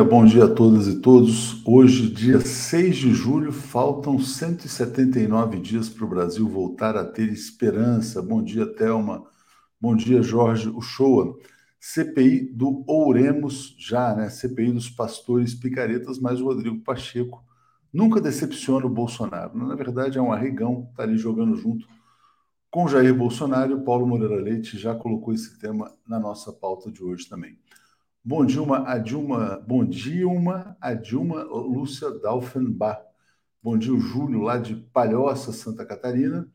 Bom dia, bom dia a todas e todos. Hoje, dia 6 de julho, faltam 179 dias para o Brasil voltar a ter esperança. Bom dia, Thelma. Bom dia, Jorge Uchoa. CPI do Ouremos já, né? CPI dos pastores picaretas, mas o Rodrigo Pacheco nunca decepciona o Bolsonaro. Na verdade, é um arregão, está ali jogando junto com Jair Bolsonaro o Paulo Moreira Leite já colocou esse tema na nossa pauta de hoje também. Bom Dilma, a Dilma, bom Dilma, a Dilma Lúcia Dalfenbach. Bom dia, Júlio, lá de Palhoça, Santa Catarina.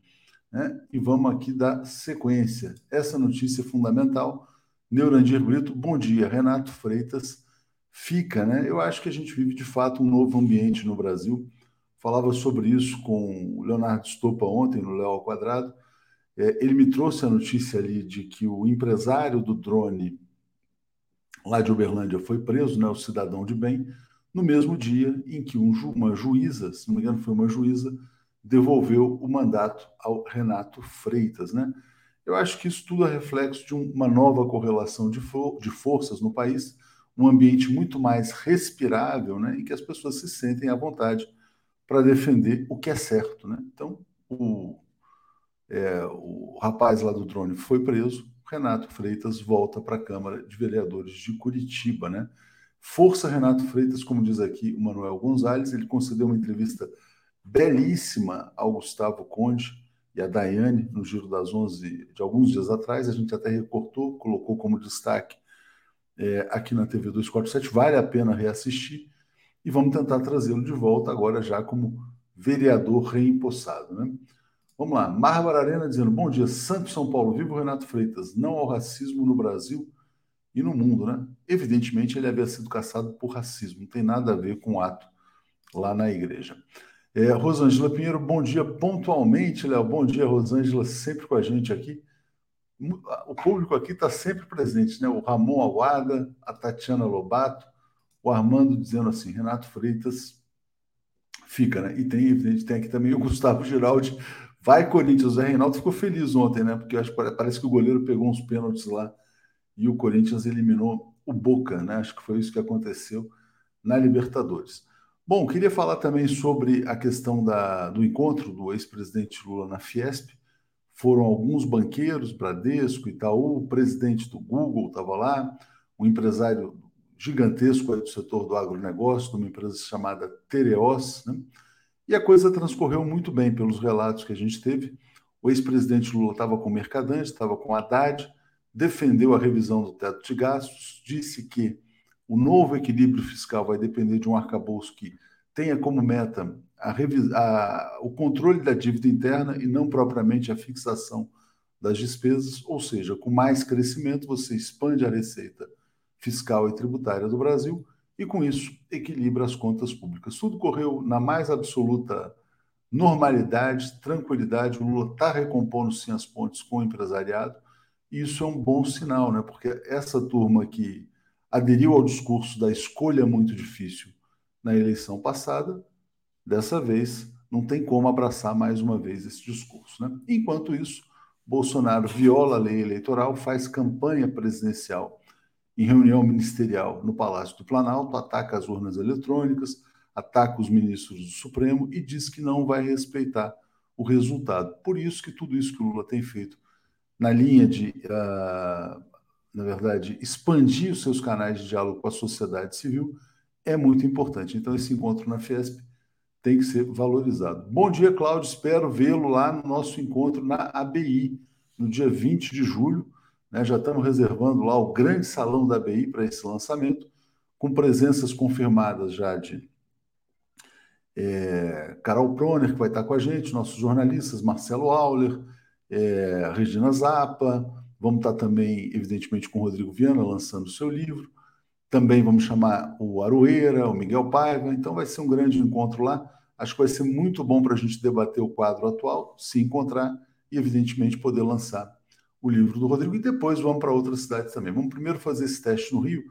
Né? E vamos aqui dar sequência. Essa notícia é fundamental. Neurandir Brito, bom dia. Renato Freitas fica, né? Eu acho que a gente vive de fato um novo ambiente no Brasil. Falava sobre isso com o Leonardo Stoppa ontem, no Léo ao Quadrado. É, ele me trouxe a notícia ali de que o empresário do drone lá de Uberlândia foi preso, né, o cidadão de bem, no mesmo dia em que um, uma juíza, se não me engano foi uma juíza, devolveu o mandato ao Renato Freitas. Né? Eu acho que isso tudo é reflexo de uma nova correlação de, for de forças no país, um ambiente muito mais respirável, né, em que as pessoas se sentem à vontade para defender o que é certo. Né? Então, o, é, o rapaz lá do drone foi preso, Renato Freitas volta para a Câmara de Vereadores de Curitiba, né? Força Renato Freitas, como diz aqui o Manuel Gonzalez, ele concedeu uma entrevista belíssima ao Gustavo Conde e à Daiane no Giro das Onze de alguns dias atrás. A gente até recortou, colocou como destaque é, aqui na TV 247. Vale a pena reassistir e vamos tentar trazê-lo de volta agora já como vereador reempossado, né? Vamos lá. Bárbara Arena dizendo: Bom dia, Santo São Paulo, vivo Renato Freitas. Não ao racismo no Brasil e no mundo, né? Evidentemente, ele havia sido caçado por racismo, não tem nada a ver com o ato lá na igreja. É, Rosângela Pinheiro, bom dia pontualmente, Léo. Bom dia, Rosângela, sempre com a gente aqui. O público aqui está sempre presente, né? O Ramon Aguada, a Tatiana Lobato, o Armando dizendo assim: Renato Freitas fica, né? E tem, evidente, tem aqui também o Gustavo Giraldi Vai, Corinthians. O Zé Reinaldo ficou feliz ontem, né? Porque acho, parece que o goleiro pegou uns pênaltis lá e o Corinthians eliminou o Boca, né? Acho que foi isso que aconteceu na Libertadores. Bom, queria falar também sobre a questão da, do encontro do ex-presidente Lula na Fiesp. Foram alguns banqueiros, Bradesco, Itaú, o presidente do Google estava lá, um empresário gigantesco do setor do agronegócio, de uma empresa chamada Tereos, né? E a coisa transcorreu muito bem pelos relatos que a gente teve. O ex-presidente Lula estava com o Mercadante, estava com Haddad, defendeu a revisão do teto de gastos, disse que o novo equilíbrio fiscal vai depender de um arcabouço que tenha como meta a a, o controle da dívida interna e não propriamente a fixação das despesas, ou seja, com mais crescimento você expande a receita fiscal e tributária do Brasil e, com isso, equilibra as contas públicas. Tudo correu na mais absoluta normalidade, tranquilidade. O Lula está recompondo sim as pontes com o empresariado, e isso é um bom sinal, né? porque essa turma que aderiu ao discurso da escolha muito difícil na eleição passada, dessa vez não tem como abraçar mais uma vez esse discurso. Né? Enquanto isso, Bolsonaro viola a lei eleitoral, faz campanha presidencial em reunião ministerial no Palácio do Planalto, ataca as urnas eletrônicas, ataca os ministros do Supremo e diz que não vai respeitar o resultado. Por isso que tudo isso que o Lula tem feito na linha de, uh, na verdade, expandir os seus canais de diálogo com a sociedade civil é muito importante. Então, esse encontro na Fiesp tem que ser valorizado. Bom dia, Cláudio. Espero vê-lo lá no nosso encontro na ABI, no dia 20 de julho. Né? Já estamos reservando lá o grande salão da BI para esse lançamento, com presenças confirmadas já de é, Carol Proner, que vai estar com a gente, nossos jornalistas, Marcelo Auler, é, Regina Zappa, vamos estar também, evidentemente, com o Rodrigo Viana lançando o seu livro. Também vamos chamar o Aroeira, o Miguel Paiva, então vai ser um grande encontro lá. Acho que vai ser muito bom para a gente debater o quadro atual, se encontrar e, evidentemente, poder lançar o livro do Rodrigo e depois vamos para outras cidades também. Vamos primeiro fazer esse teste no Rio.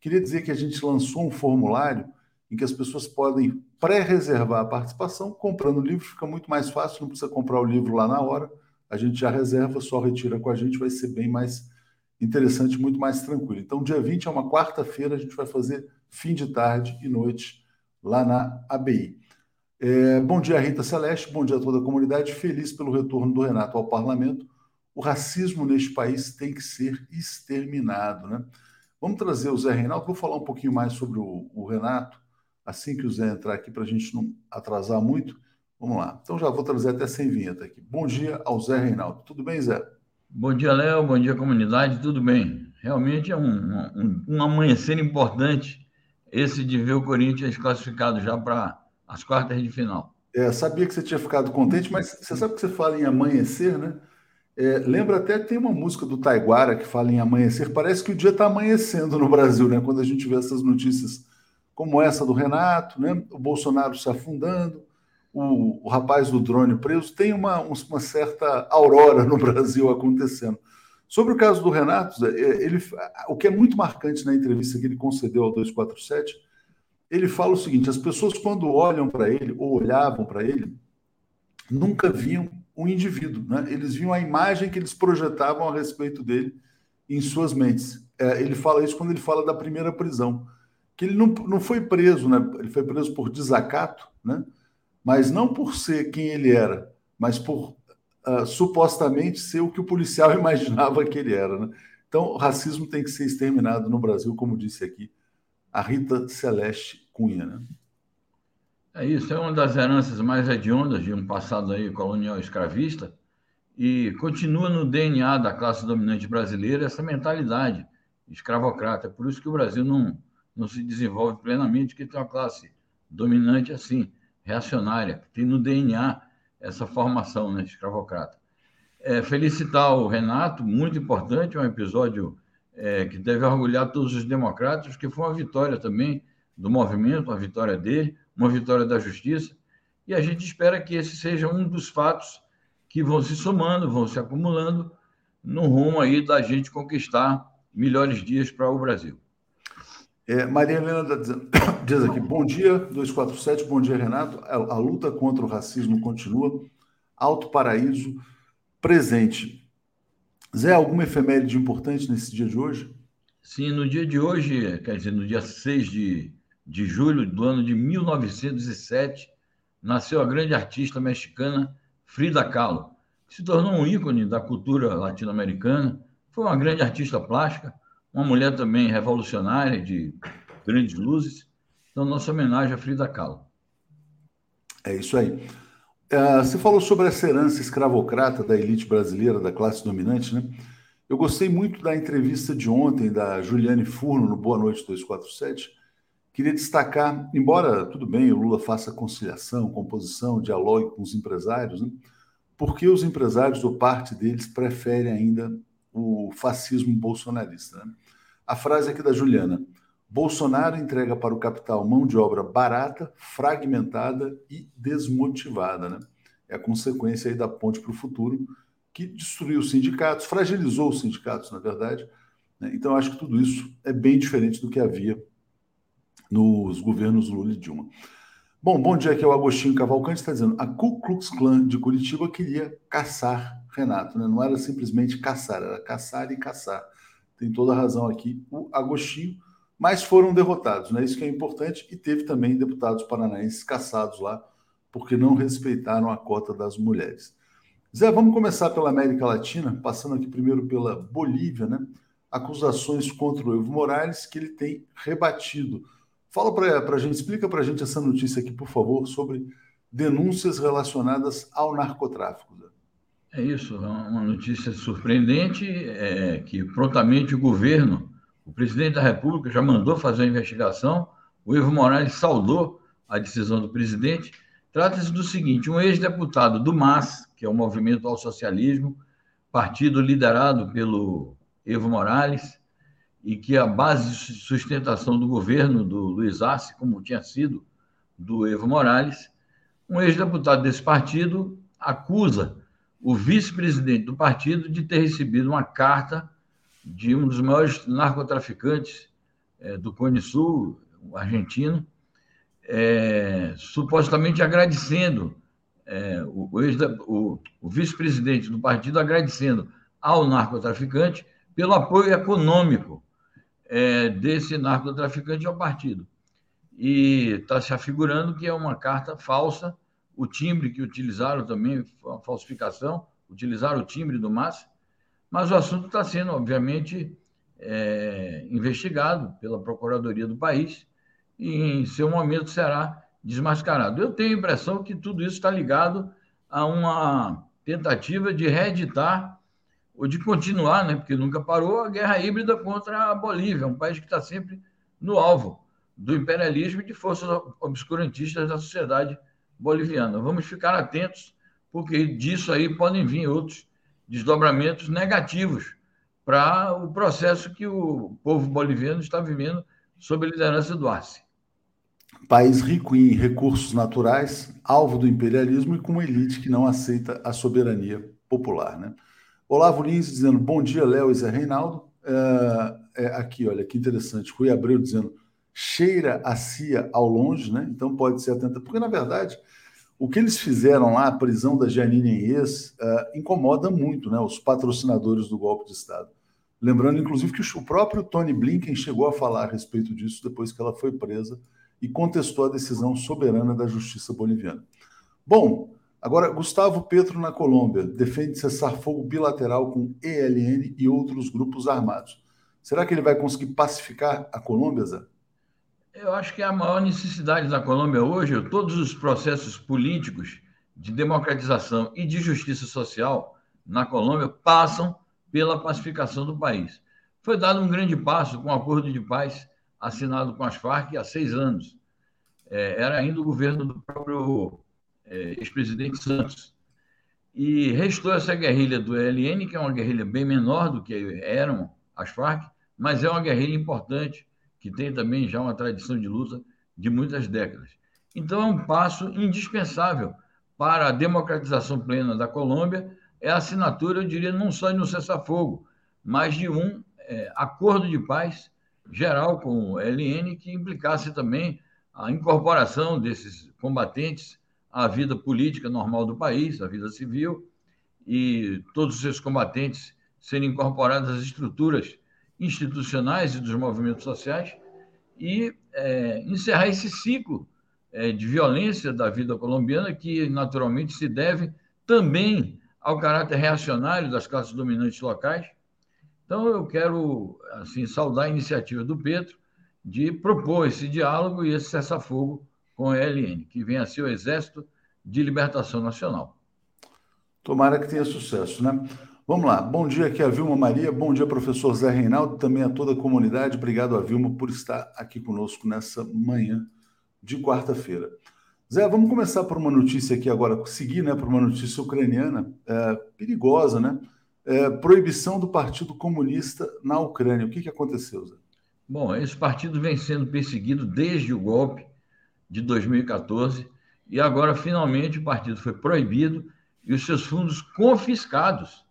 Queria dizer que a gente lançou um formulário em que as pessoas podem pré-reservar a participação comprando o livro, fica muito mais fácil, não precisa comprar o livro lá na hora, a gente já reserva, só retira com a gente, vai ser bem mais interessante, muito mais tranquilo. Então, dia 20 é uma quarta-feira, a gente vai fazer fim de tarde e noite lá na ABI. É, bom dia, Rita Celeste, bom dia a toda a comunidade. Feliz pelo retorno do Renato ao parlamento. O racismo neste país tem que ser exterminado. Né? Vamos trazer o Zé Reinaldo. Vou falar um pouquinho mais sobre o, o Renato, assim que o Zé entrar aqui, para a gente não atrasar muito. Vamos lá. Então já vou trazer até sem vinheta aqui. Bom dia ao Zé Reinaldo. Tudo bem, Zé? Bom dia, Léo. Bom dia, comunidade. Tudo bem? Realmente é um, um, um amanhecer importante esse de ver o Corinthians classificado já para as quartas de final. É, sabia que você tinha ficado contente, mas você sabe que você fala em amanhecer, né? É, lembra até tem uma música do Taiguara que fala em amanhecer. Parece que o dia está amanhecendo no Brasil, né? Quando a gente vê essas notícias como essa do Renato, né? O Bolsonaro se afundando, o, o rapaz do drone preso, tem uma, uma certa aurora no Brasil acontecendo. Sobre o caso do Renato, é, ele, o que é muito marcante na entrevista que ele concedeu ao 247, ele fala o seguinte: as pessoas, quando olham para ele, ou olhavam para ele, nunca viam um indivíduo, né? eles viam a imagem que eles projetavam a respeito dele em suas mentes. É, ele fala isso quando ele fala da primeira prisão, que ele não, não foi preso, né? ele foi preso por desacato, né? mas não por ser quem ele era, mas por uh, supostamente ser o que o policial imaginava que ele era. Né? Então, o racismo tem que ser exterminado no Brasil, como disse aqui a Rita Celeste Cunha. Né? É isso, é uma das heranças mais hediondas de um passado aí colonial escravista e continua no DNA da classe dominante brasileira essa mentalidade escravocrata. É por isso que o Brasil não, não se desenvolve plenamente, que tem uma classe dominante assim reacionária, que tem no DNA essa formação né, escravocrata. É, felicitar o Renato, muito importante, é um episódio é, que deve orgulhar todos os democratas, que foi uma vitória também do movimento, uma vitória dele, uma vitória da justiça, e a gente espera que esse seja um dos fatos que vão se somando, vão se acumulando no rumo aí da gente conquistar melhores dias para o Brasil. É, Maria Helena diz aqui, bom dia, 247, bom dia, Renato. A, a, luta contra o racismo continua. Alto Paraíso, presente. Zé, alguma efeméride importante nesse dia de hoje? Sim, no dia de hoje, quer dizer, no dia 6 de, de julho do ano de 1907, nasceu a grande artista mexicana Frida Kahlo, que se tornou um ícone da cultura latino-americana. Foi uma grande artista plástica uma mulher também revolucionária, de grandes luzes. Então, nossa homenagem a Frida Kahlo. É isso aí. Uh, você falou sobre essa herança escravocrata da elite brasileira, da classe dominante, né? Eu gostei muito da entrevista de ontem da Juliane Furno no Boa Noite 247. Queria destacar, embora tudo bem, o Lula faça conciliação, composição, dialogue com os empresários, né? porque os empresários ou parte deles preferem ainda o fascismo bolsonarista. Né? A frase aqui da Juliana: Bolsonaro entrega para o capital mão de obra barata, fragmentada e desmotivada. Né? É a consequência aí da ponte para o futuro, que destruiu os sindicatos, fragilizou os sindicatos, na verdade. Né? Então, acho que tudo isso é bem diferente do que havia nos governos Lula e Dilma. Bom, bom dia, aqui é o Agostinho Cavalcante, está dizendo, a Ku Klux Klan de Curitiba queria caçar Renato, né? não era simplesmente caçar, era caçar e caçar tem toda a razão aqui o Agostinho, mas foram derrotados, né? Isso que é importante, e teve também deputados paranaenses caçados lá, porque não respeitaram a cota das mulheres. Zé, vamos começar pela América Latina, passando aqui primeiro pela Bolívia, né? Acusações contra o Evo Morales que ele tem rebatido. Fala para a gente, explica para a gente essa notícia aqui, por favor, sobre denúncias relacionadas ao narcotráfico. É isso, é uma notícia surpreendente, é, que prontamente o governo, o presidente da República já mandou fazer a investigação, o Evo Morales saudou a decisão do presidente. Trata-se do seguinte: um ex-deputado do MAS, que é o Movimento ao Socialismo, partido liderado pelo Evo Morales, e que a base de sustentação do governo do Luiz Arce, como tinha sido do Evo Morales, um ex-deputado desse partido acusa o vice-presidente do partido de ter recebido uma carta de um dos maiores narcotraficantes é, do Cone Sul, o argentino, é, supostamente agradecendo é, o, o, o vice-presidente do partido agradecendo ao narcotraficante pelo apoio econômico é, desse narcotraficante ao partido. E está se afigurando que é uma carta falsa, o timbre que utilizaram também, a falsificação, utilizaram o timbre do MAS, mas o assunto está sendo, obviamente, é, investigado pela Procuradoria do país e, em seu momento, será desmascarado. Eu tenho a impressão que tudo isso está ligado a uma tentativa de reeditar ou de continuar, né, porque nunca parou, a guerra híbrida contra a Bolívia, um país que está sempre no alvo do imperialismo e de forças obscurantistas da sociedade boliviana. Vamos ficar atentos, porque disso aí podem vir outros desdobramentos negativos para o processo que o povo boliviano está vivendo sob a liderança do Arce. País rico em recursos naturais, alvo do imperialismo e com uma elite que não aceita a soberania popular. Né? Olavo Lins dizendo bom dia, Léo e Zé Reinaldo. É, é, aqui, olha, que interessante. Rui Abreu dizendo cheira a CIA ao longe, né? Então pode ser atenta. Porque, na verdade, o que eles fizeram lá, a prisão da Janine Enhes, uh, incomoda muito né, os patrocinadores do golpe de Estado. Lembrando, inclusive, que o próprio Tony Blinken chegou a falar a respeito disso depois que ela foi presa e contestou a decisão soberana da justiça boliviana. Bom, agora, Gustavo Petro na Colômbia defende cessar-fogo bilateral com ELN e outros grupos armados. Será que ele vai conseguir pacificar a Colômbia, Zé? Eu acho que a maior necessidade da Colômbia hoje, todos os processos políticos de democratização e de justiça social na Colômbia passam pela pacificação do país. Foi dado um grande passo com o acordo de paz assinado com as Farc há seis anos. É, era ainda o governo do próprio é, ex-presidente Santos. E restou essa guerrilha do ELN, que é uma guerrilha bem menor do que eram as Farc, mas é uma guerrilha importante, que tem também já uma tradição de luta de muitas décadas. Então, é um passo indispensável para a democratização plena da Colômbia, é a assinatura, eu diria, não só de um cessar-fogo, mas de um é, acordo de paz geral com o LN que implicasse também a incorporação desses combatentes à vida política normal do país, à vida civil, e todos esses combatentes serem incorporados às estruturas institucionais e dos movimentos sociais e é, encerrar esse ciclo é, de violência da vida colombiana que naturalmente se deve também ao caráter reacionário das classes dominantes locais. Então, eu quero assim saudar a iniciativa do Pedro de propor esse diálogo e esse cessar-fogo com a ELN, que vem a ser o Exército de Libertação Nacional. Tomara que tenha sucesso, né? Vamos lá. Bom dia aqui a Vilma Maria, bom dia professor Zé Reinaldo, também a toda a comunidade. Obrigado a Vilma por estar aqui conosco nessa manhã de quarta-feira. Zé, vamos começar por uma notícia aqui agora, seguir né, por uma notícia ucraniana é, perigosa, né? é, proibição do Partido Comunista na Ucrânia. O que, que aconteceu, Zé? Bom, esse partido vem sendo perseguido desde o golpe de 2014 e agora, finalmente, o partido foi proibido e os seus fundos confiscados,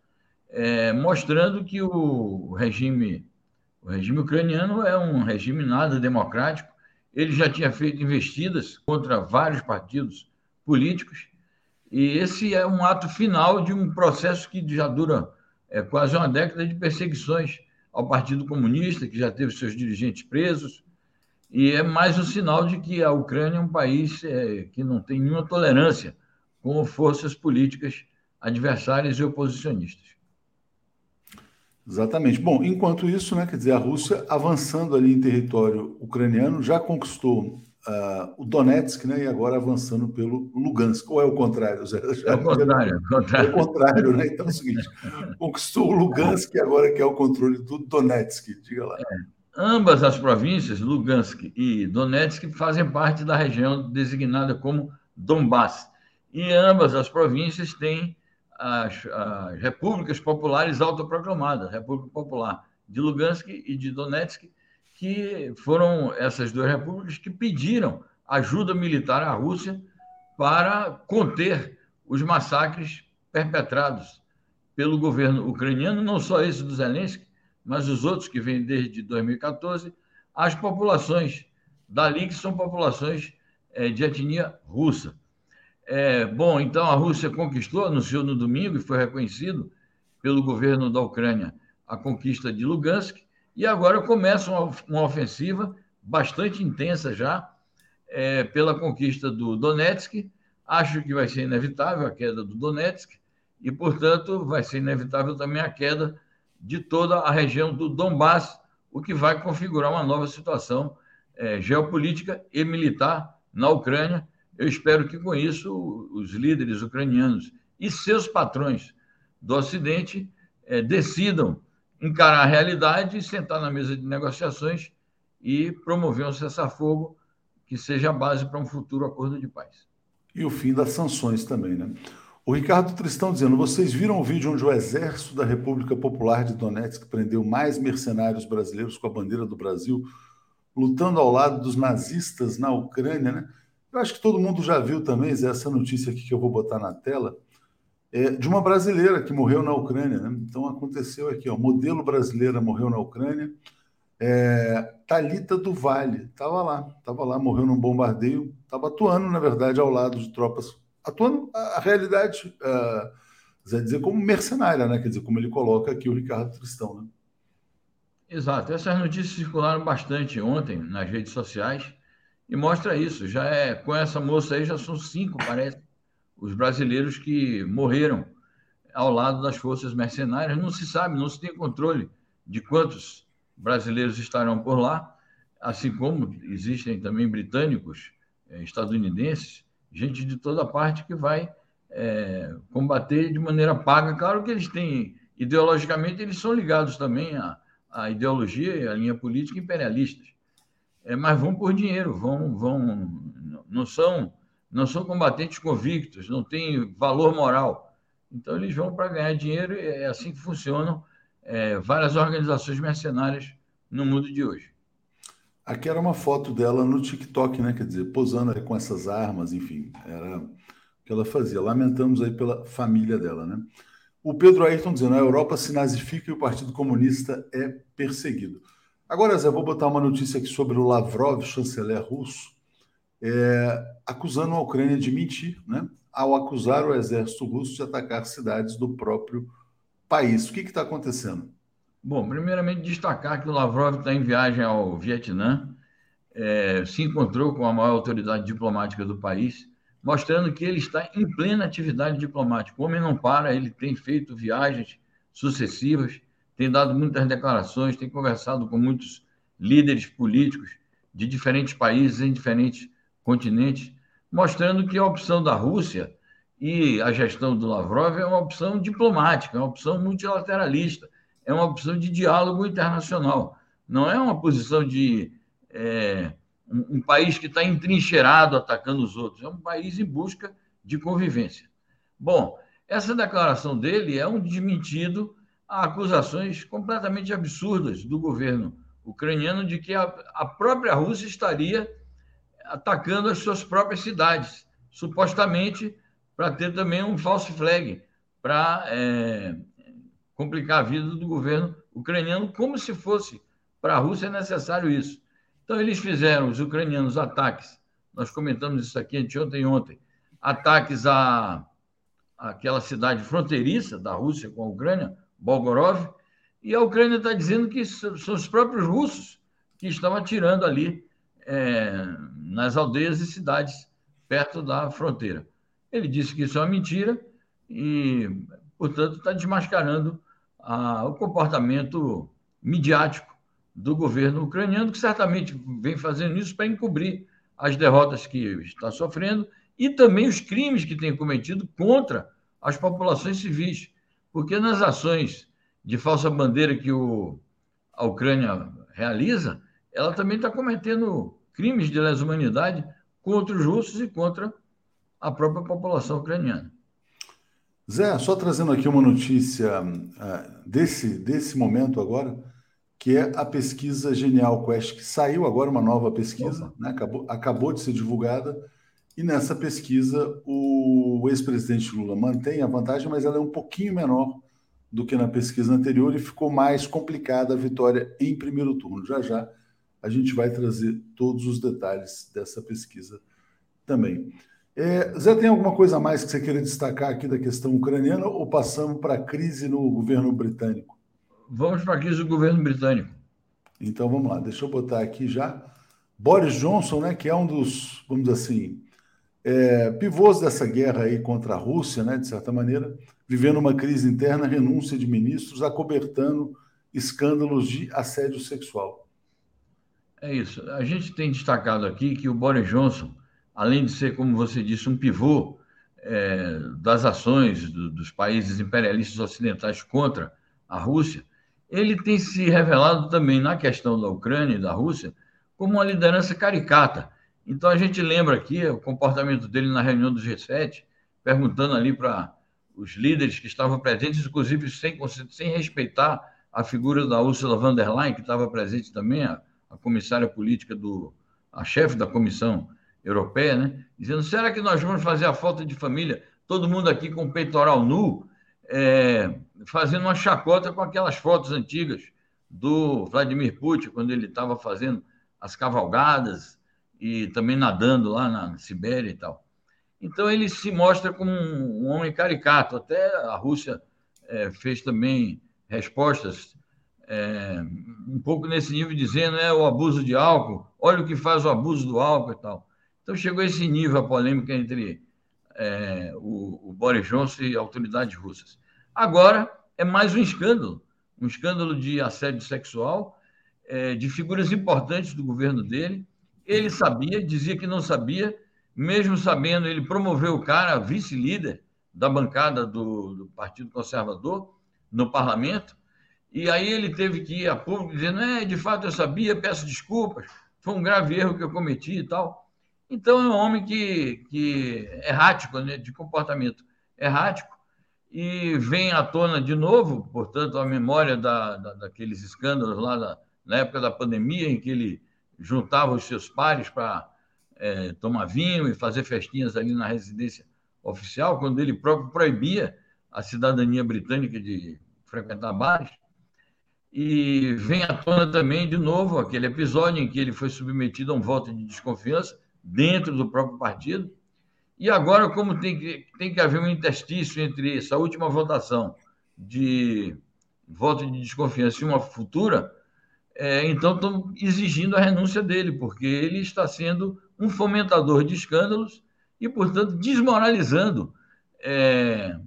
é, mostrando que o regime, o regime ucraniano é um regime nada democrático. Ele já tinha feito investidas contra vários partidos políticos e esse é um ato final de um processo que já dura é, quase uma década de perseguições ao Partido Comunista, que já teve seus dirigentes presos, e é mais um sinal de que a Ucrânia é um país é, que não tem nenhuma tolerância com forças políticas adversárias e oposicionistas. Exatamente. Bom, enquanto isso, né, quer dizer, a Rússia avançando ali em território ucraniano já conquistou uh, o Donetsk, né? E agora avançando pelo Lugansk. Ou é o contrário, Zé? É o contrário. É o contrário, é o contrário né? Então é o seguinte: conquistou o Lugansk e agora quer o controle do Donetsk. Diga lá. É. Ambas as províncias, Lugansk e Donetsk, fazem parte da região designada como Donbass. E ambas as províncias têm as, as repúblicas populares autoproclamadas, República Popular de Lugansk e de Donetsk, que foram essas duas repúblicas que pediram ajuda militar à Rússia para conter os massacres perpetrados pelo governo ucraniano, não só esse do Zelensky, mas os outros que vêm desde 2014, as populações dali, que são populações é, de etnia russa. É, bom, então a Rússia conquistou, anunciou no domingo e foi reconhecido pelo governo da Ucrânia a conquista de Lugansk e agora começa uma, uma ofensiva bastante intensa já é, pela conquista do Donetsk. Acho que vai ser inevitável a queda do Donetsk e, portanto, vai ser inevitável também a queda de toda a região do Donbass, o que vai configurar uma nova situação é, geopolítica e militar na Ucrânia. Eu espero que, com isso, os líderes ucranianos e seus patrões do Ocidente é, decidam encarar a realidade e sentar na mesa de negociações e promover um cessar-fogo que seja a base para um futuro acordo de paz. E o fim das sanções também, né? O Ricardo Tristão dizendo: vocês viram o vídeo onde o exército da República Popular de Donetsk prendeu mais mercenários brasileiros com a bandeira do Brasil, lutando ao lado dos nazistas na Ucrânia, né? Eu acho que todo mundo já viu também, Zé, essa notícia aqui que eu vou botar na tela é, de uma brasileira que morreu na Ucrânia. Né? Então aconteceu aqui, ó, modelo brasileira morreu na Ucrânia. É, Talita do Vale estava lá, estava lá, morreu num bombardeio, estava atuando, na verdade, ao lado de tropas, atuando a, realidade, uh, dizer, como mercenária, né? Quer dizer, como ele coloca aqui o Ricardo Tristão, né? Exato. Essas notícias circularam bastante ontem nas redes sociais e mostra isso. Já é com essa moça aí já são cinco, parece, os brasileiros que morreram ao lado das forças mercenárias. Não se sabe, não se tem controle de quantos brasileiros estarão por lá, assim como existem também britânicos, eh, estadunidenses, gente de toda parte que vai é, combater de maneira paga. Claro que eles têm, ideologicamente, eles são ligados também à, à ideologia e à linha política imperialistas, é, mas vão por dinheiro, vão, vão, não são não são combatentes convictos, não têm valor moral. Então, eles vão para ganhar dinheiro é assim que funcionam é, várias organizações mercenárias no mundo de hoje. Aqui era uma foto dela no TikTok, né? Quer dizer, posando com essas armas, enfim, era o que ela fazia. Lamentamos aí pela família dela, né? O Pedro Ayrton dizendo: a Europa se nazifica e o Partido Comunista é perseguido. Agora, Zé, vou botar uma notícia aqui sobre o Lavrov, chanceler russo é, acusando a Ucrânia de mentir, né, ao acusar o exército russo de atacar cidades do próprio país. O que está acontecendo? Bom, primeiramente destacar que o Lavrov está em viagem ao Vietnã, é, se encontrou com a maior autoridade diplomática do país, mostrando que ele está em plena atividade diplomática. O homem não para, ele tem feito viagens sucessivas, tem dado muitas declarações, tem conversado com muitos líderes políticos de diferentes países em diferentes continente, mostrando que a opção da Rússia e a gestão do Lavrov é uma opção diplomática, é uma opção multilateralista, é uma opção de diálogo internacional. Não é uma posição de é, um, um país que está entrincheirado atacando os outros, é um país em busca de convivência. Bom, essa declaração dele é um desmentido a acusações completamente absurdas do governo ucraniano de que a, a própria Rússia estaria atacando as suas próprias cidades, supostamente para ter também um false flag, para é, complicar a vida do governo ucraniano, como se fosse para a Rússia necessário isso. Então, eles fizeram, os ucranianos, ataques, nós comentamos isso aqui anteontem e ontem, ataques a, a aquela cidade fronteiriça da Rússia com a Ucrânia, Bolgorov, e a Ucrânia está dizendo que são os próprios russos que estão atirando ali é, nas aldeias e cidades perto da fronteira. Ele disse que isso é uma mentira e, portanto, está desmascarando a, o comportamento midiático do governo ucraniano, que certamente vem fazendo isso para encobrir as derrotas que está sofrendo e também os crimes que tem cometido contra as populações civis. Porque nas ações de falsa bandeira que o, a Ucrânia realiza, ela também está cometendo crimes de lesa humanidade contra os russos e contra a própria população ucraniana. Zé, só trazendo aqui uma notícia uh, desse, desse momento agora, que é a pesquisa Genial Quest, que saiu agora uma nova pesquisa, né, acabou, acabou de ser divulgada, e nessa pesquisa o ex-presidente Lula mantém a vantagem, mas ela é um pouquinho menor do que na pesquisa anterior e ficou mais complicada a vitória em primeiro turno. Já já a gente vai trazer todos os detalhes dessa pesquisa também. É, Zé, tem alguma coisa a mais que você queira destacar aqui da questão ucraniana ou passamos para a crise no governo britânico? Vamos para a crise do governo britânico. Então vamos lá, deixa eu botar aqui já. Boris Johnson, né, que é um dos, vamos dizer assim, é, pivôs dessa guerra aí contra a Rússia, né, de certa maneira, vivendo uma crise interna, renúncia de ministros, acobertando escândalos de assédio sexual. É isso. A gente tem destacado aqui que o Boris Johnson, além de ser, como você disse, um pivô é, das ações do, dos países imperialistas ocidentais contra a Rússia, ele tem se revelado também na questão da Ucrânia e da Rússia como uma liderança caricata. Então a gente lembra aqui o comportamento dele na reunião do G7, perguntando ali para os líderes que estavam presentes, inclusive sem, sem respeitar a figura da Ursula von der Leyen, que estava presente também, a, a comissária política do, a chefe da Comissão Europeia, né? dizendo: será que nós vamos fazer a falta de família, todo mundo aqui com o peitoral nu, é, fazendo uma chacota com aquelas fotos antigas do Vladimir Putin, quando ele estava fazendo as cavalgadas e também nadando lá na Sibéria e tal. Então ele se mostra como um, homem caricato. Até a Rússia é, fez também respostas é, um pouco nesse nível, dizendo é o abuso de álcool, olha o que faz o abuso do álcool e tal. Então chegou a esse nível a polêmica entre é, o, o Boris Johnson e autoridades russas. Agora é mais um escândalo, um escândalo de assédio sexual é, de figuras importantes do governo dele ele sabia, dizia que não sabia, mesmo sabendo, ele promoveu o cara vice-líder da bancada do, do, Partido Conservador no parlamento, e aí ele teve que ir a público dizendo: é, de fato eu sabia, peço desculpas, foi um grave erro que eu cometi e tal. Então é um homem que, que é errático, né, de comportamento errático, e vem à tona de novo, portanto, a memória da, da daqueles escândalos lá da, na época da pandemia, em que ele juntava os seus pares para é, tomar vinho e fazer festinhas ali na residência oficial, quando ele próprio proibia a cidadania britânica de frequentar bares. E vem à tona também, de novo, aquele episódio em que ele foi submetido a um voto de desconfiança dentro do próprio partido. E agora, como tem que, tem que haver um interstício entre essa última votação de voto de desconfiança e uma futura, é, então estão exigindo a renúncia dele, porque ele está sendo um fomentador de escândalos e, portanto, desmoralizando é,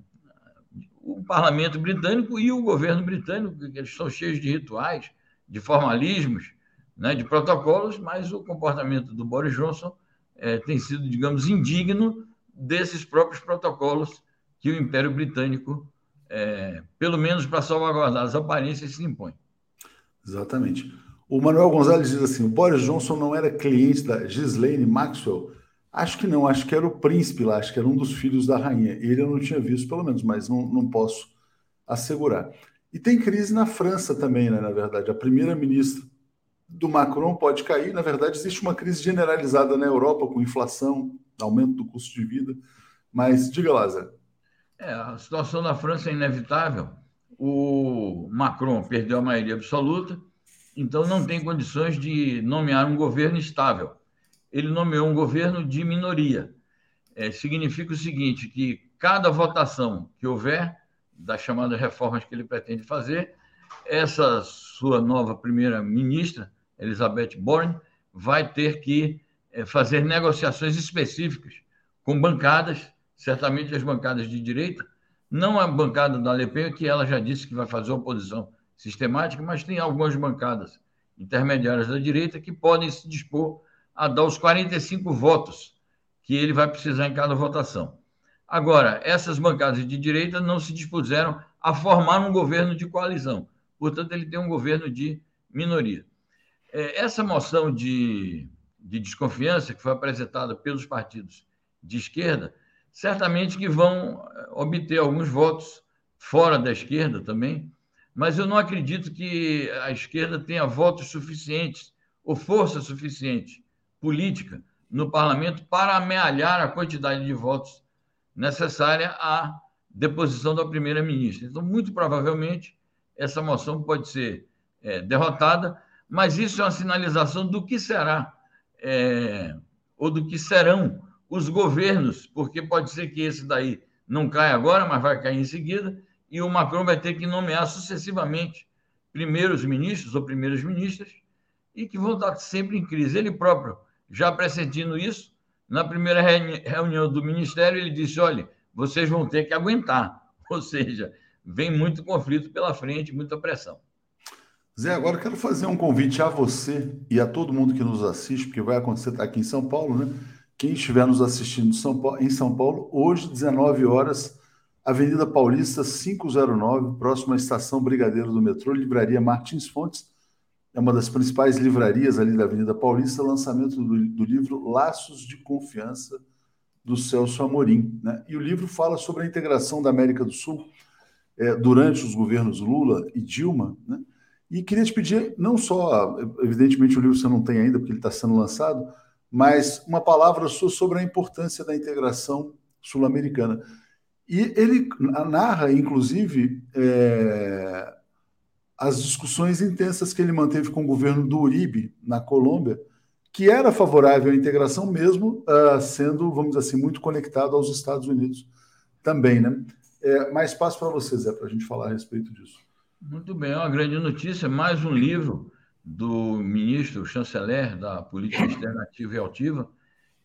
o parlamento britânico e o governo britânico, que eles são cheios de rituais, de formalismos, né, de protocolos, mas o comportamento do Boris Johnson é, tem sido, digamos, indigno desses próprios protocolos que o Império Britânico, é, pelo menos para salvaguardar as aparências, se impõe. Exatamente. O Manuel Gonzalez diz assim: o Boris Johnson não era cliente da Ghislaine Maxwell? Acho que não, acho que era o príncipe lá, acho que era um dos filhos da rainha. Ele eu não tinha visto, pelo menos, mas não, não posso assegurar. E tem crise na França também, né? Na verdade, a primeira-ministra do Macron pode cair. Na verdade, existe uma crise generalizada na Europa com inflação, aumento do custo de vida. Mas diga lá, Zé. É, a situação na França é inevitável o Macron perdeu a maioria absoluta, então não tem condições de nomear um governo estável. Ele nomeou um governo de minoria. É, significa o seguinte, que cada votação que houver das chamadas reformas que ele pretende fazer, essa sua nova primeira-ministra, Elizabeth Borne, vai ter que é, fazer negociações específicas com bancadas, certamente as bancadas de direita, não a bancada da Alepenha, que ela já disse que vai fazer oposição sistemática, mas tem algumas bancadas intermediárias da direita que podem se dispor a dar os 45 votos que ele vai precisar em cada votação. Agora, essas bancadas de direita não se dispuseram a formar um governo de coalizão. Portanto, ele tem um governo de minoria. É, essa moção de, de desconfiança que foi apresentada pelos partidos de esquerda certamente que vão eh, obter alguns votos fora da esquerda também, mas eu não acredito que a esquerda tenha votos suficientes ou força suficiente política no parlamento para amealhar a quantidade de votos necessária à deposição da primeira-ministra. Então, muito provavelmente, essa moção pode ser é, derrotada, mas isso é uma sinalização do que será é, ou do que serão os governos, porque pode ser que esse daí não caia agora, mas vai cair em seguida, e o Macron vai ter que nomear sucessivamente primeiros ministros ou primeiras ministras e que vão estar sempre em crise. Ele próprio, já pressentindo isso, na primeira reunião do ministério, ele disse: olha, vocês vão ter que aguentar. Ou seja, vem muito conflito pela frente, muita pressão. Zé, agora eu quero fazer um convite a você e a todo mundo que nos assiste, porque vai acontecer tá aqui em São Paulo, né? Quem estiver nos assistindo em São Paulo, hoje, 19 horas, Avenida Paulista 509, próxima à estação Brigadeiro do metrô, Livraria Martins Fontes. É uma das principais livrarias ali da Avenida Paulista, lançamento do, do livro Laços de Confiança, do Celso Amorim. Né? E o livro fala sobre a integração da América do Sul é, durante os governos Lula e Dilma. Né? E queria te pedir, não só, evidentemente o livro você não tem ainda, porque ele está sendo lançado, mas uma palavra sua sobre a importância da integração sul-americana. E ele narra, inclusive, é, as discussões intensas que ele manteve com o governo do Uribe, na Colômbia, que era favorável à integração, mesmo uh, sendo, vamos dizer assim, muito conectado aos Estados Unidos também. Né? É, espaço para você, Zé, para a gente falar a respeito disso. Muito bem, é uma grande notícia, mais um livro do ministro chanceler da Política Externa Ativa e Altiva.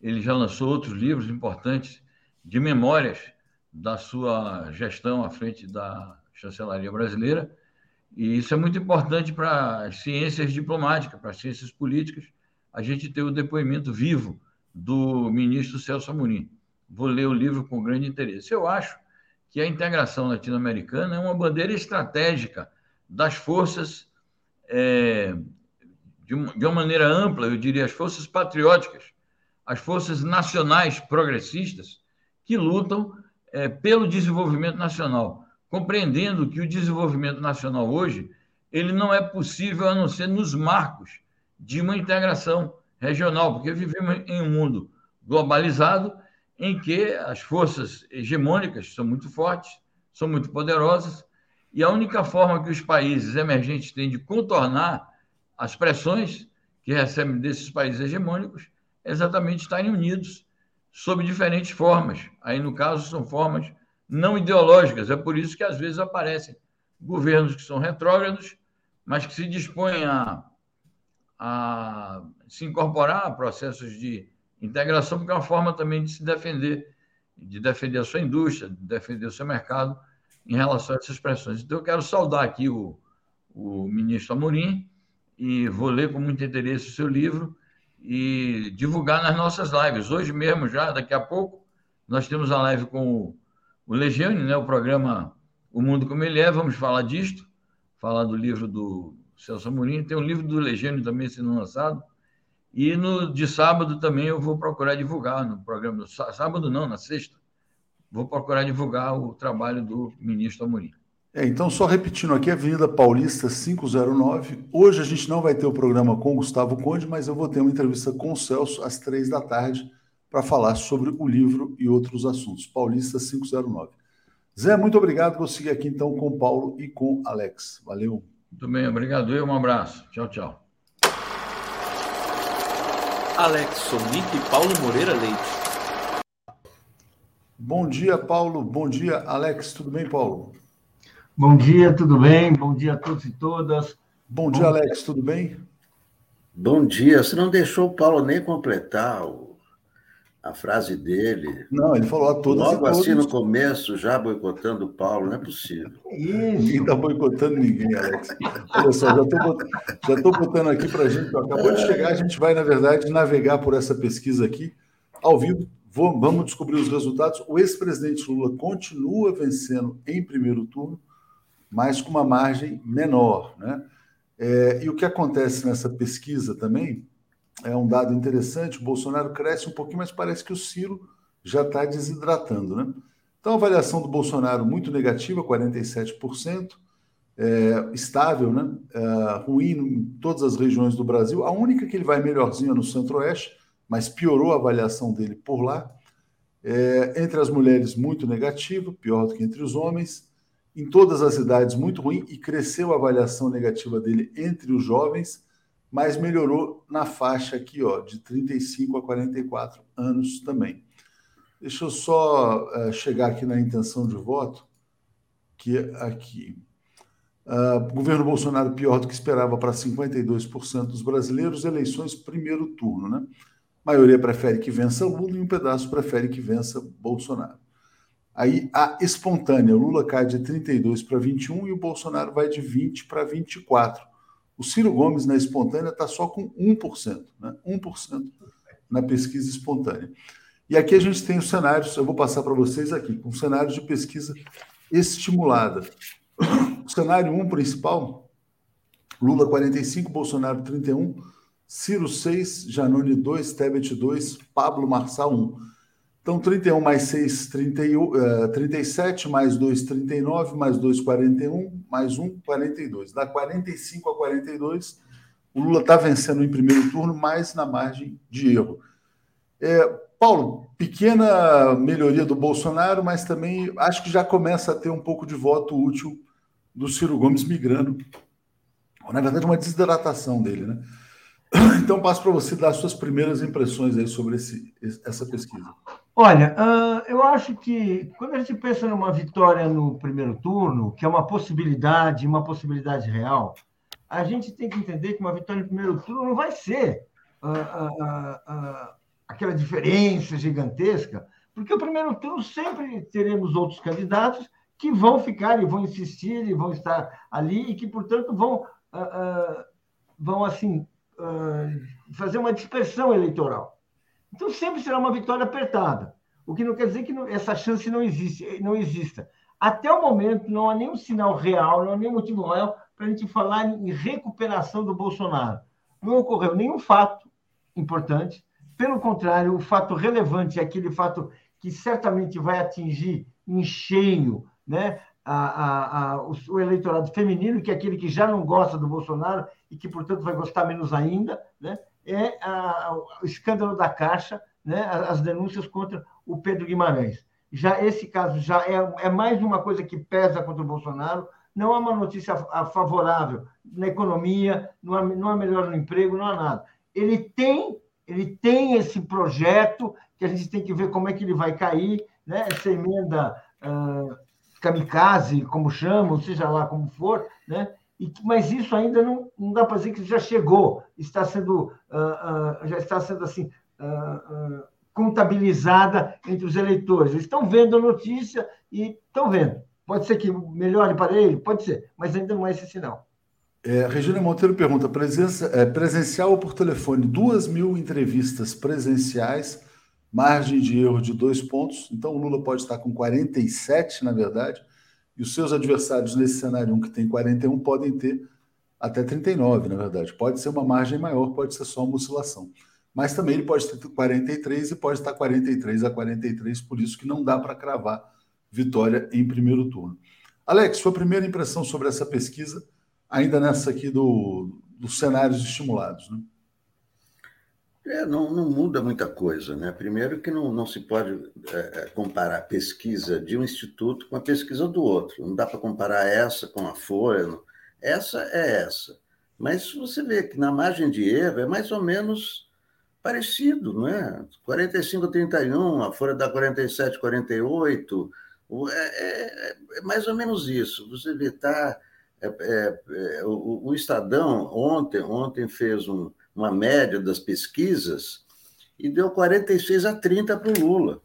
Ele já lançou outros livros importantes de memórias da sua gestão à frente da chancelaria brasileira. E isso é muito importante para as ciências diplomáticas, para as ciências políticas, a gente ter o depoimento vivo do ministro Celso Amorim. Vou ler o livro com grande interesse. Eu acho que a integração latino-americana é uma bandeira estratégica das forças é, de, uma, de uma maneira ampla, eu diria, as forças patrióticas, as forças nacionais progressistas que lutam é, pelo desenvolvimento nacional, compreendendo que o desenvolvimento nacional hoje ele não é possível a não ser nos marcos de uma integração regional, porque vivemos em um mundo globalizado em que as forças hegemônicas são muito fortes, são muito poderosas, e a única forma que os países emergentes têm de contornar as pressões que recebem desses países hegemônicos é exatamente estarem unidos sob diferentes formas. Aí, no caso, são formas não ideológicas. É por isso que, às vezes, aparecem governos que são retrógrados, mas que se dispõem a, a se incorporar a processos de integração, porque é uma forma também de se defender, de defender a sua indústria, de defender o seu mercado em relação a essas pressões. Então, eu quero saudar aqui o, o ministro Amorim e vou ler com muito interesse o seu livro e divulgar nas nossas lives. Hoje mesmo, já, daqui a pouco, nós temos a live com o, o Legione, né, o programa O Mundo Como Ele É, vamos falar disto, falar do livro do Celso Amorim. Tem um livro do Legione também sendo lançado. E no de sábado também eu vou procurar divulgar no programa. Sábado não, na sexta vou procurar divulgar o trabalho do ministro Amorim. É, então, só repetindo aqui, Avenida Paulista 509. Hoje a gente não vai ter o programa com o Gustavo Conde, mas eu vou ter uma entrevista com o Celso às três da tarde para falar sobre o livro e outros assuntos. Paulista 509. Zé, muito obrigado. Vou seguir aqui então com o Paulo e com o Alex. Valeu. Muito bem, obrigado. Eu, um abraço. Tchau, tchau. Alex Sonic e Paulo Moreira Leite. Bom dia, Paulo. Bom dia, Alex. Tudo bem, Paulo? Bom dia, tudo bem? Bom dia a todos e todas. Bom, Bom dia, Alex. Tudo bem? Bom dia. Você não deixou o Paulo nem completar o, a frase dele. Não, ele falou a todas Logo assim no começo, já boicotando o Paulo, não é possível. Ninguém está boicotando ninguém, Alex. Olha só, já estou botando, já botando aqui para a gente. Acabou de chegar, a gente vai, na verdade, navegar por essa pesquisa aqui, ao vivo, Vamos descobrir os resultados. O ex-presidente Lula continua vencendo em primeiro turno, mas com uma margem menor. Né? É, e o que acontece nessa pesquisa também é um dado interessante: o Bolsonaro cresce um pouquinho, mas parece que o Ciro já está desidratando. Né? Então, a avaliação do Bolsonaro muito negativa, 47%, é, estável, né? É, ruim em todas as regiões do Brasil. A única que ele vai melhorzinho é no Centro-Oeste mas piorou a avaliação dele por lá. É, entre as mulheres, muito negativo, pior do que entre os homens. Em todas as idades, muito ruim, e cresceu a avaliação negativa dele entre os jovens, mas melhorou na faixa aqui, ó, de 35 a 44 anos também. Deixa eu só é, chegar aqui na intenção de voto, que é aqui. Uh, governo Bolsonaro pior do que esperava para 52% dos brasileiros, eleições primeiro turno, né? maioria prefere que vença Lula e um pedaço prefere que vença Bolsonaro. Aí a espontânea, Lula cai de 32 para 21 e o Bolsonaro vai de 20 para 24. O Ciro Gomes na espontânea está só com 1%, né? 1% na pesquisa espontânea. E aqui a gente tem os cenários, eu vou passar para vocês aqui, com cenários de pesquisa estimulada. O cenário 1 principal, Lula 45, Bolsonaro 31, Ciro 6, Janone 2, Tebet 2, Pablo Marçal 1. Então, 31 mais 6, 30, uh, 37, mais 2, 39, mais 2, 41, mais 1, 42. Dá 45 a 42. O Lula está vencendo em primeiro turno, mas na margem de erro. É, Paulo, pequena melhoria do Bolsonaro, mas também acho que já começa a ter um pouco de voto útil do Ciro Gomes migrando. Na verdade, uma desidratação dele, né? Então, passo para você dar suas primeiras impressões aí sobre esse, essa pesquisa. Olha, uh, eu acho que quando a gente pensa numa vitória no primeiro turno, que é uma possibilidade, uma possibilidade real, a gente tem que entender que uma vitória no primeiro turno não vai ser uh, uh, aquela diferença gigantesca, porque o primeiro turno sempre teremos outros candidatos que vão ficar e vão insistir e vão estar ali e que, portanto, vão, vão assim, fazer uma dispersão eleitoral. Então, sempre será uma vitória apertada, o que não quer dizer que não, essa chance não, existe, não exista. Até o momento, não há nenhum sinal real, não há nenhum motivo real para a gente falar em recuperação do Bolsonaro. Não ocorreu nenhum fato importante, pelo contrário, o fato relevante é aquele fato que certamente vai atingir em cheio né, a, a, a, o, o, eleitorado feminino, que é aquele que já não gosta do Bolsonaro e que, portanto, vai gostar menos ainda, né, é o escândalo da Caixa, né, as denúncias contra o Pedro Guimarães. Já esse caso já é, é mais uma coisa que pesa contra o Bolsonaro. Não há uma notícia favorável na economia, não há, não há melhor no emprego, não há nada. Ele tem, ele tem esse projeto que a gente tem que ver como é que ele vai cair, né? Essa emenda uh, kamikaze, como chamam, seja lá como for, né? E, mas isso ainda não, não dá para dizer que já chegou, está sendo, uh, uh, já está sendo assim uh, contabilizada entre os eleitores. Eles estão vendo a notícia e estão vendo. Pode ser que melhore para ele, pode ser, mas ainda não é esse sinal. É, Regina Monteiro pergunta: presença, é, presencial ou por telefone? Duas mil entrevistas presenciais, margem de erro de dois pontos. Então o Lula pode estar com 47, na verdade, e os seus adversários nesse cenário 1, que tem 41, podem ter até 39, na verdade. Pode ser uma margem maior, pode ser só uma oscilação. Mas também ele pode ter 43 e pode estar 43 a 43, por isso que não dá para cravar vitória em primeiro turno. Alex, sua primeira impressão sobre essa pesquisa, ainda nessa aqui do, dos cenários estimulados, né? É, não, não, muda muita coisa, né? Primeiro que não, não se pode é, é, comparar a pesquisa de um instituto com a pesquisa do outro. Não dá para comparar essa com a Folha. Não. Essa é essa. Mas você vê que na margem de erro é mais ou menos parecido, não é? 45 31, a Folha dá 47 48. É, é, é mais ou menos isso. Você vê, tá... É, é, o, o Estadão ontem, ontem fez um uma média das pesquisas, e deu 46 a 30 para o Lula.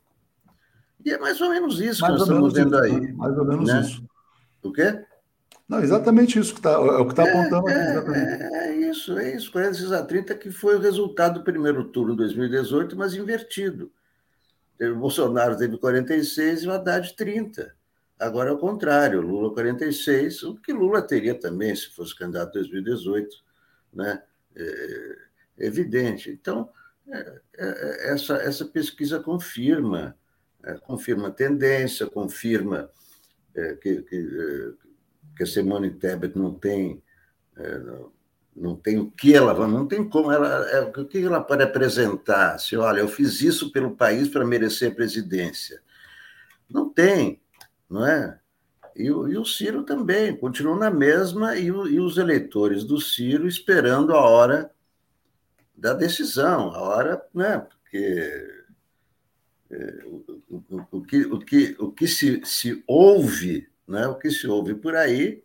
E é mais ou menos isso mais que nós estamos vendo isso, aí. Né? Mais ou menos né? isso. O quê? Não, exatamente isso que está é o que está é, apontando é, aqui. É, é, isso, é isso. 46 a 30 que foi o resultado do primeiro turno de 2018, mas invertido. O Bolsonaro teve 46 e o Haddad 30. Agora é o contrário, Lula 46, o que Lula teria também se fosse candidato em 2018, né? É, evidente. Então, é, é, essa, essa pesquisa confirma, confirma a tendência, confirma que, que, que, a Simone Tebet não tem, não tem o que ela não tem como ela o que ela pode apresentar? Se olha eu fiz isso pelo país para merecer a presidência. Não tem não é e o, e o Ciro também continuou na mesma, e, o, e os eleitores do Ciro esperando a hora da decisão, a hora, né? Porque é, o, o, o, que, o que, o que se, se ouve, né? o que se ouve por aí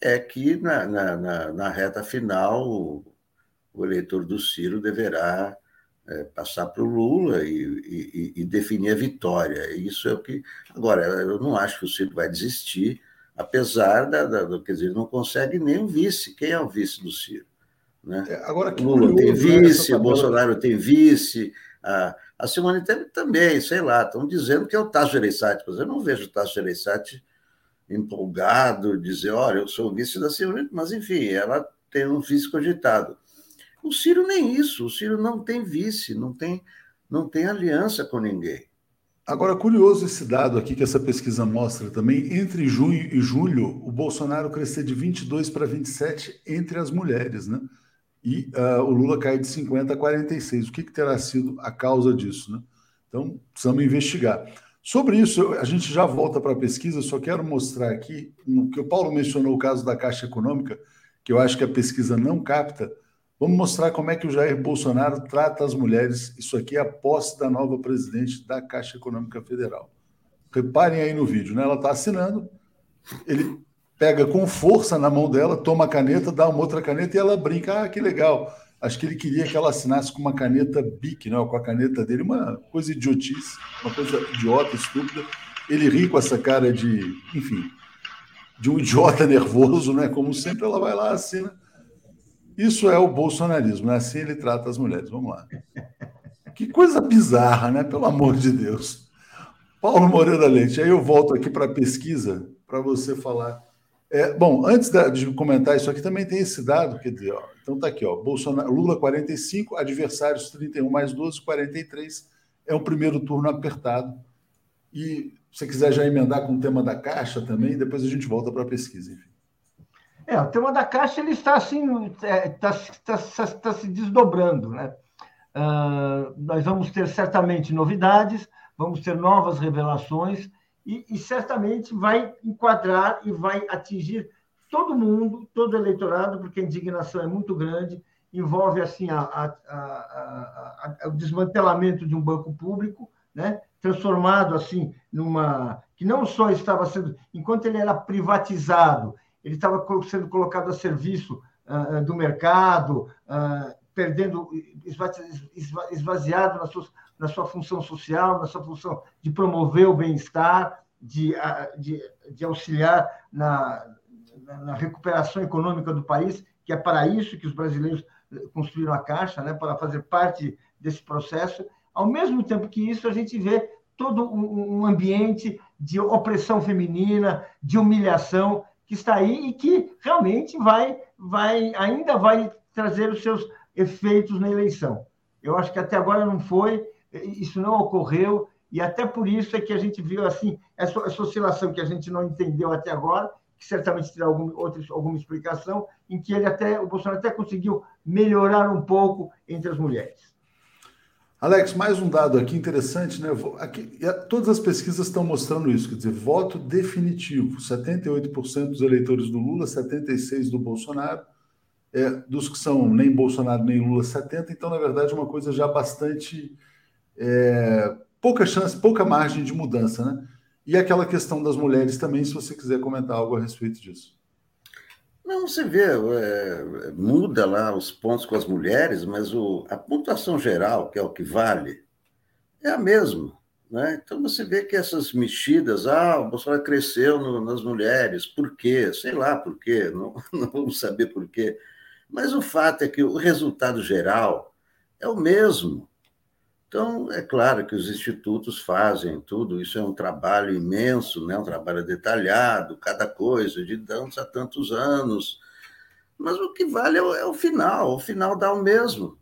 é que na, na, na, na reta final o, o, eleitor do Ciro deverá é, passar para o Lula e, e, e, definir a vitória. Isso é o que. Agora, eu não acho que o Ciro vai desistir, apesar da, da, quer dizer, não consegue nem um vice. Quem é o vice do Ciro? Né? É, agora, o Lula tem né, vice, o Bolsonaro tem vice, a, a Simone Tebet também, sei lá, estão dizendo que é o Tasso Gereissati, mas eu não vejo o Tasso Gereissati empolgado, dizer, olha, eu sou vice da Simone, mas enfim, ela tem um vice cogitado. O Ciro nem isso, o Ciro não tem vice, não tem, não tem aliança com ninguém. Agora, curioso esse dado aqui que essa pesquisa mostra também, entre junho e julho, o Bolsonaro cresceu de 22 para 27 entre as mulheres, né? E uh, o Lula cai de 50 a 46. O que, que terá sido a causa disso, né? Então, precisamos investigar. Sobre isso, a gente já volta para a pesquisa, só quero mostrar aqui, que o Paulo mencionou o caso da Caixa Econômica, que eu acho que a pesquisa não capta, Vamos mostrar como é que o Jair Bolsonaro trata as mulheres. Isso aqui é a posse da nova presidente da Caixa Econômica Federal. Reparem aí no vídeo, né? Ela está assinando, ele pega com força na mão dela, toma a caneta, dá uma outra caneta e ela brinca. Ah, que legal. Acho que ele queria que ela assinasse com uma caneta BIC, né? com a caneta dele, uma coisa idiotice, uma coisa idiota, estúpida. Ele ri com essa cara de, enfim, de um idiota nervoso, né? Como sempre, ela vai lá, assina isso é o bolsonarismo, né? Assim ele trata as mulheres. Vamos lá. Que coisa bizarra, né? Pelo amor de Deus. Paulo Moreira Leite, aí eu volto aqui para a pesquisa para você falar. É, bom, antes de comentar isso aqui, também tem esse dado, dizer, ó, então tá aqui, ó, Bolsonaro, Lula 45, adversários 31 mais 12, 43. É um primeiro turno apertado. E se você quiser já emendar com o tema da Caixa também, depois a gente volta para a pesquisa, enfim. É, o tema da Caixa ele está assim, está é, tá, tá, tá, se desdobrando, né? Uh, nós vamos ter certamente novidades, vamos ter novas revelações e, e, certamente vai enquadrar e vai atingir todo mundo, todo eleitorado, porque a indignação é muito grande, envolve assim a, a, a, o desmantelamento de um banco público, né? transformado assim numa que não só estava sendo, enquanto ele era privatizado ele estava sendo colocado a serviço uh, do mercado, uh, perdendo, esvaziado na sua, na sua função social, na sua função de promover o bem-estar, de, de, de, auxiliar na, na recuperação econômica do país, que é para isso que os brasileiros construíram a Caixa, né, para fazer parte desse processo. Ao mesmo tempo que isso, a gente vê todo um ambiente de opressão feminina, de humilhação, que está aí e que realmente vai, vai ainda vai trazer os seus efeitos na eleição. Eu acho que até agora não foi, isso não ocorreu, e até por isso é que a gente viu assim essa, essa oscilação que a gente não entendeu até agora, que certamente terá algum, outra, alguma explicação, em que ele até o Bolsonaro até conseguiu melhorar um pouco entre as mulheres. Alex, mais um dado aqui interessante, né? Aqui, todas as pesquisas estão mostrando isso, quer dizer, voto definitivo: 78% dos eleitores do Lula, 76% do Bolsonaro, é, dos que são nem Bolsonaro nem Lula, 70%. Então, na verdade, é uma coisa já bastante. É, pouca chance, pouca margem de mudança, né? E aquela questão das mulheres também, se você quiser comentar algo a respeito disso. Não, você vê, é, muda lá os pontos com as mulheres, mas o, a pontuação geral, que é o que vale, é a mesma. Né? Então você vê que essas mexidas, ah, o Bolsonaro cresceu no, nas mulheres, por quê? Sei lá por quê, não, não vamos saber por quê. Mas o fato é que o resultado geral é o mesmo. Então, é claro que os institutos fazem tudo, isso é um trabalho imenso, né? um trabalho detalhado, cada coisa, de tantos a tantos anos. Mas o que vale é o, é o final, o final dá o mesmo.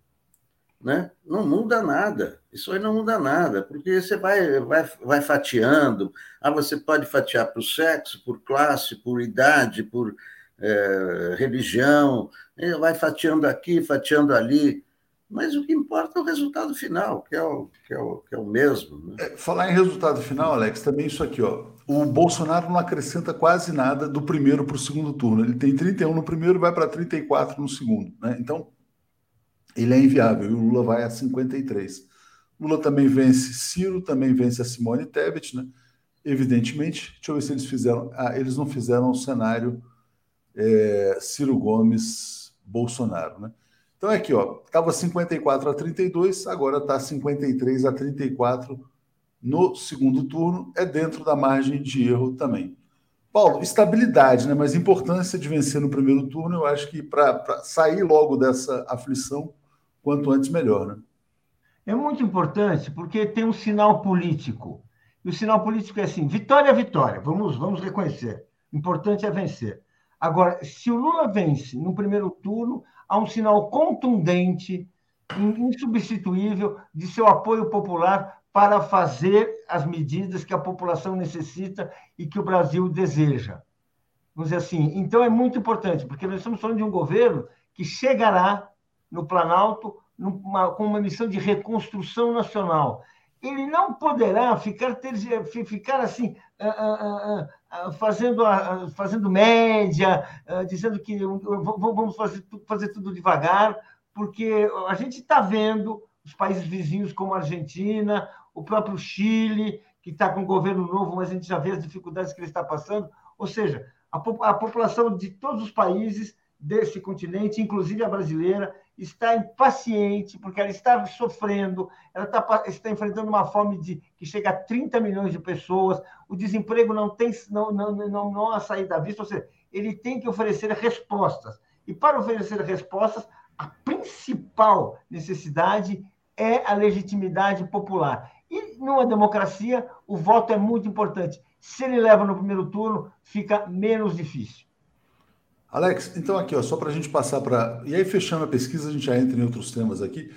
Né? Não muda nada. Isso aí não muda nada, porque você vai, vai, vai fatiando. Ah, você pode fatiar por sexo, por classe, por idade, por é, religião, vai fatiando aqui, fatiando ali mas o que importa é o resultado final, que é o, que é o, que é o mesmo. Né? É, falar em resultado final, Alex, também isso aqui, ó. O Bolsonaro não acrescenta quase nada do primeiro para o segundo turno. Ele tem 31 no primeiro vai para 34 no segundo. Né? Então, ele é inviável. E o Lula vai a 53. Lula também vence Ciro, também vence a Simone Tebet, né? Evidentemente. Deixa eu ver se eles fizeram. Ah, eles não fizeram o cenário é, Ciro Gomes Bolsonaro. Né? Então é aqui, ó, estava 54 a 32, agora está 53 a 34 no segundo turno, é dentro da margem de erro também. Paulo, estabilidade, né? Mas importância de vencer no primeiro turno, eu acho que para sair logo dessa aflição, quanto antes melhor, né? É muito importante porque tem um sinal político. E o sinal político é assim: vitória é vitória, vamos, vamos reconhecer. Importante é vencer. Agora, se o Lula vence no primeiro turno, há um sinal contundente, insubstituível, de seu apoio popular para fazer as medidas que a população necessita e que o Brasil deseja. Vamos dizer assim. Então, é muito importante, porque nós estamos falando de um governo que chegará no Planalto numa, com uma missão de reconstrução nacional. Ele não poderá ficar, ter, ficar assim, fazendo, fazendo média, dizendo que vamos fazer, fazer tudo devagar, porque a gente está vendo os países vizinhos como a Argentina, o próprio Chile, que está com um governo novo, mas a gente já vê as dificuldades que ele está passando. Ou seja, a, a população de todos os países desse continente, inclusive a brasileira, está impaciente, porque ela está sofrendo, ela está, está enfrentando uma fome de, que chega a 30 milhões de pessoas, o desemprego não tem não, não, não, não a saída vista, ou seja, ele tem que oferecer respostas. E para oferecer respostas, a principal necessidade é a legitimidade popular. E numa democracia, o voto é muito importante. Se ele leva no primeiro turno, fica menos difícil. Alex, então aqui, ó, só para a gente passar para. E aí, fechando a pesquisa, a gente já entra em outros temas aqui.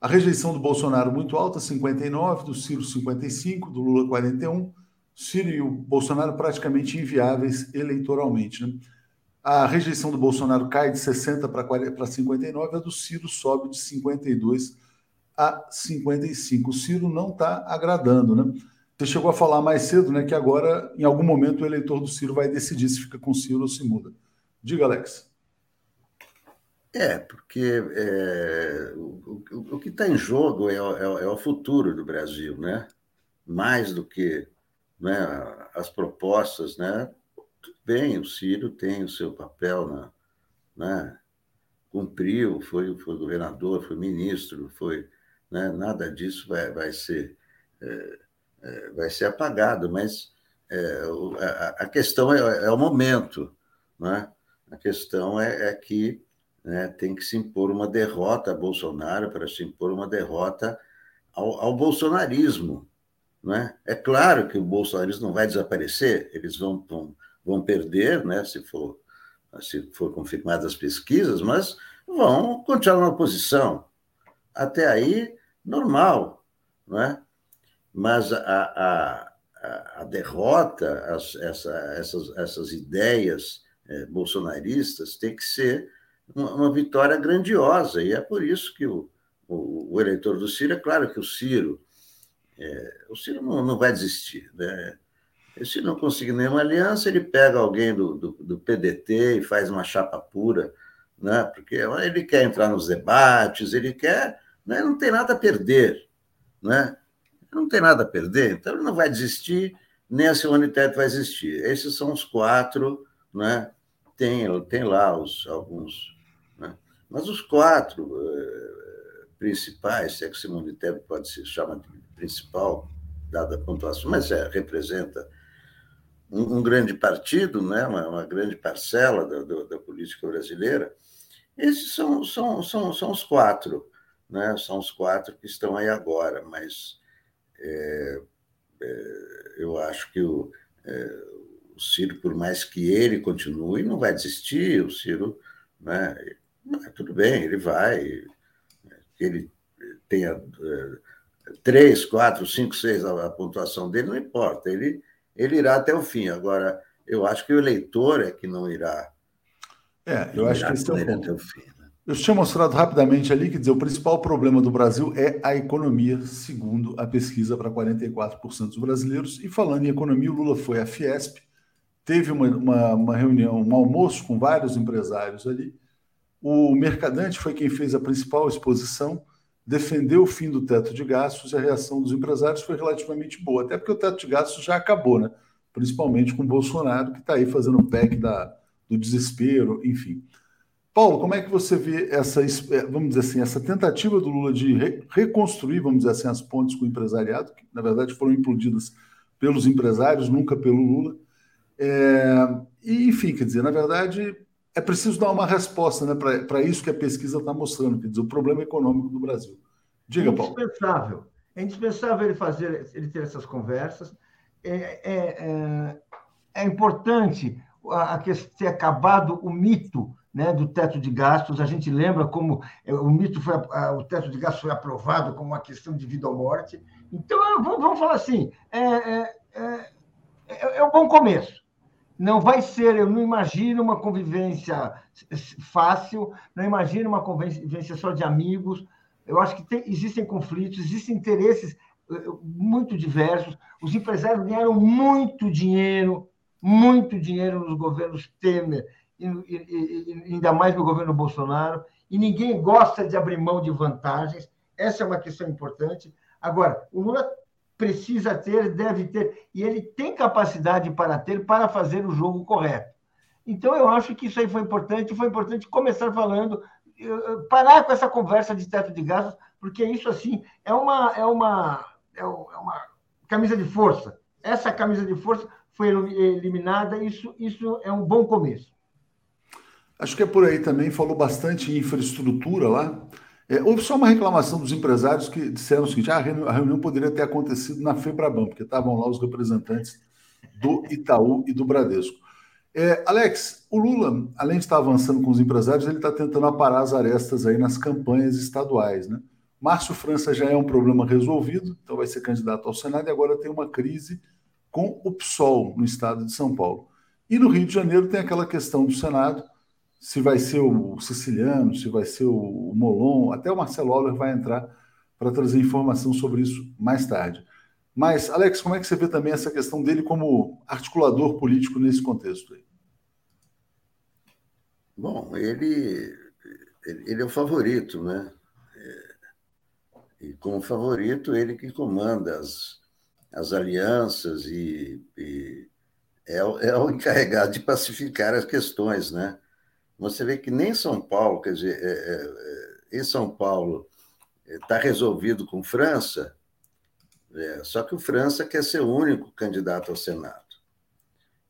A rejeição do Bolsonaro muito alta, 59, do Ciro 55, do Lula 41. Ciro e o Bolsonaro praticamente inviáveis eleitoralmente. Né? A rejeição do Bolsonaro cai de 60 para 59, a do Ciro sobe de 52 a 55. O Ciro não está agradando, né? Você chegou a falar mais cedo, né, que agora, em algum momento, o eleitor do Ciro vai decidir se fica com o Ciro ou se muda. Diga, Alex. É, porque é, o, o, o, que está em jogo é, é, é, o futuro do Brasil, né? Mais do que né, as propostas, né? Tudo bem, o Ciro tem o seu papel, na, né? cumpriu, foi, foi governador, foi ministro, foi, né? nada disso vai, vai ser é, é vai ser apagado, mas é, a, a, questão é, é o momento, né? A questão é, é que né, tem que se impor uma derrota a Bolsonaro para se impor uma derrota ao, ao bolsonarismo. Né? É claro que o bolsonarismo não vai desaparecer, eles vão, vão, vão perder, né, se for se for confirmadas as pesquisas, mas vão continuar na oposição. Até aí, normal, né? Mas a, a, a derrota, as, essa, essas, essas ideias bolsonaristas tem que ser uma, uma, vitória grandiosa, e é por isso que o, o, o eleitor do Ciro, é claro que o Ciro, é, o Ciro não, não vai desistir, né? Se não conseguir nenhuma aliança, ele pega alguém do, do, do, PDT e faz uma chapa pura, né? porque ele quer entrar nos debates, ele quer, né? não tem nada a perder. Né? Não tem nada a perder, então ele não vai desistir, nem a Simone Tebet vai desistir. Esses são os quatro né? Tem, tem lá os, alguns. Né? Mas os quatro uh, principais, se é que Simone Tebet pode se chamar de principal, dada a pontuação, mas é, representa um, um grande partido, né? uma, uma grande parcela da, da, da, política brasileira. Esses são, são, são, são os quatro, né? são os quatro que estão aí agora, mas é, é, eu acho que o, é, o Ciro, por mais que ele continue, não vai desistir, o Ciro, né, tudo bem, ele vai, ele tenha eh, três, quatro, cinco, seis, a, pontuação dele não importa, ele, ele irá até o fim. Agora, eu acho que o eleitor é que não irá. É, eu acho que esse é o ponto. Fim, né? Eu tinha mostrado rapidamente ali, quer dizer, o principal problema do Brasil é a economia, segundo a pesquisa para 44% dos brasileiros. E falando em economia, o Lula foi à Fiesp, teve uma, uma, uma, reunião, um almoço com vários empresários ali. O Mercadante foi quem fez a principal exposição, defendeu o fim do teto de gastos e a reação dos empresários foi relativamente boa, até porque o teto de gastos já acabou, né? principalmente com o Bolsonaro, que está aí fazendo o PEC da, do desespero, enfim. Paulo, como é que você vê essa, é, vamos dizer assim, essa tentativa do Lula de re reconstruir, vamos dizer assim, as pontes com o empresariado, que na verdade foram implodidas pelos empresários, nunca pelo Lula. É, e, enfim, quer dizer, na verdade, é preciso dar uma resposta né, para isso que a pesquisa está mostrando, quer dizer, o problema econômico do Brasil. Diga, Paulo. É indispensável. É indispensável ele fazer, ele ter essas conversas. É, é, é, é importante a, a ter acabado o mito né, do teto de gastos. A gente lembra como é, o mito foi o teto de gastos foi aprovado como uma questão de vida ou morte. Então vamos, vamos falar assim, é, é, é, é, é um bom começo. Não vai ser, eu não imagino uma convivência fácil, não imagino uma convivência só de amigos. Eu acho que tem, existem conflitos, existem interesses eh, muito diversos. Os empresários ganharam muito dinheiro, muito dinheiro nos governos Temer e, e, e, ainda mais no governo Bolsonaro, e ninguém gosta de abrir mão de vantagens. Essa é uma questão importante. Agora, o Lula precisa ter, deve ter, e ele tem capacidade para ter, para fazer o jogo correto. Então, eu acho que isso aí foi importante, foi importante começar falando, parar com essa conversa de teto de gastos, porque isso, assim, é uma, é uma, é uma camisa de força. Essa camisa de força foi eliminada, isso, isso é um bom começo. Acho que é por aí também, falou bastante em infraestrutura lá. É, houve só uma reclamação dos empresários que disseram o seguinte: ah, a, reunião, poderia ter acontecido na Febraban, porque estavam lá os representantes do Itaú e do Bradesco. É, Alex, o Lula, além de estar avançando com os empresários, ele está tentando aparar as arestas aí nas campanhas estaduais. Né? Márcio França já é um problema resolvido, então vai ser candidato ao Senado e agora tem uma crise com o PSOL no estado de São Paulo. E no Rio de Janeiro tem aquela questão do Senado se vai ser o Siciliano, se vai ser o Molon, até o Marcelo Auler vai entrar para trazer informação sobre isso mais tarde. Mas, Alex, como é que você vê também essa questão dele como articulador político nesse contexto aí? Bom, ele, ele é o favorito, né? É, e como favorito, ele que comanda as, as alianças e, e é, é o encarregado de pacificar as questões, né? Você vê que nem São Paulo, quer dizer, é, é, é em São Paulo está resolvido com França, é, só que o França quer ser o único candidato ao Senado.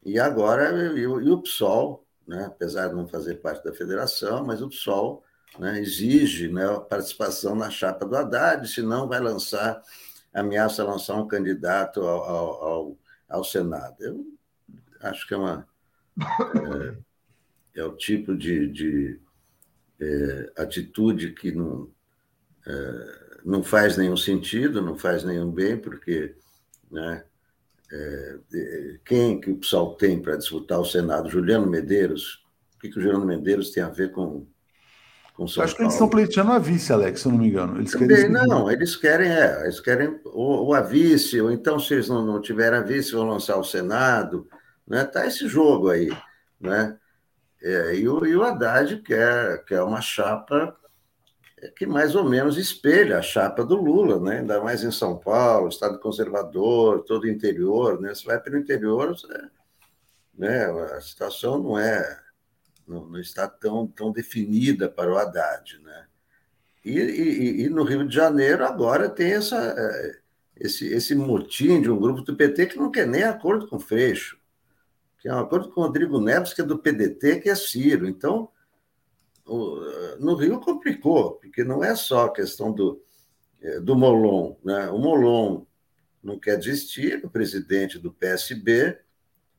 E agora, e, e o PSOL, né, apesar de não fazer parte da federação, mas o PSOL né, exige né, participação na chapa do Haddad, senão vai lançar, ameaça lançar um candidato ao, ao, ao, ao Senado. Eu acho que é uma. É, é o tipo de, de é, atitude que não, é, não faz nenhum sentido, não faz nenhum bem, porque né, é, é quem que o pessoal tem para disputar o Senado? Juliano Medeiros. O que, que o Juliano Medeiros tem a ver com, com São Acho Paulo? que eles estão pleiteando a vice, Alex, se eu não me engano. Eles querem não, eles querem, é, eles querem ou, a vice, ou então, se eles não, não tiverem a vice, vão lançar o Senado. Né? Tá esse jogo aí. Né? É, e, o, e o Haddad quer, quer uma chapa que mais ou menos espelha a chapa do Lula, né? ainda mais em São Paulo, estado conservador, todo o interior. Né? Você vai para o interior, você, né? a situação não é não, não, está tão, tão definida para o Haddad. Né? E, e, e, no Rio de Janeiro agora tem essa, é, esse, esse motim de um grupo do PT que não quer nem acordo com o Freixo que é um acordo com o Rodrigo Neves, que é do PDT, que é Ciro. Então, no Rio complicou, porque não é só a questão do, é, do Molon. Né? O Molon não quer desistir, o presidente do PSB.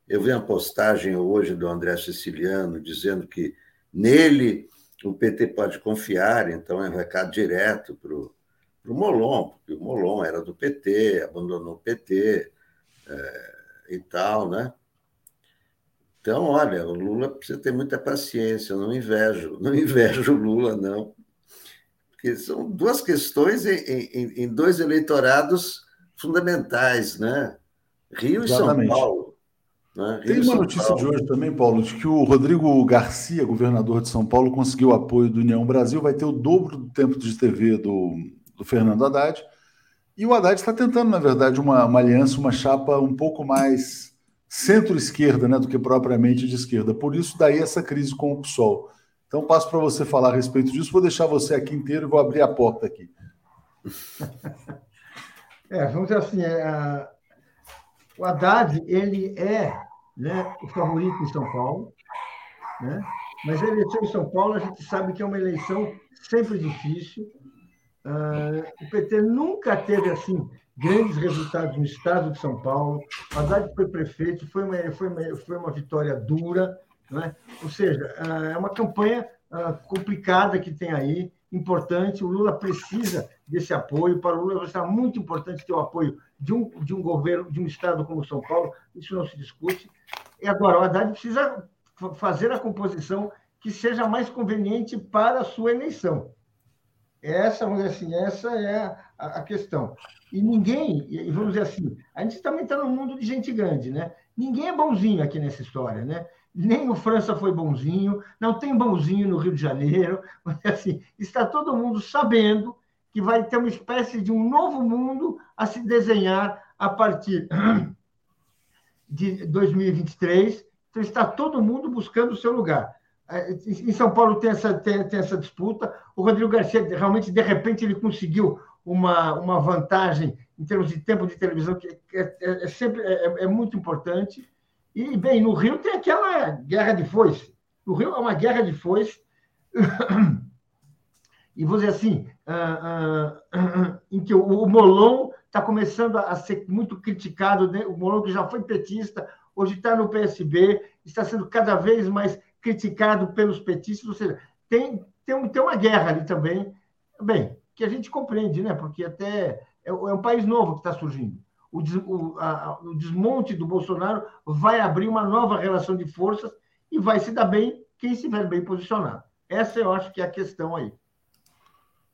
Eu vi uma postagem hoje do André Siciliano dizendo que nele o PT pode confiar, então é um recado direto para o Molon, porque o Molon era do PT, abandonou o PT é, e tal, né? Então, olha, o Lula precisa ter muita paciência, eu não invejo, não invejo o Lula, não. Porque são duas questões em, em, em dois eleitorados fundamentais, né? Rio Exatamente. e São Paulo. Né? Tem uma notícia Paulo. de hoje também, Paulo, de que o Rodrigo Garcia, governador de São Paulo, conseguiu o apoio do União Brasil, vai ter o dobro do tempo de TV do, do Fernando Haddad. E o Haddad está tentando, na verdade, uma, uma aliança, uma chapa um pouco mais centro-esquerda, né, do que propriamente de esquerda. Por isso, daí essa crise com o PSOL. Então, passo para você falar a respeito disso. Vou deixar você aqui inteiro e vou abrir a porta aqui. É, vamos dizer assim, é, o Haddad, ele é né, o favorito em São Paulo, né? mas a eleição em São Paulo, a gente sabe que é uma eleição sempre difícil. Uh, o PT nunca teve, assim, grandes resultados no estado de São Paulo. Haddad foi prefeito, foi uma, foi uma, foi uma vitória dura, né? ou seja, uh, é uma campanha uh, complicada que tem aí, importante. O Lula precisa desse apoio. Para o Lula vai estar muito importante ter o apoio de um, de um governo, de um estado como São Paulo. Isso não se discute. E agora, o Haddad precisa fazer a composição que seja mais conveniente para a sua eleição. Essa, vamos dizer assim, essa é a, questão. E ninguém, vamos dizer assim, a gente também está num mundo de gente grande, né? Ninguém é bonzinho aqui nessa história, né? Nem o França foi bonzinho, não tem bonzinho no Rio de Janeiro. Assim, está todo mundo sabendo que vai ter uma espécie de um novo mundo a se desenhar a partir de 2023. Então, está todo mundo buscando o seu lugar. É, em São Paulo tem essa, tem, tem essa disputa. O Rodrigo Garcia, realmente, de repente, ele conseguiu uma, uma vantagem em termos de tempo de televisão, que é, é, é sempre é, é, muito importante. E, bem, no Rio tem aquela guerra de foice. No Rio é uma guerra de foice. e vou dizer assim, uh, uh, em que o, o Molon está começando a ser muito criticado, né? o Molon que já foi petista, hoje está no PSB, está sendo cada vez mais criticado pelos petistas, ou seja, tem, tem, tem uma guerra ali também, bem, que a gente compreende, né? porque até é, é um país novo que está surgindo. O, o, a, o desmonte do Bolsonaro vai abrir uma nova relação de forças e vai se dar bem quem estiver bem posicionado. Essa eu acho que é a questão aí.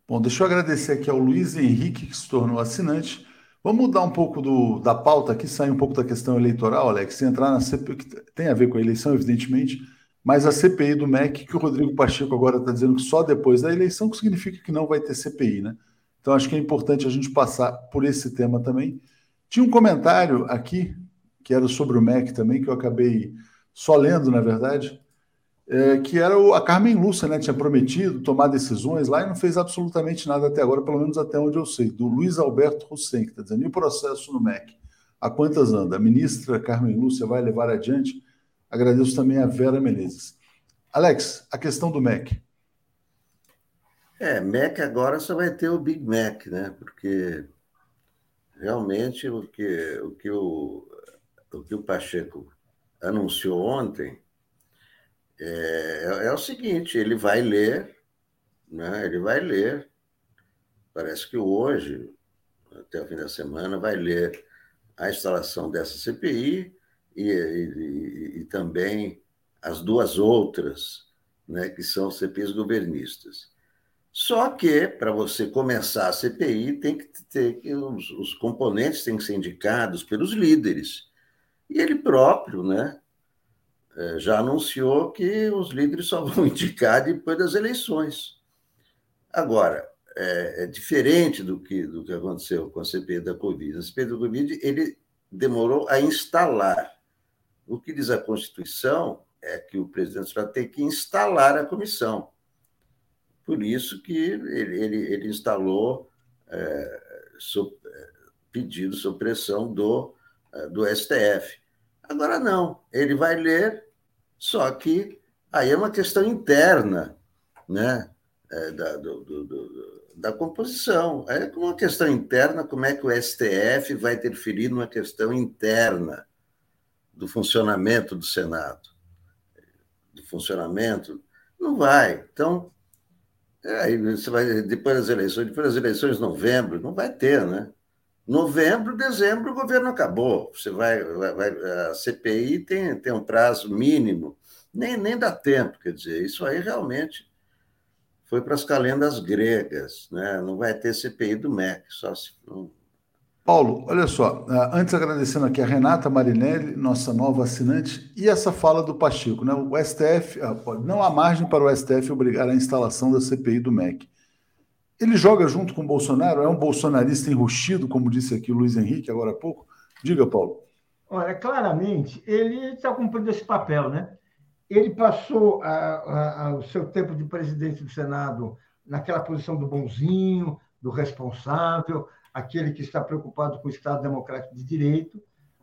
Bom, deixa eu agradecer aqui ao Luiz Henrique, que se tornou assinante. Vamos mudar um pouco do, da pauta aqui, sair um pouco da questão eleitoral, Alex, e entrar na CPI, que tem a ver com a eleição, evidentemente, mas a CPI do MEC, que o Rodrigo Pacheco agora está dizendo que só depois da eleição, que significa que não vai ter CPI, né? Então acho que é importante a gente passar por esse tema também. Tinha um comentário aqui, que era sobre o MEC também, que eu acabei só lendo, na verdade, é, que era o, a Carmen Lúcia, né? Tinha prometido tomar decisões lá e não fez absolutamente nada até agora, pelo menos até onde eu sei. Do Luiz Alberto Hussein, que está dizendo, e o processo no MEC? A quantas anda? A ministra Carmen Lúcia vai levar adiante? Agradeço também a Vera Menezes. Alex, a questão do MEC. É, MEC agora só vai ter o Big Mac, né? Porque realmente o que o, que o, o, que o Pacheco anunciou ontem é, é o seguinte, ele vai ler, né? ele vai ler, parece que hoje, até o fim da semana, vai ler a instalação dessa CPI e, e, e também as duas outras, né, que são CPIs governistas. Só que, para você começar a CPI, tem que ter os, os componentes têm que ser indicados pelos líderes. E ele próprio, né, é, já anunciou que os líderes só vão indicar depois das eleições. Agora, é, é, diferente do que, do que aconteceu com a CPI da Covid. A CPI da Covid, ele demorou a instalar. O que diz a Constituição é que o presidente vai ter que instalar a comissão. Por isso que ele, ele, ele instalou é, é, pedido sob pressão do, é, do STF. Agora não, ele vai ler só que aí é uma questão interna, né? É, da, do, do, do, da composição. É uma questão interna, como é que o STF vai interferir numa questão interna do funcionamento do Senado? Do funcionamento? Não vai. Então, é, aí você vai, depois das eleições, depois das eleições novembro, não vai ter, né? Novembro, dezembro, o governo acabou. Você vai, vai, a CPI tem, tem um prazo mínimo, nem, nem dá tempo, quer dizer, isso aí realmente foi para as calendas gregas, né? Não vai ter CPI do MEC, só se não... Paulo, olha só, ah, antes agradecendo aqui a Renata Marinelli, nossa nova assinante, e essa fala do Pacheco, né? O STF, ah, não há margem para o STF obrigar a instalação da CPI do MEC. Ele joga junto com o Bolsonaro? É um bolsonarista enrustido, como disse aqui o Luiz Henrique agora há pouco? Diga, Paulo. Olha, claramente, ele está cumprindo esse papel, né? Ele passou a, a, a, o seu tempo de presidente do Senado naquela posição do bonzinho, do responsável, aquele que está preocupado com o Estado Democrático de Direito,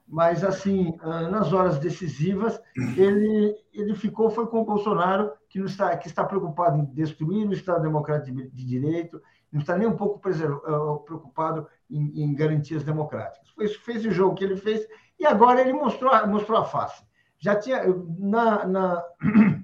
mas, assim, ah, nas horas decisivas, ele, ele ficou, foi com o Bolsonaro, que, não está, que está preocupado em destruir o Estado Democrático de, de Direito, não está nem um pouco ah, preocupado em, em, garantias democráticas. Foi, fez o jogo que ele fez e agora ele mostrou, mostrou a face. Já tinha. Na, na...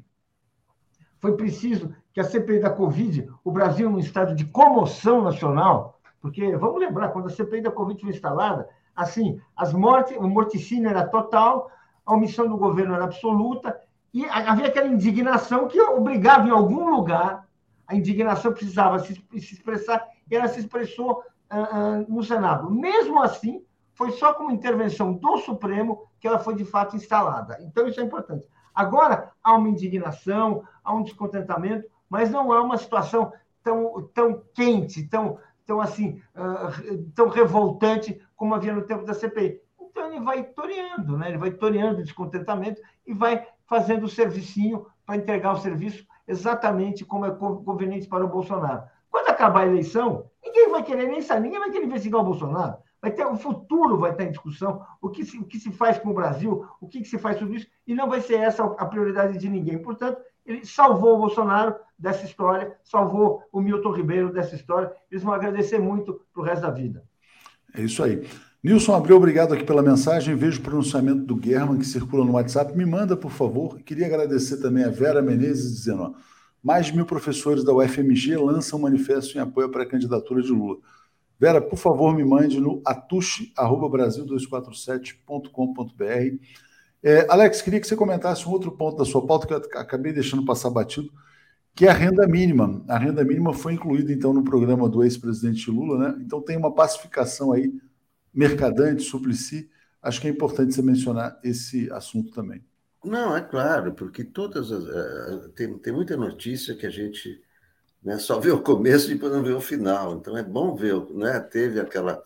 Foi preciso que a CPI da Covid, o Brasil, num estado de comoção nacional, porque, vamos lembrar, quando a CPI da Covid foi instalada, assim, as mortes, o morticínio era total, a omissão do governo era absoluta, e havia aquela indignação que obrigava em algum lugar, a indignação precisava se, se expressar, e ela se expressou uh, uh, no Senado. Mesmo assim, foi só com intervenção do Supremo que ela foi de fato instalada. Então, isso é importante. Agora, há uma indignação, há um descontentamento, mas não há uma situação tão, tão quente, tão, tão assim, uh, tão revoltante como havia no tempo da CPI. Então ele vai toreando, né? ele vai toreando o descontentamento e vai fazendo o servicinho para entregar o serviço exatamente como é conveniente para o Bolsonaro. Quando acabar a eleição, ninguém vai querer nem saber, ninguém vai querer investigar o Bolsonaro. Vai ter, o futuro vai estar em discussão, o que se, o que se faz com o Brasil, o que, que se faz tudo isso, e não vai ser essa a prioridade de ninguém. Portanto, ele salvou o Bolsonaro dessa história, salvou o Milton Ribeiro dessa história. Eles vão agradecer muito para o resto da vida. É isso aí. Nilson Abreu, obrigado aqui pela mensagem. Vejo o pronunciamento do Guerman que circula no WhatsApp. Me manda, por favor. Queria agradecer também a Vera Menezes, dizendo: ó, mais de mil professores da UFMG lançam um manifesto em apoio à pré-candidatura de Lula. Vera, por favor, me mande no atuche.brasil247.com.br. É, Alex, queria que você comentasse um outro ponto da sua pauta que eu acabei deixando passar batido, que é a renda mínima. A renda mínima foi incluída, então, no programa do ex-presidente Lula, né? Então tem uma pacificação aí, Mercadante, Suplicy. Acho que é importante você mencionar esse assunto também. Não, é claro, porque todas as, uh, tem, tem muita notícia que a gente né, só vê o começo e depois não vê o final. Então é bom ver, né? Teve aquela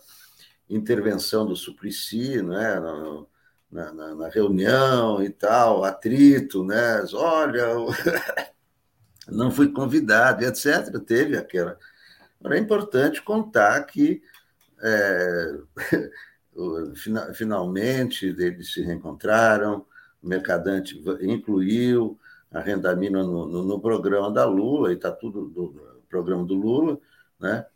intervenção do Suplicy, né? No, na, na, na, reunião e tal, atrito, né? Olha, não fui convidado, etc. Teve aquela. Agora é importante contar que é, finalmente eles se reencontraram, o Mercadante incluiu a renda mínima no, no, no programa da Lula, e está tudo no programa do Lula, né?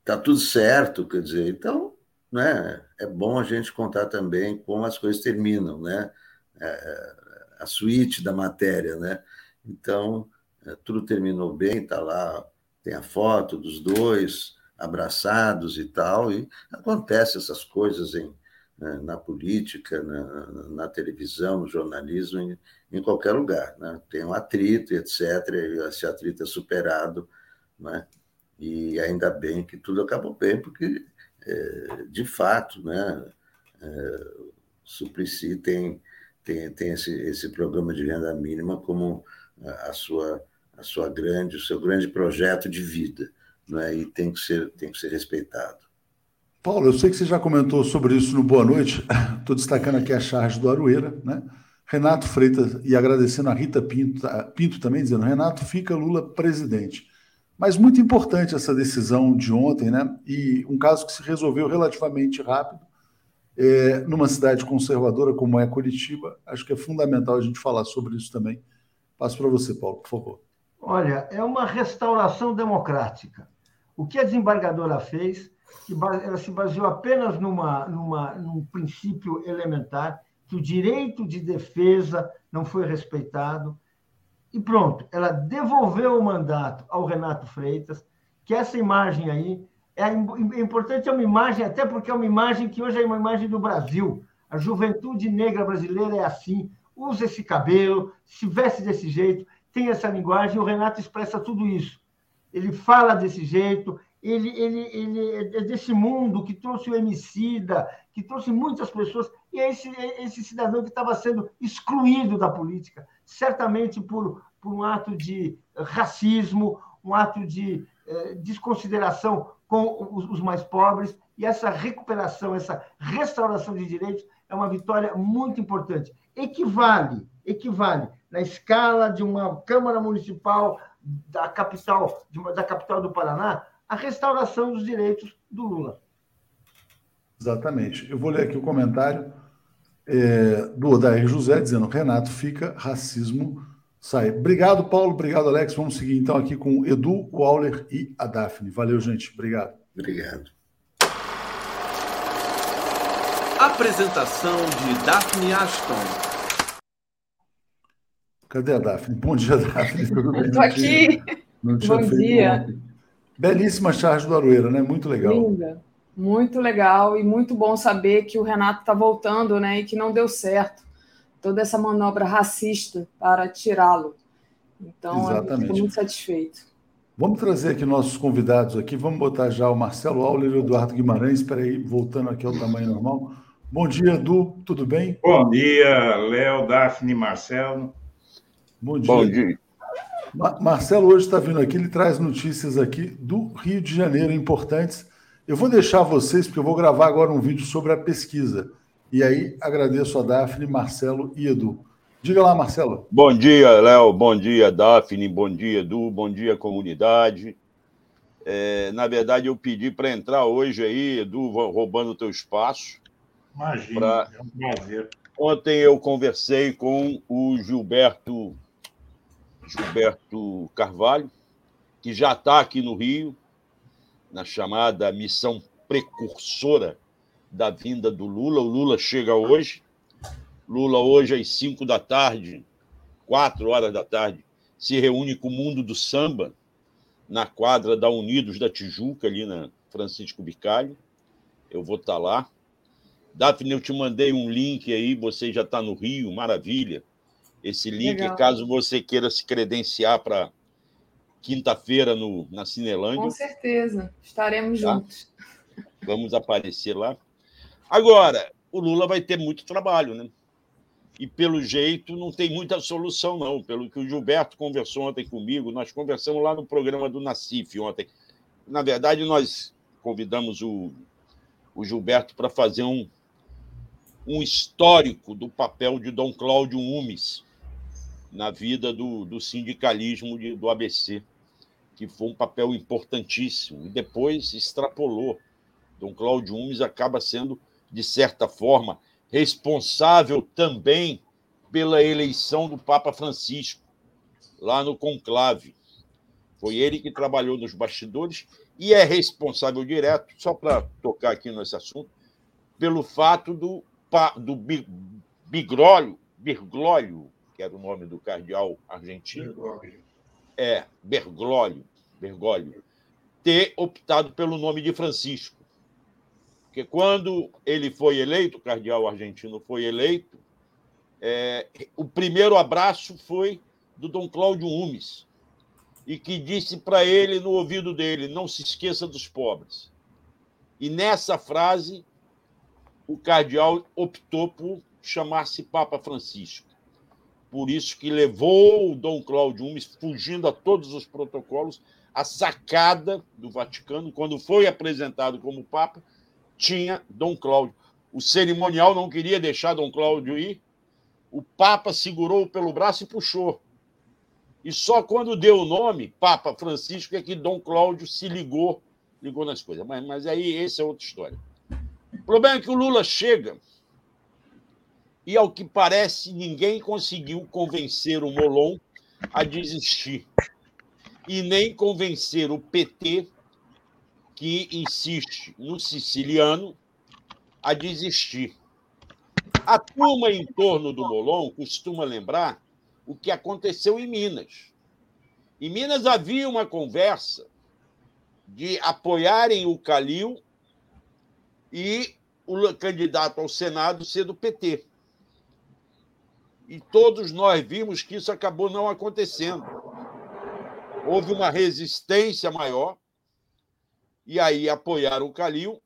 Está tudo certo, quer dizer, então né, é bom a gente contar também como as coisas terminam, né? É, a suíte da matéria, né? Então, é, tudo terminou bem, está lá, tem a foto dos dois abraçados e tal, e acontece essas coisas em, né, na política, na, na, televisão, no jornalismo, em, em, qualquer lugar. Né? Tem um atrito, etc., e esse atrito é superado, né? e ainda bem que tudo acabou bem, porque, é, de fato, né, é, Suplicy tem, tem, tem esse, esse programa de renda mínima como a sua a sua grande, o seu grande projeto de vida, né? e tem que ser, tem que ser respeitado. Paulo, eu sei que você já comentou sobre isso no Boa Noite, estou destacando aqui a charge do Aroeira, né? Renato Freitas, e agradecendo a Rita Pinto, Pinto também, dizendo: Renato, fica Lula presidente. Mas muito importante essa decisão de ontem, né? E um caso que se resolveu relativamente rápido, é, numa cidade conservadora como é Curitiba. Acho que é fundamental a gente falar sobre isso também. Passo para você, Paulo, por favor. Olha, é uma restauração democrática. O que a desembargadora fez, ela se baseou apenas numa, numa, num princípio elementar, que o direito de defesa não foi respeitado, e pronto, ela devolveu o mandato ao Renato Freitas, que essa imagem aí é, é importante, é uma imagem, até porque é uma imagem que hoje é uma imagem do Brasil. A juventude negra brasileira é assim, usa esse cabelo, se veste desse jeito, tem essa linguagem, o Renato expressa tudo isso. Ele fala desse jeito, ele, ele, ele é desse mundo que trouxe o Emicida, que trouxe muitas pessoas, e é esse, é esse cidadão que estava sendo excluído da política, certamente por, por um ato de racismo, um ato de eh, desconsideração com os mais pobres, e essa recuperação, essa restauração de direitos é uma vitória muito importante. Equivale, equivale na escala de uma Câmara Municipal da capital, da capital do Paraná, a restauração dos direitos do Lula. Exatamente. Eu vou ler aqui o comentário é, do Odair José, dizendo: Renato, fica racismo sai. Obrigado, Paulo. Obrigado, Alex. Vamos seguir então aqui com Edu, o Auler e a Daphne. Valeu, gente. Obrigado. Obrigado. Apresentação de Daphne Ashton. Cadê a Daphne? Bom dia, Daphne. Tudo bem? Estou aqui. Não tinha Bom dia. Belíssima charge do Aroeira, né? Muito legal. Linda. Muito legal e muito bom saber que o Renato está voltando, né? E que não deu certo toda essa manobra racista para tirá-lo. Então, estou muito satisfeito. Vamos trazer aqui nossos convidados aqui. Vamos botar já o Marcelo Auler e o Eduardo Guimarães. Espera aí, voltando aqui ao tamanho normal. Bom dia, Edu. Tudo bem? Bom dia, Léo, Daphne, Marcelo. Bom dia. Bom dia. Marcelo hoje está vindo aqui, ele traz notícias aqui do Rio de Janeiro importantes. Eu vou deixar vocês, porque eu vou gravar agora um vídeo sobre a pesquisa. E aí agradeço a Daphne, Marcelo e Edu. Diga lá, Marcelo. Bom dia, Léo. Bom dia, Daphne. Bom dia, Edu. Bom dia, comunidade. É, na verdade, eu pedi para entrar hoje aí, Edu, roubando o teu espaço. Imagina, pra... é um prazer. Ontem eu conversei com o Gilberto Gilberto Carvalho, que já está aqui no Rio, na chamada missão precursora da vinda do Lula. O Lula chega hoje. Lula, hoje, às 5 da tarde, 4 horas da tarde, se reúne com o mundo do samba na quadra da Unidos da Tijuca, ali na Francisco Bicalho. Eu vou estar tá lá. Daphne, eu te mandei um link aí, você já está no Rio, maravilha. Esse link, Legal. caso você queira se credenciar para quinta-feira na Cinelândia. Com certeza, estaremos tá? juntos. Vamos aparecer lá. Agora, o Lula vai ter muito trabalho, né? E pelo jeito não tem muita solução, não. Pelo que o Gilberto conversou ontem comigo, nós conversamos lá no programa do Nacif ontem. Na verdade, nós convidamos o, o Gilberto para fazer um, um histórico do papel de Dom Cláudio Umes na vida do, do sindicalismo de, do ABC, que foi um papel importantíssimo. E depois extrapolou. Dom Cláudio Umes acaba sendo de certa forma, responsável também pela eleição do Papa Francisco, lá no conclave. Foi ele que trabalhou nos bastidores e é responsável direto, só para tocar aqui nesse assunto, pelo fato do, do Bigrólio, Bergoglio, que era o nome do cardeal argentino, Bergoglio. é, Bergoglio, Bergoglio, ter optado pelo nome de Francisco. Porque quando ele foi eleito, o cardeal argentino foi eleito, é, o primeiro abraço foi do Dom Cláudio Umes, e que disse para ele no ouvido dele: não se esqueça dos pobres. E nessa frase, o cardeal optou por chamar-se Papa Francisco. Por isso que levou o Dom Cláudio fugindo a todos os protocolos, a sacada do Vaticano, quando foi apresentado como Papa, tinha Dom Cláudio. O cerimonial não queria deixar Dom Cláudio ir. O Papa segurou pelo braço e puxou. E só quando deu o nome, Papa Francisco, é que Dom Cláudio se ligou, ligou nas coisas. Mas, mas aí, essa é outra história. O problema é que o Lula chega e, ao que parece, ninguém conseguiu convencer o Molon a desistir. E nem convencer o PT que insiste no siciliano a desistir. A turma em torno do Molon costuma lembrar o que aconteceu em Minas. Em Minas havia uma conversa de apoiarem o Calil e o candidato ao Senado ser do PT. E todos nós vimos que isso acabou não acontecendo. Houve uma resistência maior e aí apoiaram o Calil,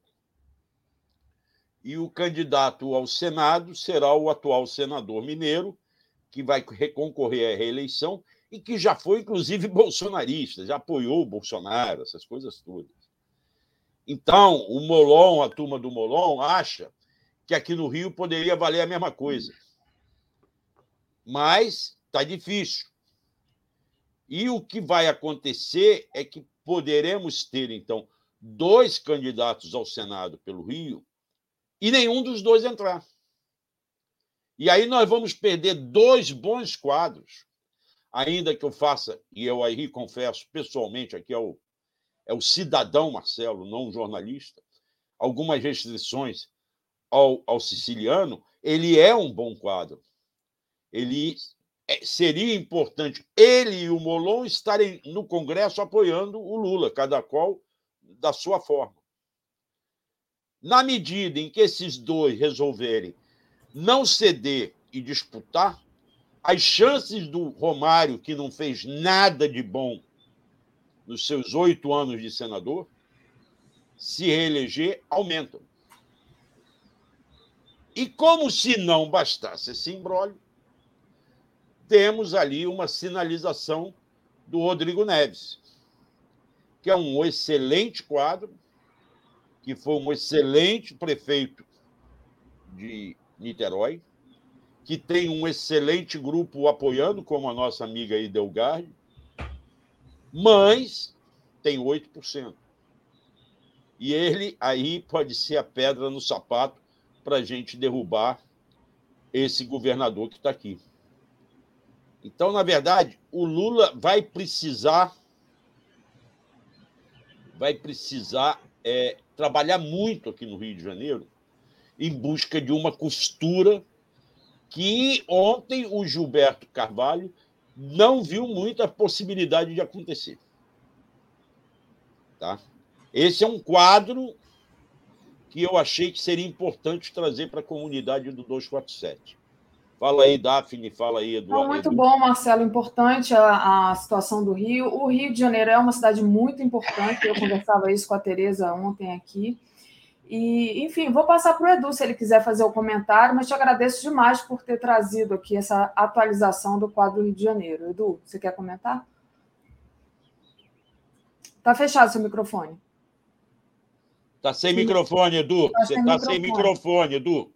e o candidato ao Senado será o atual senador mineiro, que vai reconcorrer à reeleição e que já foi, inclusive, bolsonarista, já apoiou o Bolsonaro, essas coisas todas. Então, o Molon, a turma do Molon, acha que aqui no Rio poderia valer a mesma coisa. Mas está difícil. E o que vai acontecer é que poderemos ter, então, dois candidatos ao Senado pelo Rio e nenhum dos dois entrar. E aí nós vamos perder dois bons quadros, ainda que eu faça, e eu aí confesso pessoalmente, aqui é o, é o cidadão Marcelo, não o jornalista, algumas restrições ao, ao siciliano, ele é um bom quadro. Ele é, seria importante ele e o Molon estarem no Congresso apoiando o Lula, cada qual da sua forma. Na medida em que esses dois resolverem não ceder e disputar, as chances do Romário, que não fez nada de bom nos seus oito anos de senador, se reeleger aumentam. E como se não bastasse esse imbróglio, temos ali uma sinalização do Rodrigo Neves, que é um excelente quadro, que foi um excelente prefeito de Niterói, que tem um excelente grupo apoiando, como a nossa amiga Idelgarde, mas tem 8%. E ele aí pode ser a pedra no sapato para a gente derrubar esse governador que está aqui. Então, na verdade, o Lula vai precisar vai precisar é, trabalhar muito aqui no Rio de Janeiro em busca de uma costura que ontem o Gilberto Carvalho não viu muita possibilidade de acontecer. Tá? Esse é um quadro que eu achei que seria importante trazer para a comunidade do 247. Fala aí, Daphne, fala aí, Eduardo. muito bom, Marcelo, importante a, a, situação do Rio. O Rio de Janeiro é uma cidade muito importante, eu conversava isso com a Tereza ontem aqui. E, enfim, vou passar para o Edu se ele quiser fazer o comentário, mas te agradeço demais por ter trazido aqui essa atualização do quadro Rio de Janeiro. Edu, você quer comentar? Está fechado seu microfone. Está sem Sim. microfone, Edu. Tá você está sem microfone, Edu.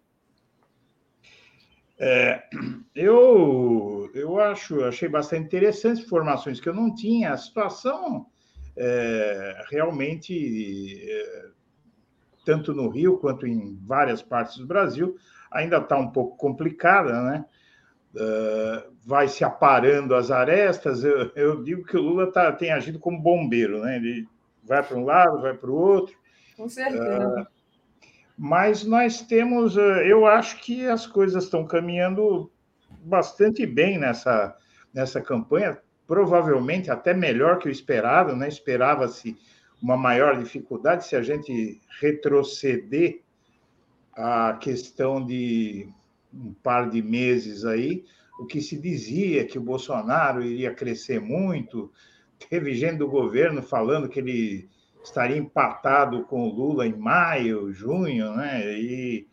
É, eu, eu acho, achei bastante interessante informações que eu não tinha. A situação é, realmente, é, tanto no Rio quanto em várias partes do Brasil, ainda está um pouco complicada, né? Uh, vai se aparando as arestas. Eu, eu digo que o Lula tá, tem agido como bombeiro, né? Ele vai para um lado, vai para o outro. Com certeza. Uh, mas nós temos, eh, eu acho que as coisas estão caminhando bastante bem nessa, nessa campanha, provavelmente até melhor que o esperado, né? Esperava-se uma maior dificuldade se a gente retroceder a questão de um par de meses aí, o que se dizia que o Bolsonaro iria crescer muito, teve gente do governo falando que ele estaria empatado com o Lula em maio, junho, né? E,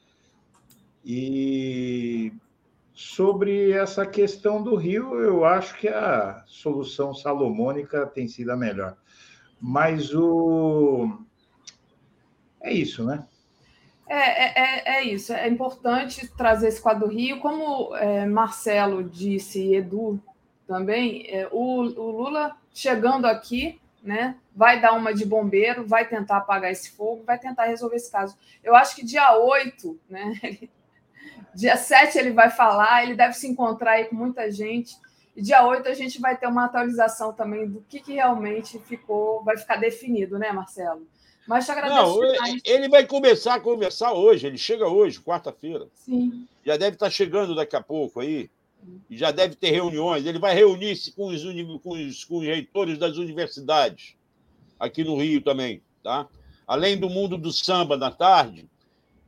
e sobre essa questão do Rio, eu acho que a solução salomônica tem sido a melhor. Mas o. É isso, né? É, é, é, é isso. É importante trazer esse quadro do Rio. Como é, Marcelo disse e Edu também, é, o, o Lula chegando aqui né? Vai dar uma de bombeiro, vai tentar apagar esse fogo, vai tentar resolver esse caso. Eu acho que dia 8, né? dia 7 ele vai falar, ele deve se encontrar aí com muita gente. E dia 8 a gente vai ter uma atualização também do que, que realmente ficou, vai ficar definido, né, Marcelo? Mas te agradeço. Não, demais. ele vai começar a conversar hoje, ele chega hoje, quarta-feira. Sim. Já deve estar chegando daqui a pouco aí já deve ter reuniões. Ele vai reunir-se com os, com, os, com os reitores das universidades, aqui no Rio também. Tá? Além do mundo do samba na tarde,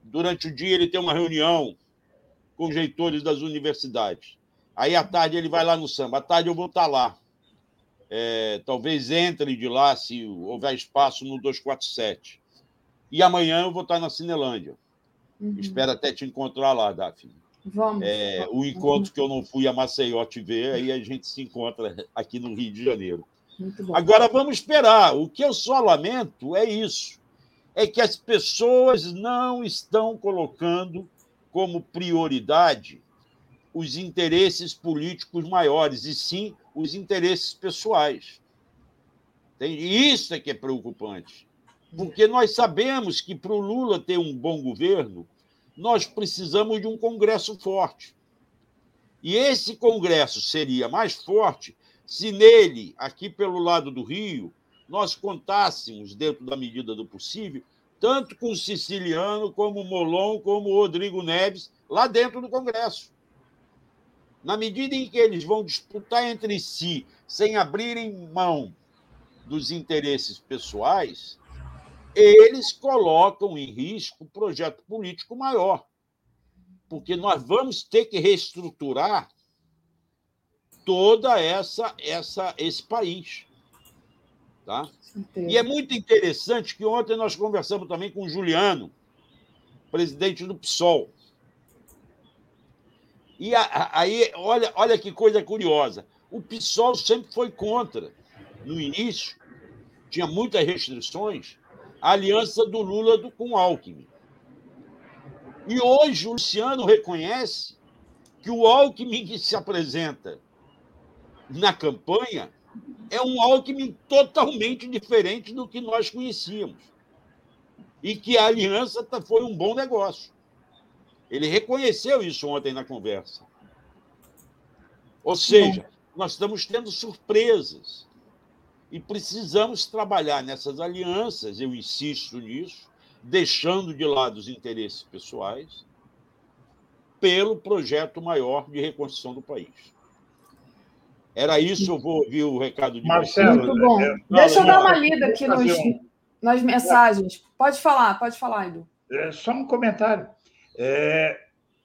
durante o dia ele tem uma reunião com os reitores das universidades. Aí à tarde ele vai lá no samba. À tarde eu vou estar lá. É, talvez entre de lá, se houver espaço, no 247. E amanhã eu vou estar na Cinelândia. Uhum. Espero até te encontrar lá, Daphne. Vamos. É, o encontro que eu não fui a Maceió te ver, aí a gente se encontra aqui no Rio de Janeiro. Agora vamos esperar. O que eu só lamento é isso. é que as pessoas não estão colocando como prioridade os interesses políticos maiores, e sim os interesses pessoais. E isso é que é preocupante. Porque nós sabemos que para o Lula ter um bom governo, nós precisamos de um Congresso forte. E esse Congresso seria mais forte se nele, aqui pelo lado do Rio, nós contássemos, dentro da medida do possível, tanto com o Siciliano, como o Molon, como o Rodrigo Neves, lá dentro do Congresso. Na medida em que eles vão disputar entre si, sem abrirem mão dos interesses pessoais, eles colocam em risco o projeto político maior. Porque nós vamos ter que reestruturar toda essa, essa esse país. Tá? E é muito interessante que ontem nós conversamos também com o Juliano, presidente do PSOL. E aí, olha, olha que coisa curiosa. O PSOL sempre foi contra, no início, tinha muitas restrições, a aliança do Lula do, com o Alckmin. E hoje o Luciano reconhece que o Alckmin que se apresenta na campanha é um Alckmin totalmente diferente do que nós conhecíamos. E que a aliança tá, foi um bom negócio. Ele reconheceu isso ontem na conversa. Ou seja, nós estamos tendo surpresas. E precisamos trabalhar nessas alianças, eu insisto nisso, deixando de lado os interesses pessoais, pelo projeto maior de reconstrução do país. Era isso, eu vou ouvir o recado de Marcelo. Muito bom. É, Deixa eu dar uma lida aqui nos, nas mensagens. Pode falar, pode falar, Edu. É, só um comentário. É,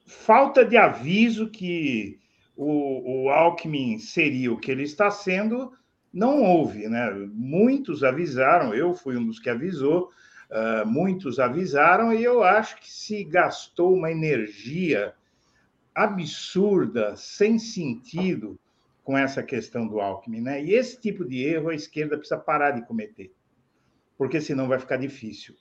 falta de aviso que o, o Alckmin seria o que ele está sendo, não houve. Né? Muitos avisaram, eu fui um dos que avisou, uh, muitos avisaram, e eu acho que se gastou uma energia absurda, sem sentido, com essa questão do Alckmin, né? E esse tipo de erro a esquerda precisa parar de cometer, porque senão vai ficar difícil.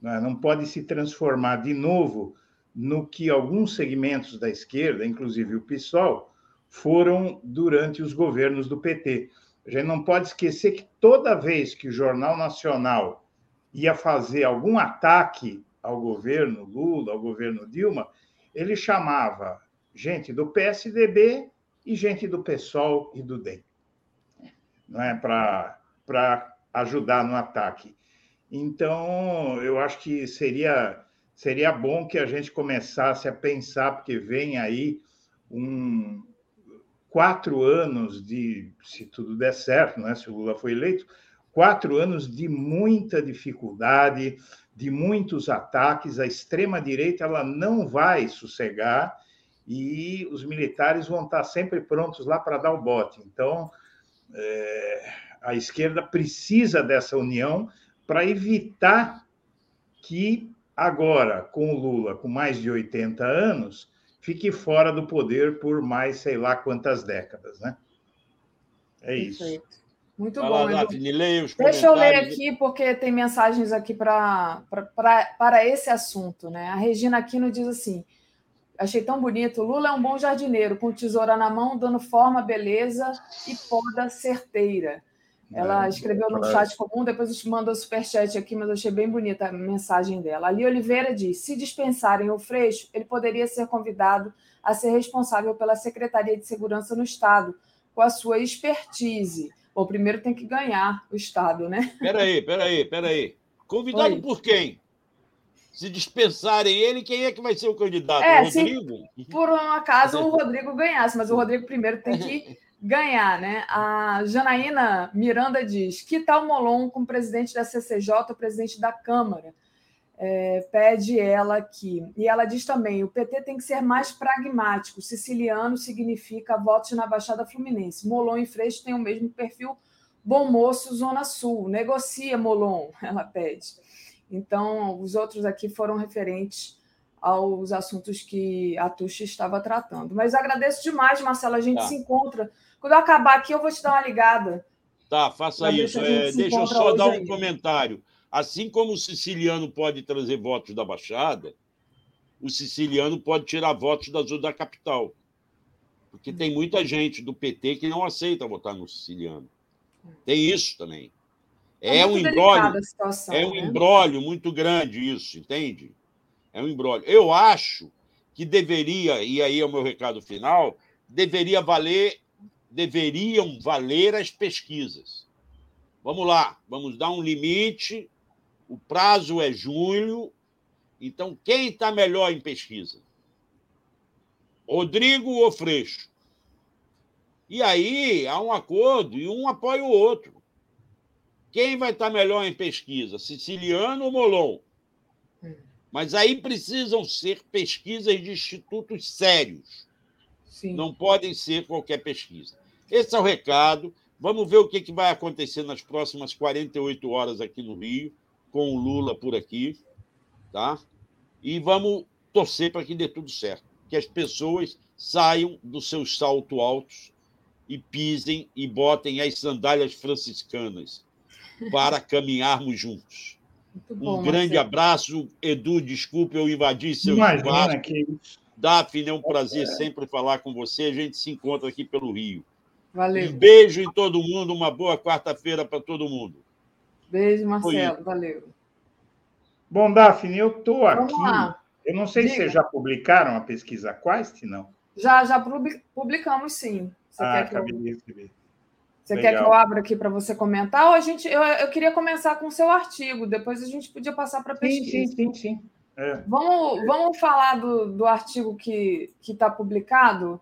Né? Não pode se transformar de novo no que alguns segmentos da esquerda, inclusive o PSOL, foram durante os governos do PT. A gente não pode esquecer que toda vez que o Jornal Nacional ia fazer algum ataque ao governo Lula, ao governo Dilma, ele chamava gente do PSDB e gente do PSOL e do DEM, não é para ajudar no ataque. Então, eu acho que seria seria bom que a gente começasse a pensar, porque vem aí um quatro anos de, se tudo der certo, né, se o Lula foi eleito, quatro anos de muita dificuldade, de muitos ataques. A extrema direita ela não vai sossegar e os militares vão estar sempre prontos lá para dar o bote. Então, é, a esquerda precisa dessa união para evitar que agora, com o Lula com mais de 80 anos, fique fora do poder por mais sei lá quantas décadas, né? É isso. Perfeito. Muito Vai bom. Lá, Daphne, Deixa eu ler aqui, porque tem mensagens aqui pra, pra, pra, para esse assunto. Né? A Regina Aquino diz assim: Achei tão bonito. Lula é um bom jardineiro, com tesoura na mão, dando forma, beleza e poda certeira. Ela é, escreveu no chat comum, depois mandou superchat aqui, mas eu achei bem bonita a mensagem dela. Ali Oliveira diz: se dispensarem o Freixo, ele poderia ser convidado a ser responsável pela Secretaria de Segurança no Estado, com a sua expertise. Bom, primeiro tem que ganhar o Estado, né? Peraí, peraí, peraí. Convidado Oi. por quem? se dispensarem ele, quem é que vai ser o candidato? É, o Rodrigo? Se por um acaso o Rodrigo ganhasse, mas o Rodrigo primeiro tem que ganhar, né? A Janaína Miranda diz: que tal Molon como presidente da CCJ, presidente da Câmara? É, pede ela aqui. E ela diz também: o PT tem que ser mais pragmático. Siciliano significa votos na Baixada Fluminense. Molon e Freixo têm o mesmo perfil. Bom moço, Zona Sul. Negocia, Molon, ela pede. Então, os outros aqui foram referentes aos assuntos que a Tuxa estava tratando. Mas agradeço demais, Marcelo. A gente tá. se encontra. Quando eu acabar aqui, eu vou te dar uma ligada. Tá, faça isso. É, deixa eu só dar um aí. comentário. Assim como o siciliano pode trazer votos da Baixada, o siciliano pode tirar votos da da capital. Porque tem muita gente do PT que não aceita votar no siciliano. Tem isso também. É, é um embrólio. É um né? embrólio muito grande isso, entende? É um embrólio. Eu acho que deveria, e aí é o meu recado final, deveria valer, deveriam valer as pesquisas. Vamos lá, vamos dar um limite. O prazo é junho. Então, quem está melhor em pesquisa? Rodrigo ou Freixo? E aí há um acordo e um apoia o outro. Quem vai estar melhor em pesquisa, Siciliano ou Molon? Mas aí precisam ser pesquisas de institutos sérios. Sim. Não podem ser qualquer pesquisa. Esse é o recado. Vamos ver o que vai acontecer nas próximas 48 horas aqui no Rio, com o Lula por aqui. Tá? E vamos torcer para que dê tudo certo. Que as pessoas saiam dos seus saltos altos e pisem e botem as sandálias franciscanas para caminharmos juntos. Bom, um grande Marcelo. abraço. Edu, desculpe eu invadir seu Imagina espaço. Que... Daphne, é um prazer é. sempre falar com você. A gente se encontra aqui pelo Rio. Valeu. Um beijo em todo mundo, uma boa quarta-feira para todo mundo. Beijo, Marcelo. Valeu. Bom, Daphne, eu estou aqui. Eu não sei Diga. se vocês já publicaram a pesquisa Quest, não? Já, já publicamos, sim. Você ah, quer que acabei eu... de receber. Você Legal. quer que eu abra aqui para você comentar? Ou a gente, eu, eu queria começar com o seu artigo, depois a gente podia passar para a pesquisa. Sim, sim, sim. sim. É. Vamos, vamos falar do, do artigo que está publicado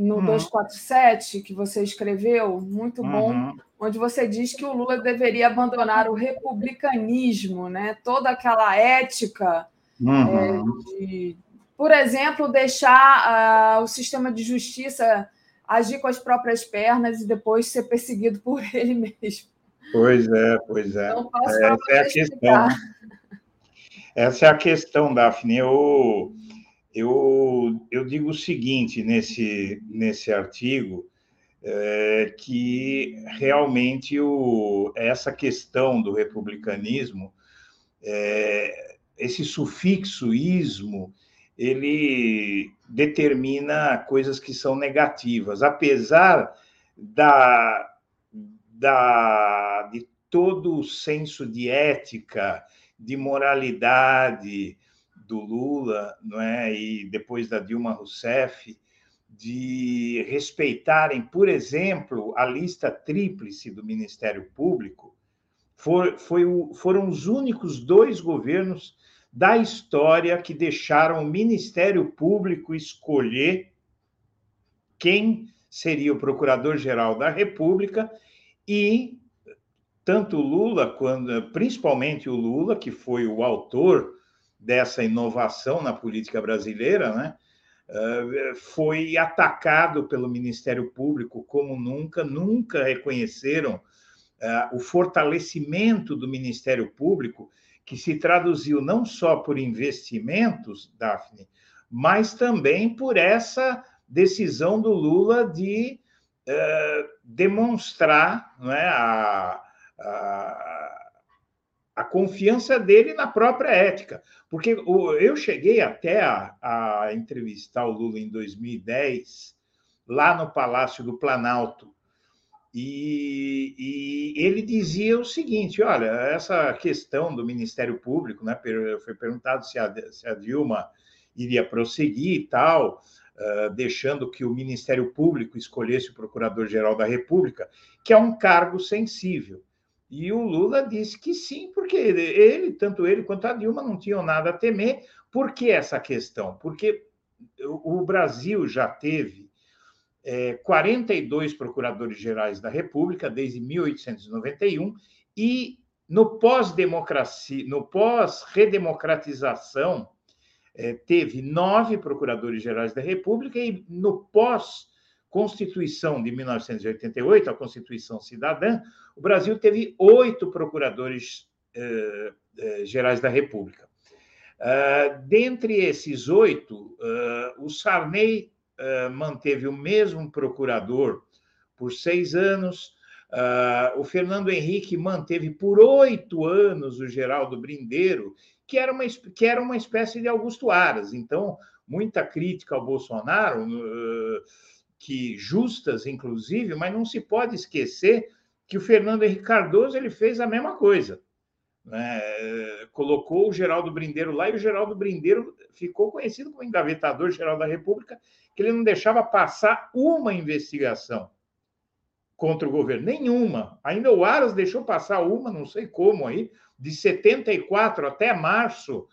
no uhum. 247, que você escreveu, muito bom, uhum. onde você diz que o Lula deveria abandonar o republicanismo, né? toda aquela ética uhum. é, de, por exemplo, deixar uh, o sistema de justiça agir com as próprias pernas e depois ser perseguido por ele mesmo. Pois é, pois é. Então, Essa é a questão. Essa é a questão, Daphne. Eu, eu, eu digo o seguinte nesse, nesse artigo, é, que realmente o, essa questão do republicanismo, é, esse sufixo ismo, ele determina coisas que são negativas, apesar da, da de todo o senso de ética, de moralidade do Lula, não é? E depois da Dilma Rousseff, de respeitarem, por exemplo, a lista tríplice do Ministério Público, for, foi o, foram os únicos dois governos da história que deixaram o Ministério Público escolher quem seria o Procurador-Geral da República e tanto Lula, quando, principalmente o Lula, que foi o autor dessa inovação na política brasileira, né, eh, foi atacado pelo Ministério Público como nunca, nunca reconheceram eh, o fortalecimento do Ministério Público que se traduziu não só por investimentos, Daphne, mas também por essa decisão do Lula de uh, demonstrar não é, a, a, a, confiança dele na própria ética. Porque eu cheguei até a, a entrevistar o Lula em 2010, lá no Palácio do Planalto, e, e, ele dizia o seguinte: olha, essa questão do Ministério Público, né, foi perguntado se a, se a Dilma iria prosseguir e tal, uh, deixando que o Ministério Público escolhesse o Procurador-Geral da República, que é um cargo sensível. E o Lula disse que sim, porque ele, tanto ele quanto a Dilma, não tinham nada a temer. Por que essa questão? Porque o Brasil já teve é, 42 procuradores-gerais da República desde 1891 e no pós-democracia, no pós-redemocratização, é, teve nove procuradores-gerais da República e no pós-constituição de 1988, a Constituição Cidadã, o Brasil teve oito procuradores é, é, gerais da República. Uh, dentre esses oito, uh, o Sarney eh, manteve o mesmo procurador por seis anos, Uh, o Fernando Henrique manteve por oito anos o Geraldo Brindeiro, que era, uma, que era uma espécie de Augusto Aras. Então, muita crítica ao Bolsonaro, uh, que justas, inclusive, mas não se pode esquecer que o Fernando Henrique Cardoso ele fez a mesma coisa. Né? Colocou o Geraldo Brindeiro lá e o Geraldo Brindeiro ficou conhecido como engavetador geral da República, que ele não deixava passar uma investigação contra o governo, nenhuma. Ainda o Aras deixou passar uma, não sei como aí, de 74 até março,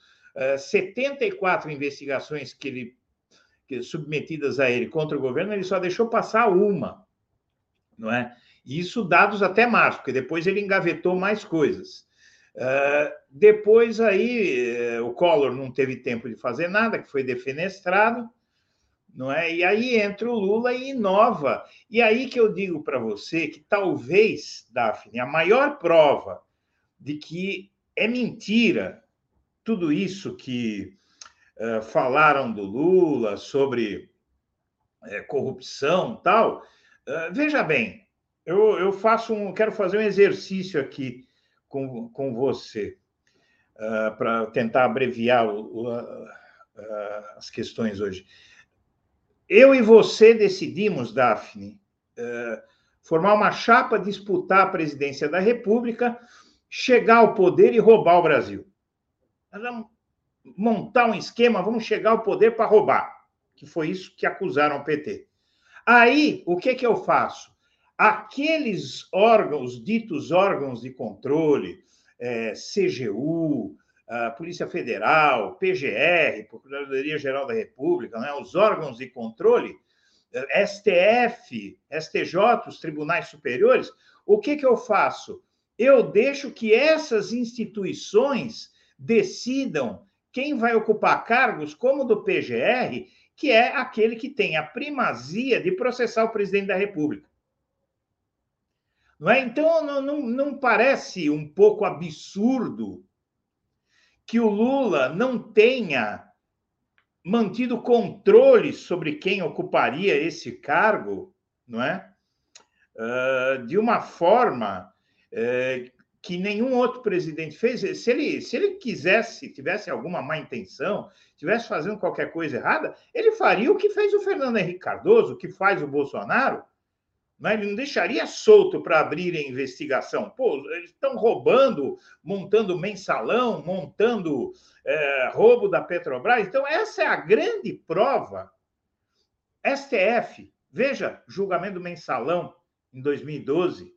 74 eh, investigações que ele submetidas a ele contra o governo, ele só deixou passar uma, não é? Isso dados até março, porque depois ele engavetou mais coisas. Uh, depois aí uh, o Collor não teve tempo de fazer nada, que foi defenestrado, não é? E aí entra o Lula e inova. E aí que eu digo para você que talvez, Daphne, a maior prova de que é mentira tudo isso que uh, falaram do Lula sobre uh, corrupção tal. Uh, veja bem, eu, eu faço um, quero fazer um exercício aqui com, com você para tentar abreviar o, o, as questões hoje. Eu e você decidimos, Daphne, eh, formar uma chapa, disputar a presidência da República, chegar ao poder e roubar o Brasil. Montar um esquema, vamos chegar ao poder para roubar, que foi isso que acusaram o PT. Aí, o que, que eu faço? Aqueles órgãos, ditos órgãos de controle, é, CGU, Polícia Federal, PGR, Procuradoria Geral da República, né, os órgãos de controle, STF, STJ, os tribunais superiores, o que, que eu faço? Eu deixo que essas instituições decidam quem vai ocupar cargos como do PGR, que é aquele que tem a primazia de processar o presidente da República. Não é? Então, não, não, não parece um pouco absurdo que o Lula não tenha mantido controle sobre quem ocuparia esse cargo, não é? Uh, de uma forma uh, que nenhum outro presidente fez. Se ele, se ele quisesse, tivesse alguma má intenção, tivesse fazendo qualquer coisa errada, ele faria o que fez o Fernando Henrique Cardoso, o que faz o Bolsonaro, né? Ele não deixaria solto para abrir a investigação. Pô, eles estão roubando, montando mensalão, montando é, roubo da Petrobras. Então, essa é a grande prova. STF, veja, julgamento mensalão em 2012.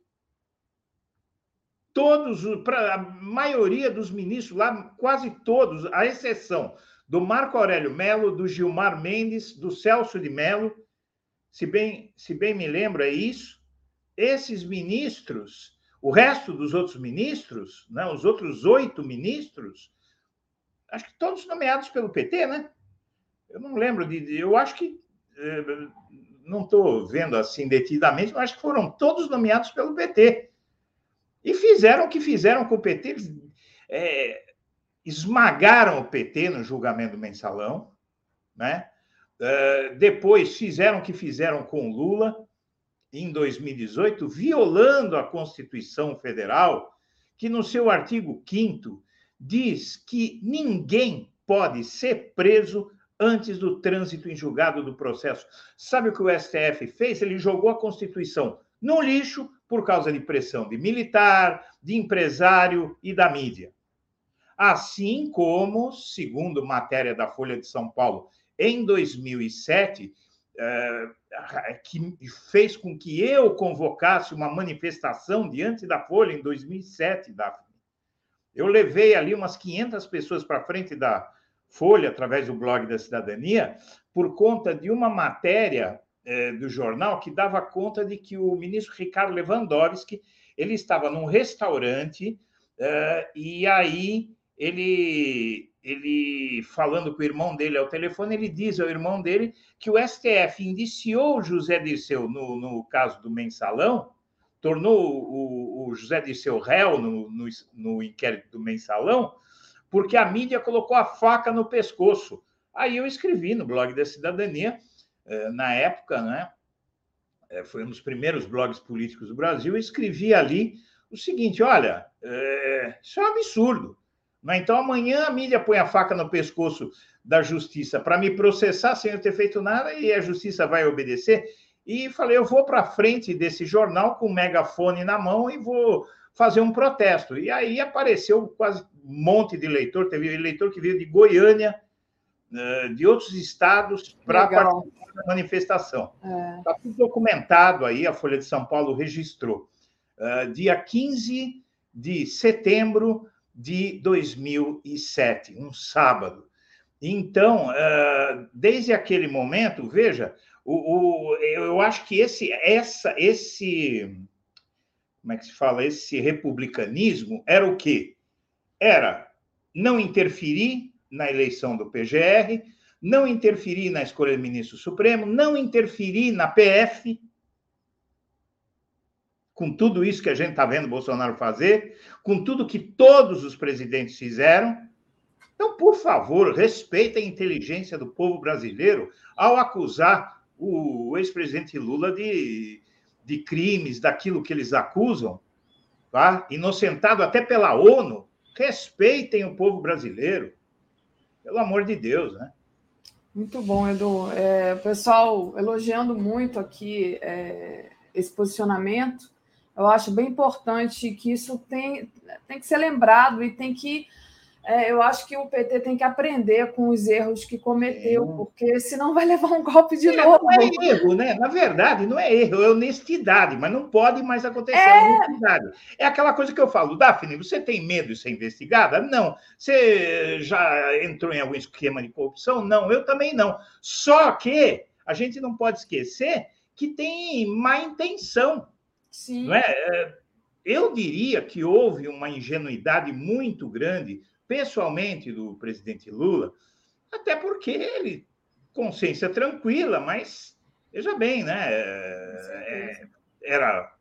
Todos, a maioria dos ministros lá, quase todos, à exceção do Marco Aurélio Melo, do Gilmar Mendes, do Celso de Mello, se bem, se bem me lembro, é isso. Esses ministros, o resto dos outros ministros, né, os outros oito ministros, acho que todos nomeados pelo PT, né? Eu não lembro de. Eu acho que. Eh, não estou vendo assim detidamente, mas acho que foram todos nomeados pelo PT. E fizeram o que fizeram com o PT. Eles, é, esmagaram o PT no julgamento do mensalão, né? Eh, depois fizeram o que fizeram com Lula em 2018, violando a Constituição Federal, que no seu artigo 5 diz que ninguém pode ser preso antes do trânsito em julgado do processo. Sabe o que o STF fez? Ele jogou a Constituição no lixo por causa de pressão de militar, de empresário e da mídia. Assim como, segundo matéria da Folha de São Paulo, em 2007, é, que fez com que eu convocasse uma manifestação diante da Folha em 2007, Daphne. Eu levei ali umas 500 pessoas para frente da Folha, através do blog da Cidadania, por conta de uma matéria é, do jornal que dava conta de que o ministro Ricardo Lewandowski ele estava num restaurante é, e aí ele ele falando com o irmão dele ao telefone, ele diz ao irmão dele que o STF indiciou José Dirceu no, no caso do mensalão, tornou o, o José Dirceu réu no, no, no, inquérito do mensalão, porque a mídia colocou a faca no pescoço. Aí eu escrevi no blog da Cidadania, na época, né? é, foi um dos primeiros blogs políticos do Brasil, escrevi ali o seguinte: olha, é, isso é um absurdo. Né? Então, amanhã a mídia põe a faca no pescoço da justiça para me processar sem eu ter feito nada e a justiça vai obedecer. E falei, eu vou para frente desse jornal com o megafone na mão e vou fazer um protesto. E aí apareceu quase um monte de eleitor, teve eleitor que veio de Goiânia, de outros estados, para participar da manifestação. Está é. Tá tudo documentado aí, a Folha de São Paulo registrou. Uh, dia 15 de setembro de 2007, um sábado. Então, uh, desde aquele momento, veja, o, o, eu acho que esse, essa, esse, como é que se fala, esse republicanismo era o quê? Era não interferir na eleição do PGR, não interferir na escolha do ministro Supremo, não interferir na PF, com tudo isso que a gente está vendo Bolsonaro fazer, com tudo que todos os presidentes fizeram. Então, por favor, respeite a inteligência do povo brasileiro ao acusar o ex-presidente Lula de, de crimes, daquilo que eles acusam, tá? inocentado até pela ONU. Respeitem o povo brasileiro. Pelo amor de Deus, né? Muito bom, Edu. É, pessoal elogiando muito aqui é, esse posicionamento. Eu acho bem importante que isso tem, tem que ser lembrado e tem que é, eu acho que o PT tem que aprender com os erros que cometeu, é. porque senão vai levar um golpe de é, novo. Não é erro, né? Na verdade, não é erro, é honestidade, mas não pode mais acontecer é. honestidade. É aquela coisa que eu falo, Daphne, você tem medo de ser investigada? Não. Você já entrou em algum esquema de corrupção? Não, eu também não. Só que a gente não pode esquecer que tem má intenção. Sim. Não é? é eu diria que houve uma ingenuidade muito grande pessoalmente do presidente Lula, até porque ele, consciência tranquila, mas veja bem, né? É, era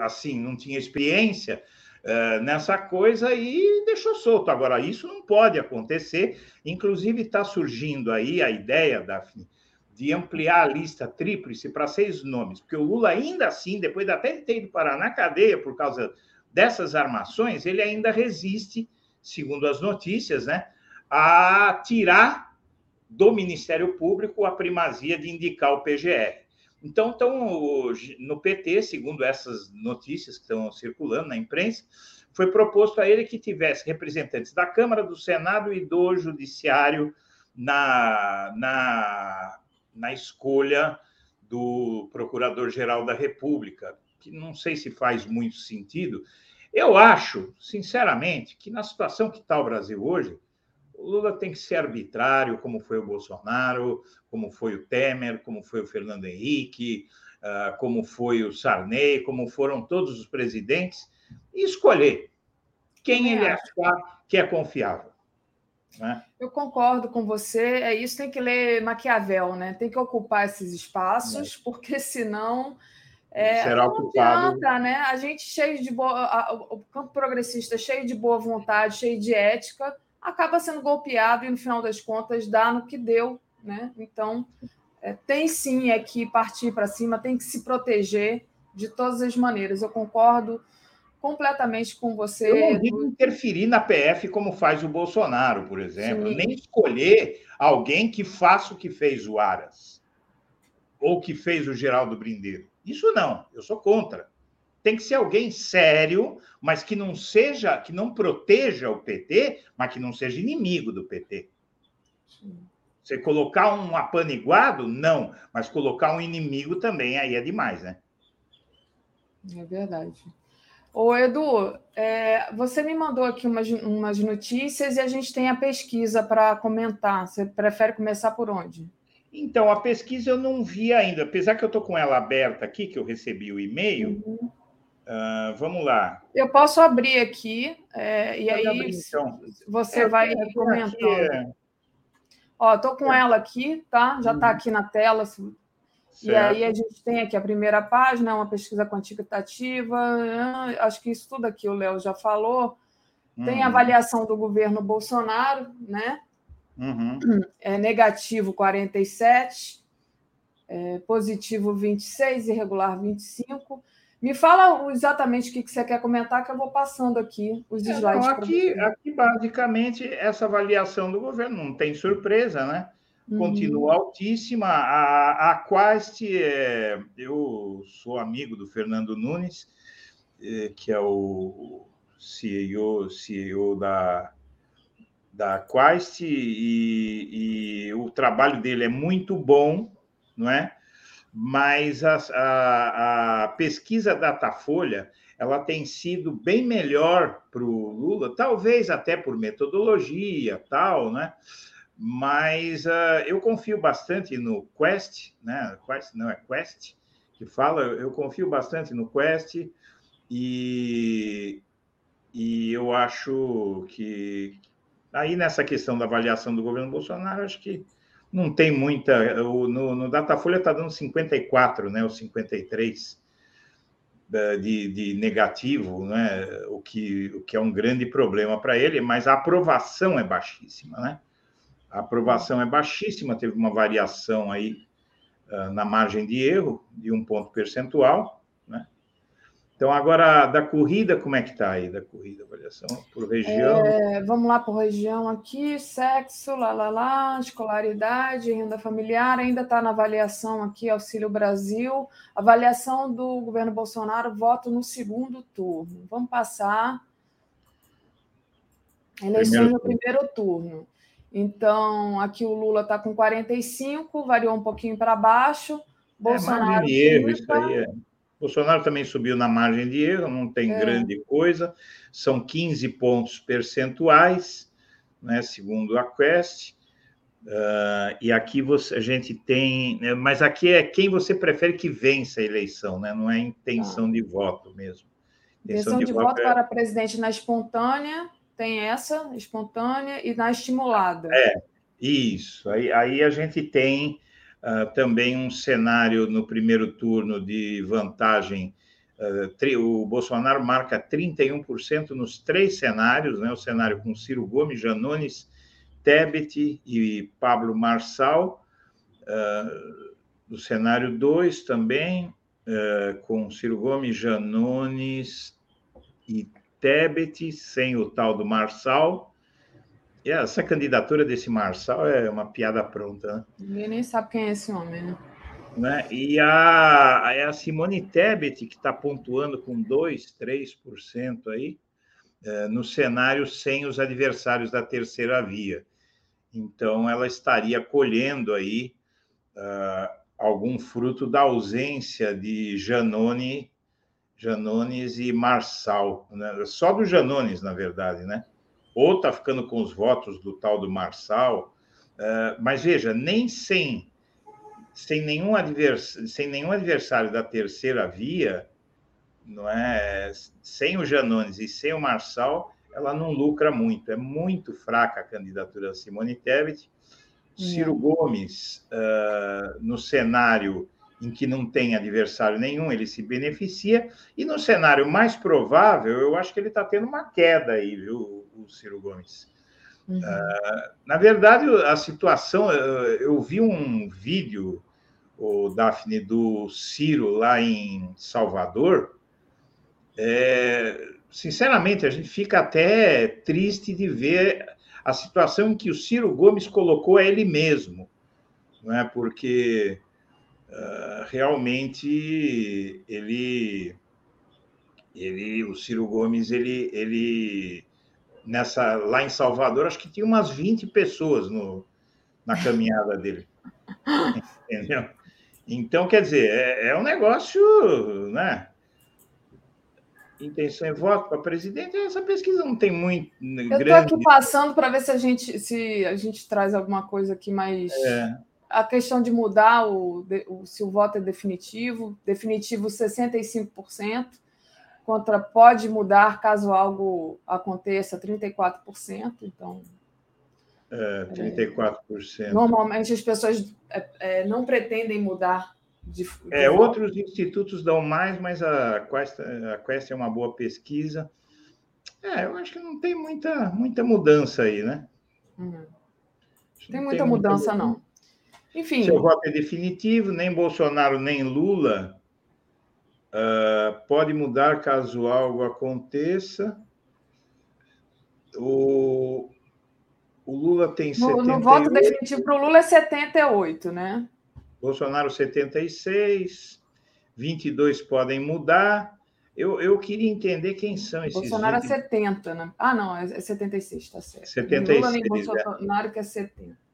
assim, não tinha experiência uh, nessa coisa e deixou solto. Agora, isso não pode acontecer. Inclusive, está surgindo aí a ideia, Daphne, de ampliar a lista tríplice para seis nomes, porque o Lula, ainda assim, depois de até ter ido parar na cadeia por causa dessas armações, ele ainda resiste segundo as notícias, né, a tirar do Ministério Público a primazia de indicar o PGR. Então, então, no PT, segundo essas notícias que estão circulando na imprensa, foi proposto a ele que tivesse representantes da Câmara, do Senado e do Judiciário na, na, na escolha do Procurador-Geral da República, que não sei se faz muito sentido, eu acho, sinceramente, que na situação que está o Brasil hoje, o Lula tem que ser arbitrário, como foi o Bolsonaro, como foi o Temer, como foi o Fernando Henrique, ah, como foi o Sarney, como foram todos os presidentes, e escolher quem ele achar que é confiável. Né? Eu concordo com você. É isso, tem que ler Maquiavel, né? Tem que ocupar esses espaços, é. porque senão é, Será não ocupado. adianta, né? A gente cheio de boa, a, o campo progressista cheio de boa vontade, cheio de ética, acaba sendo golpeado e no final das contas dá no que deu, né? Então é, tem sim é que partir para cima, tem que se proteger de todas as maneiras. Eu concordo completamente com você. Eu não digo interferir na PF como faz o Bolsonaro, por exemplo, sim. nem escolher alguém que faça o que fez o Aras ou que fez o Geraldo Brindeiro. Isso não, eu sou contra. Tem que ser alguém sério, mas que não seja, que não proteja o PT, mas que não seja inimigo do PT. Você colocar um apaniguado, não, mas colocar um inimigo também, aí é demais, né? É verdade. Ô, Edu, é, você me mandou aqui umas, umas notícias e a gente tem a pesquisa para comentar. Você prefere começar por onde? Então, a pesquisa eu não vi ainda, apesar que eu estou com ela aberta aqui, que eu recebi o e-mail. Uhum. Uh, vamos lá. Eu posso abrir aqui, é, e aí abrir, então. você é, vai é, comentando. É... Ó, estou com ela aqui, tá? Já está uhum. aqui na tela. Certo. E aí a gente tem aqui a primeira página, uma pesquisa quantitativa. Ah, acho que isso tudo aqui o Léo já falou. Tem a uhum. avaliação do governo Bolsonaro, né? Uhum. É negativo 47, é, positivo 26, irregular 25. Me fala exatamente o que você quer comentar, que eu vou passando aqui os é, slides. Não, aqui, aqui, basicamente, essa avaliação do governo não tem surpresa, né? Uhum. Continua uhum. altíssima. A, a Quast, é, eu sou amigo do Fernando Nunes, é, que é o CEO, CEO da, da Quest, e, e o trabalho dele é muito bom, não é? Mas a, a, a pesquisa Datafolha ela tem sido bem melhor para o Lula, talvez até por metodologia, tal, né? Mas uh, eu confio bastante no Quest, né? Quest não é Quest que fala, eu confio bastante no Quest e, e eu acho que aí nessa questão da avaliação do governo Bolsonaro, acho que não tem muita. No, no Datafolha está dando 54, né, ou 53 de, de negativo, né, o, que, o que é um grande problema para ele, mas a aprovação é baixíssima. Né? A aprovação é baixíssima, teve uma variação aí uh, na margem de erro de um ponto percentual. Então, agora, da corrida, como é que está aí, da corrida, por região? É, vamos lá por região aqui, sexo, lá, lá, lá, escolaridade, renda familiar, ainda está na avaliação aqui, Auxílio Brasil, avaliação do governo Bolsonaro, voto no segundo turno. Vamos passar. Eleições no primeiro turno. Então, aqui o Lula está com 45, variou um pouquinho para baixo, Bolsonaro... É, erro, isso aí é... Bolsonaro também subiu na margem de erro, não tem é. grande coisa, são 15 pontos percentuais, né, segundo a Quest. Uh, e aqui você, a gente tem, né, mas aqui é quem você prefere que vença a eleição, né? não é intenção ah. de voto mesmo. Intenção, intenção de, de, voto, voto é... para presidente na espontânea, tem essa, espontânea, e na estimulada. É, isso. Aí, aí a gente tem Uh, também um cenário no primeiro turno de vantagem. Uh, o Bolsonaro marca 31% nos três cenários, né? o cenário com Ciro Gomes, Janones, Tebet e Pablo Marçal. Uh, o cenário 2 também, com Ciro Gomes, Janones e Tebet, sem o tal do Marçal. E essa candidatura desse Marçal é uma piada pronta, né? Ninguém nem sabe quem é esse homem, né? né? E a, a Simone Tebet, que está pontuando com 2%, 3% aí, é, no cenário sem os adversários da terceira via. Então, ela estaria colhendo aí uh, algum fruto da ausência de Janone, Janones e Marçal, né? só do Janones, na verdade, né? Ou está ficando com os votos do tal do Marçal. Uh, mas veja, nem sem, sem, nenhum sem nenhum adversário da terceira via, não é? sem o Janones e sem o Marçal, ela não lucra muito. É muito fraca a candidatura da Simone Tebet. Ciro Gomes, uh, no cenário em que não tem adversário nenhum, ele se beneficia. E no cenário mais provável, eu acho que ele está tendo uma queda aí, viu, o Ciro Gomes. Uhum. Uh, na verdade, a situação, eu vi um vídeo, o Daphne, do Ciro lá em Salvador. É, sinceramente, a gente fica até triste de ver a situação em que o Ciro Gomes colocou a ele mesmo, não é? Porque uh, realmente ele, ele, o Ciro Gomes, ele, ele nessa lá em Salvador, acho que tinha umas 20 pessoas no, na caminhada dele. Entendeu? Então, quer dizer, é, é um negócio, né? Intenção e voto para presidente, essa pesquisa não tem muito. Eu estou aqui passando para ver se a gente se a gente traz alguma coisa aqui mais. É. A questão de mudar o, o se o voto é definitivo, definitivo 65% contra pode mudar caso algo aconteça, 34%. Então. É, 34%. É, normalmente as pessoas é, é, não pretendem mudar. De, de é, outros institutos dão mais, mas a Quest, a Quest é uma boa pesquisa. É, eu acho que não tem muita, muita mudança aí, né? Uhum. Tem muita tem mudança, muita... não. Enfim. Seu voto é definitivo, nem Bolsonaro nem Lula uh, pode mudar caso algo aconteça. O, o Lula tem no, 78. No voto definitivo para o Lula é 78, né? Bolsonaro 76, 22 podem mudar. Eu, eu queria entender quem são esses. Bolsonaro 20... é 70, né? Ah, não, é 76, está certo. 76. Nem Lula nem Bolsonaro é. que é 70.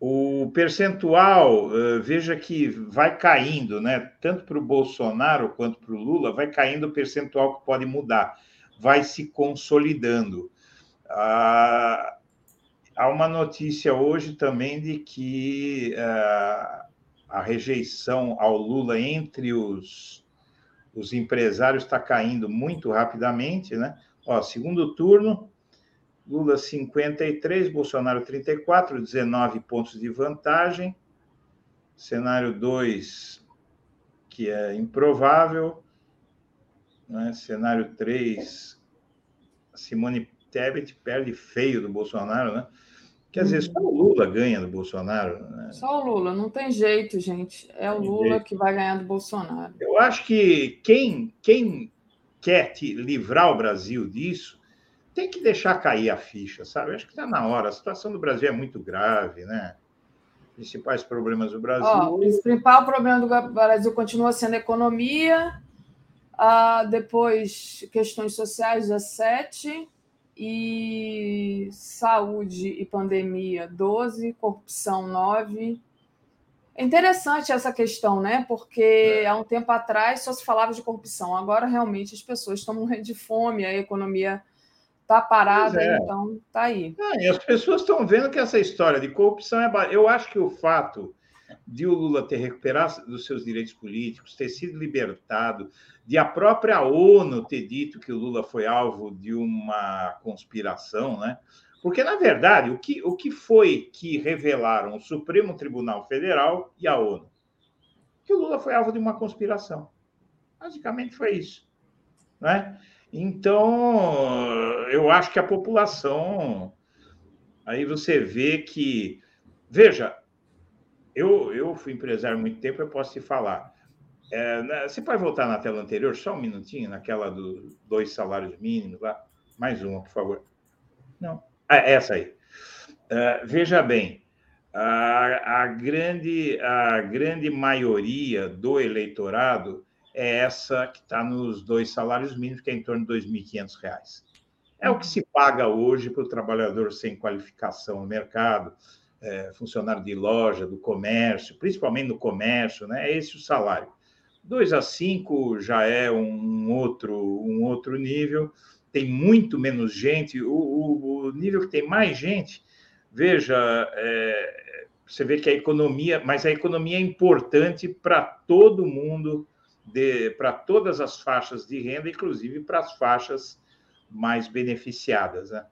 O percentual, veja que vai caindo, né? Tanto para o Bolsonaro quanto para o Lula, vai caindo o percentual que pode mudar, vai se consolidando. Ah, há uma notícia hoje também de que ah, a rejeição ao Lula entre os, os empresários está caindo muito rapidamente, né? Ó, segundo turno, Lula 53, Bolsonaro 34, 19 pontos de vantagem. Cenário 2, que é improvável. Né? Cenário 3, Simone Tebet perde feio do Bolsonaro, né? Quer dizer, só o Lula ganha do Bolsonaro. Né? Só o Lula, não tem jeito, gente. É o Lula que vai ganhar do Bolsonaro. Eu acho que quem, quem quer te livrar o Brasil disso tem que deixar cair a ficha, sabe? Acho que está na hora. A situação do Brasil é muito grave, né? Principais problemas do Brasil. Ó, o principal problema do Brasil continua sendo a economia, ah, depois questões sociais, 17, e saúde e pandemia, 12, corrupção, 9. É interessante essa questão, né? Porque é. há um tempo atrás só se falava de corrupção, agora realmente as pessoas estão morrendo de fome, a economia Está parada, é. então tá aí. É, e as pessoas estão vendo que essa história de corrupção é. Eu acho que o fato de o Lula ter recuperado dos seus direitos políticos, ter sido libertado, de a própria ONU ter dito que o Lula foi alvo de uma conspiração, né? Porque, na verdade, o que, o que foi que revelaram o Supremo Tribunal Federal e a ONU? Que o Lula foi alvo de uma conspiração. Basicamente foi isso. Né? Então, eu acho que a população. Aí você vê que. Veja, eu, eu fui empresário há muito tempo, eu posso te falar. É, né, você pode voltar na tela anterior, só um minutinho, naquela dos dois salários mínimos lá? Mais uma, por favor. Não. Ah, essa aí. Uh, veja bem, a, a, grande, a grande maioria do eleitorado é essa que está nos dois salários mínimos, que é em torno de R$ 2.500. É o que se paga hoje para o trabalhador sem qualificação no mercado, é, funcionário de loja, do comércio, principalmente no comércio, né? É esse o salário. 2 a 5 já é um outro, um outro nível, tem muito menos gente. O, o, o nível que tem mais gente, veja, é, você vê que a economia, mas a economia é importante para todo mundo para todas as faixas de renda, inclusive para as faixas mais beneficiadas. Né?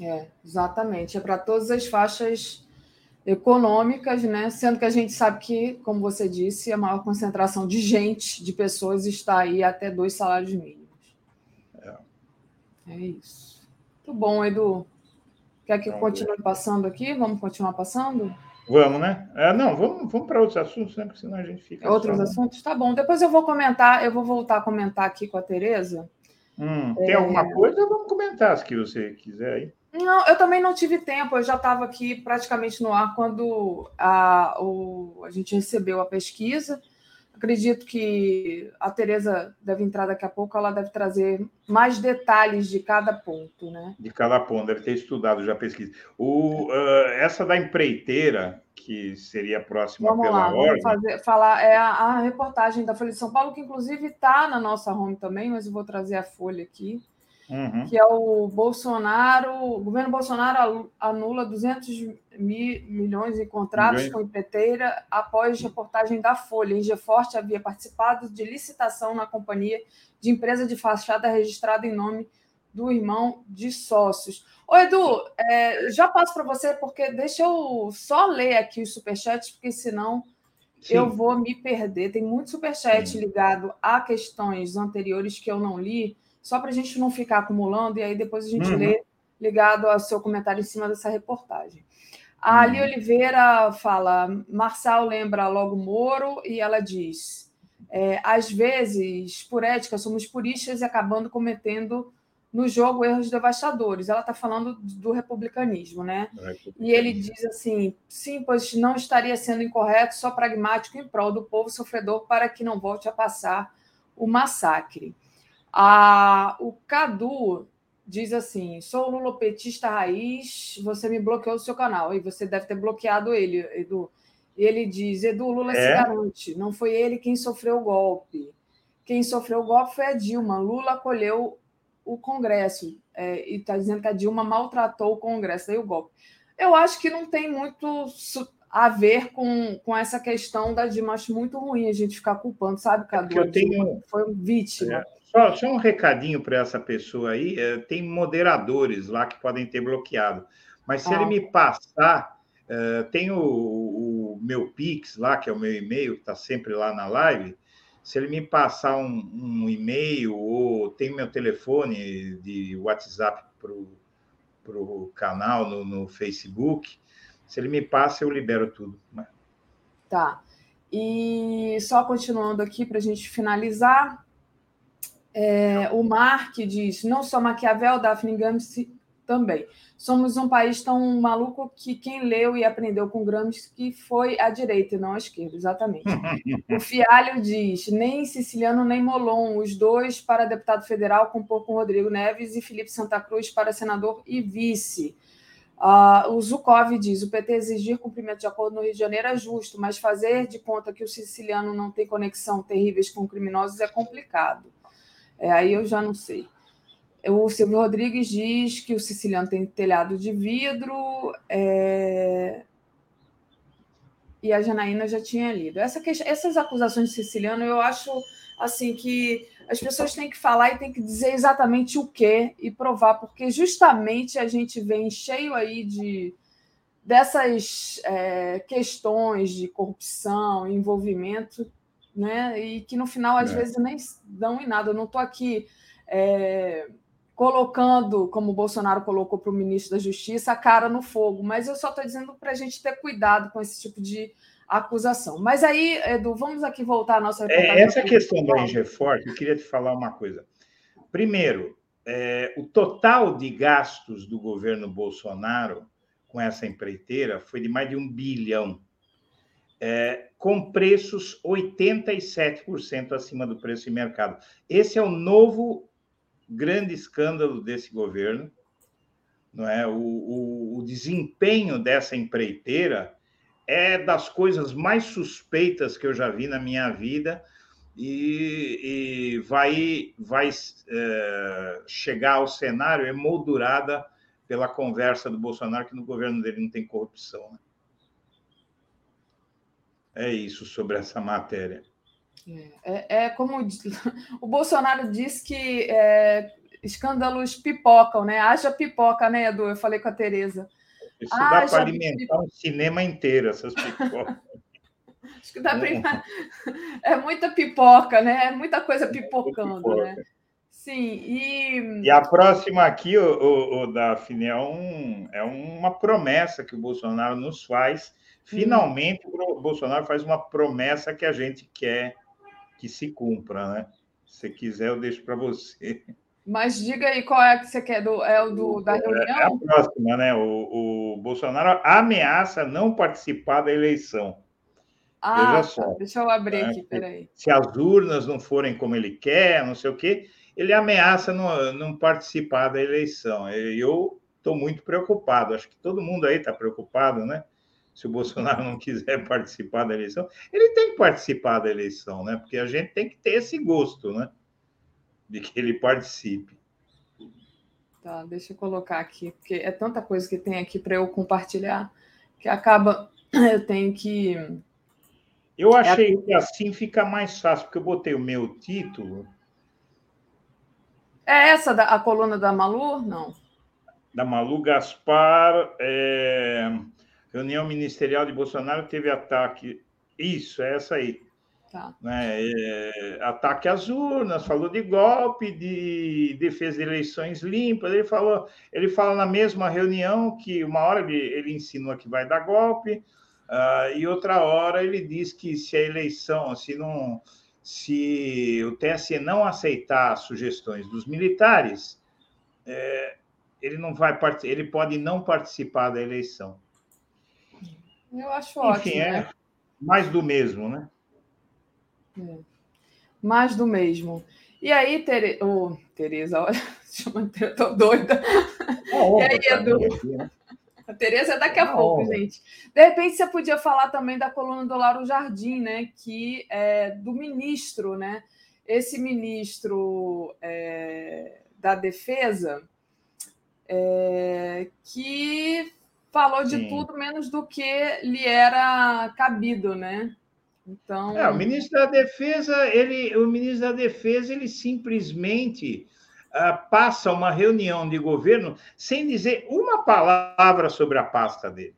É, exatamente. É para todas as faixas econômicas, né? Sendo que a gente sabe que, como você disse, a maior concentração de gente, de pessoas, está aí até dois salários mínimos. É, é isso. Muito bom, Edu. Quer que eu continue passando aqui? Vamos continuar passando? Vamos, né? É, não, vamos, vamos para outros assuntos, né? Porque senão a gente fica. Outros só... assuntos? Tá bom. Depois eu vou comentar, eu vou voltar a comentar aqui com a Tereza. Hum, tem é... alguma coisa? Vamos comentar, se você quiser aí. Não, eu também não tive tempo, eu já estava aqui praticamente no ar quando a, o, a gente recebeu a pesquisa. Acredito que a Tereza deve entrar daqui a pouco, ela deve trazer mais detalhes de cada ponto, né? De cada ponto, deve ter estudado já a pesquisa. O, uh, essa da empreiteira, que seria próxima vamos pela lá, ordem. Vamos fazer, falar, é a, a, reportagem da Folha de São Paulo, que inclusive está na nossa home também, mas eu vou trazer a Folha aqui uhum. que é o Bolsonaro, o governo Bolsonaro anula 200 mil, milhões em contratos com empreiteira após reportagem da Folha. Ingeforte havia participado de licitação na companhia de empresa de fachada registrada em nome do irmão de sócios. Ô, Edu, é, já passo para você, porque deixa eu só ler aqui os superchats, porque senão Sim. eu vou me perder. Tem muito superchat Sim. ligado a questões anteriores que eu não li só para a gente não ficar acumulando e aí depois a gente uhum. lê ligado ao seu comentário em cima dessa reportagem. A Ali uhum. Oliveira fala: Marçal lembra logo Moro e ela diz: é, às vezes, por ética, somos puristas e acabando cometendo no jogo erros devastadores. Ela está falando do republicanismo, né? E ele diz assim: sim, pois não estaria sendo incorreto, só pragmático em prol do povo sofredor para que não volte a passar o massacre. Ah, o Cadu diz assim: sou lulopetista raiz, você me bloqueou o seu canal. E você deve ter bloqueado ele, Edu. Ele diz: Edu, Lula é? se garante, não foi ele quem sofreu o golpe. Quem sofreu o golpe foi a Dilma. Lula acolheu o Congresso é, e está dizendo que a Dilma maltratou o Congresso, daí o golpe. Eu acho que não tem muito a ver com, com essa questão da Dilma. Acho muito ruim a gente ficar culpando, sabe, Cadu? eu tenho... Foi vítima. É. Só, só, um recadinho para essa pessoa aí: é, tem moderadores lá que podem ter bloqueado. Mas se ah. ele me passar, é, tem o, o, meu Pix lá, que é o meu e-mail, que está sempre lá na live se ele me passar um, um e-mail ou tem meu telefone de WhatsApp para o canal no, no, Facebook, se ele me passa, eu libero tudo. Né? Tá. E só continuando aqui para a gente finalizar, é, o Mark diz: não só Maquiavel, Daphne Gramsci também. Somos um país tão maluco que quem leu e aprendeu com Gramsci foi a direita e não a esquerda, exatamente. o Fialho diz: nem Siciliano nem Molon, os dois para deputado federal, compor com Rodrigo Neves e Felipe Santa Cruz para senador e vice. Uh, o Zukov diz: o PT exigir cumprimento de acordo no Rio de Janeiro é justo, mas fazer de conta que o siciliano não tem conexão terríveis com criminosos é complicado. É, aí eu já não sei. O Silvio Rodrigues diz que o siciliano tem telhado de vidro. É... E a Janaína já tinha lido. Essa questão, essas acusações de siciliano, eu acho assim que as pessoas têm que falar e têm que dizer exatamente o que e provar, porque justamente a gente vem cheio aí de dessas é, questões de corrupção, envolvimento, né? E que no final às é. vezes nem dão em nada. Eu não estou aqui é, colocando, como o Bolsonaro colocou para o ministro da Justiça, a cara no fogo. Mas eu só estou dizendo para a gente ter cuidado com esse tipo de acusação. Mas aí, Edu, vamos aqui voltar à nossa. É, essa questão da Ingeforte, eu queria te falar uma coisa. Primeiro, é, o total de gastos do governo Bolsonaro com essa empreiteira foi de mais de um bilhão, é, com preços 87% acima do preço de mercado. Esse é o novo grande escândalo desse governo, não é? O, o, o, desempenho dessa empreiteira é das coisas mais suspeitas que eu já vi na minha vida e, e vai, vai é, chegar ao cenário emoldurada pela conversa do Bolsonaro que no governo dele não tem corrupção. Né? É isso sobre essa matéria. É, é como o Bolsonaro disse que é, escândalos pipocam, né? Haja pipoca, né, Edu? Eu falei com a Tereza. Isso Haja dá para alimentar pipoca. um cinema inteiro, essas pipocas. Acho que dá para. É muita pipoca, né? É muita coisa pipocando, né? Sim, e. E a próxima aqui, o, o, o Daphne, é, um, é uma promessa que o Bolsonaro nos faz. Finalmente, o Bolsonaro faz uma promessa que a gente quer que se cumpra, né? Se quiser, eu deixo para você. Mas diga aí qual é que você quer, do, é o do, da reunião? É a próxima, né? O, o Bolsonaro ameaça não participar da eleição. Ah, Veja só. Tá. Deixa eu abrir né? aqui, peraí. Se as urnas não forem como ele quer, não sei o quê, ele ameaça não, não participar da eleição. Eu estou muito preocupado, acho que todo mundo aí está preocupado, né? Se o Bolsonaro não quiser participar da eleição, ele tem que participar da eleição, né? Porque a gente tem que ter esse gosto, né? De que ele participe. Tá, deixa eu colocar aqui, porque é tanta coisa que tem aqui para eu compartilhar que acaba eu tenho que. Eu achei é... que assim fica mais fácil, porque eu botei o meu título. É essa da, a coluna da Malu? Não. Da Malu Gaspar. É... Reunião ministerial de Bolsonaro teve ataque. Isso, é essa aí. Tá. Né? É, ataque às urnas, falou de golpe, de defesa de eleições limpas. Ele falou, ele fala na mesma reunião que uma hora ele, ele insinua que vai dar golpe, uh, e outra hora ele diz que se a eleição, se não, se o TSE não aceitar as sugestões dos militares, é, ele não vai ele pode não participar da eleição. Eu acho Enfim, ótimo. É né? mais do mesmo, né? É. Mais do mesmo. E aí, Tere... oh, Tereza, olha, chama tô doida. e aí, Edu? Né? A Tereza é daqui a pouco, gente. De repente, você podia falar também da coluna do Lauro Jardim, né? Que é do ministro, né? Esse ministro é, da Defesa, é, que falou de Sim. tudo menos do que lhe era cabido, né? Então, é, o ministro da Defesa, ele, o ministro da Defesa, ele simplesmente uh, passa uma reunião de governo sem dizer uma palavra sobre a pasta dele.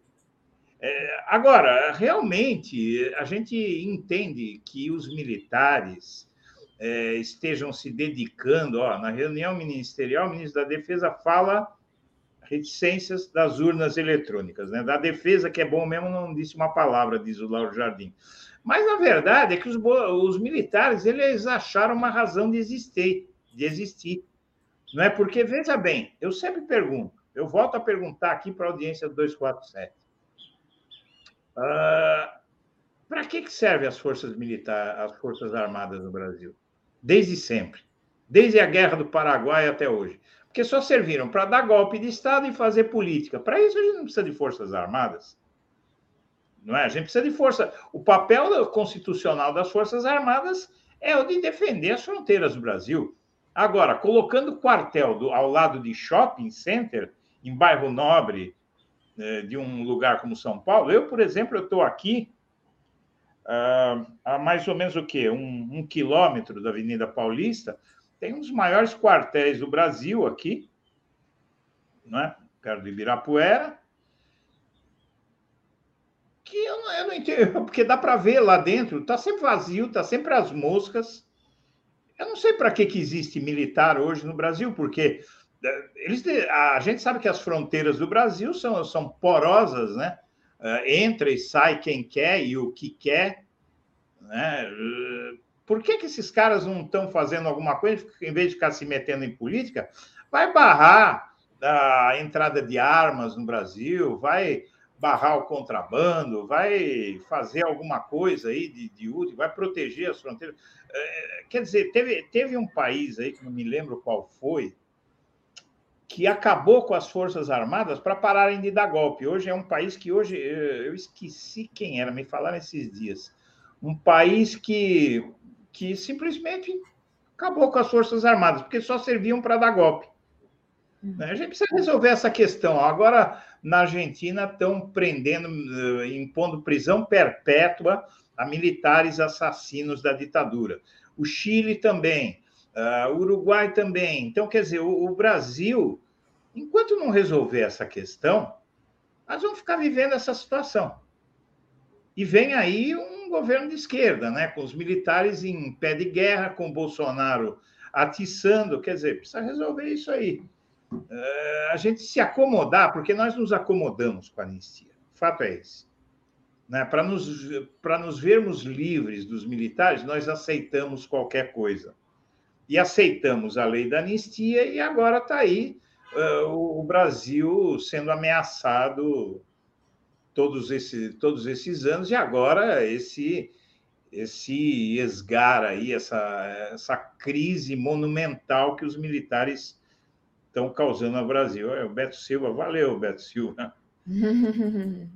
É, agora, realmente, a gente entende que os militares é, estejam se dedicando, ó, na reunião ministerial, o ministro da Defesa fala reticências das urnas eletrônicas, né? Da defesa, que é bom mesmo, não disse uma palavra, diz o Lauro Jardim. Mas, na verdade, é que os, os militares eles acharam uma razão de existir, de existir. Não é porque, veja bem, eu sempre pergunto, eu volto a perguntar aqui para a audiência do 247. Uh, para que, que servem as forças militares, as forças armadas no Brasil? Desde sempre. Desde a Guerra do Paraguai até hoje. Porque só serviram para dar golpe de Estado e fazer política. Para isso, a gente não precisa de forças armadas. Não é? A gente precisa de força. O papel constitucional das Forças Armadas é o de defender as fronteiras do Brasil. Agora, colocando quartel do, ao lado de shopping center, em bairro nobre eh, de um lugar como São Paulo, eu, por exemplo, estou aqui uh, a mais ou menos o quê? Um, um quilômetro da Avenida Paulista, tem um dos maiores quartéis do Brasil aqui, não é? perto de Ibirapuera, que eu não, eu não entendo, porque dá para ver lá dentro, está sempre vazio, está sempre as moscas. Eu não sei para que, que existe militar hoje no Brasil, porque é, eles, a gente sabe que as fronteiras do Brasil são, são porosas, né? É, entra e sai quem quer e o que quer. Né? Por que, que esses caras não estão fazendo alguma coisa, em vez de ficar se metendo em política? Vai barrar a entrada de armas no Brasil, vai barrar o contrabando, vai fazer alguma coisa aí de, de útil, vai proteger as fronteiras. É, quer dizer, teve, teve um país aí, que não me lembro qual foi, que acabou com as Forças Armadas para pararem de dar golpe. Hoje é um país que hoje, eu esqueci quem era, me falaram esses dias. Um país que, que simplesmente acabou com as Forças Armadas, porque só serviam para dar golpe. Né? A gente precisa resolver essa questão. Agora, na Argentina, estão prendendo, eh, impondo prisão perpétua a militares assassinos da ditadura. O Chile também, uh, o Uruguai também. Então, quer dizer, o, o Brasil, enquanto não resolver essa questão, nós vamos ficar vivendo essa situação. E vem aí um governo de esquerda, né, com os militares em pé de guerra, com Bolsonaro atiçando, quer dizer, precisa resolver isso aí. Eh, a gente se acomodar, porque nós nos acomodamos com a anistia. O fato é esse. Né? Para nos, nos vermos livres dos militares, nós aceitamos qualquer coisa. E aceitamos a lei da anistia, e agora está aí uh, o Brasil sendo ameaçado todos, esse, todos esses anos, e agora esse esse esgar aí, essa, essa crise monumental que os militares estão causando no Brasil. É o Beto Silva, valeu, Beto Silva.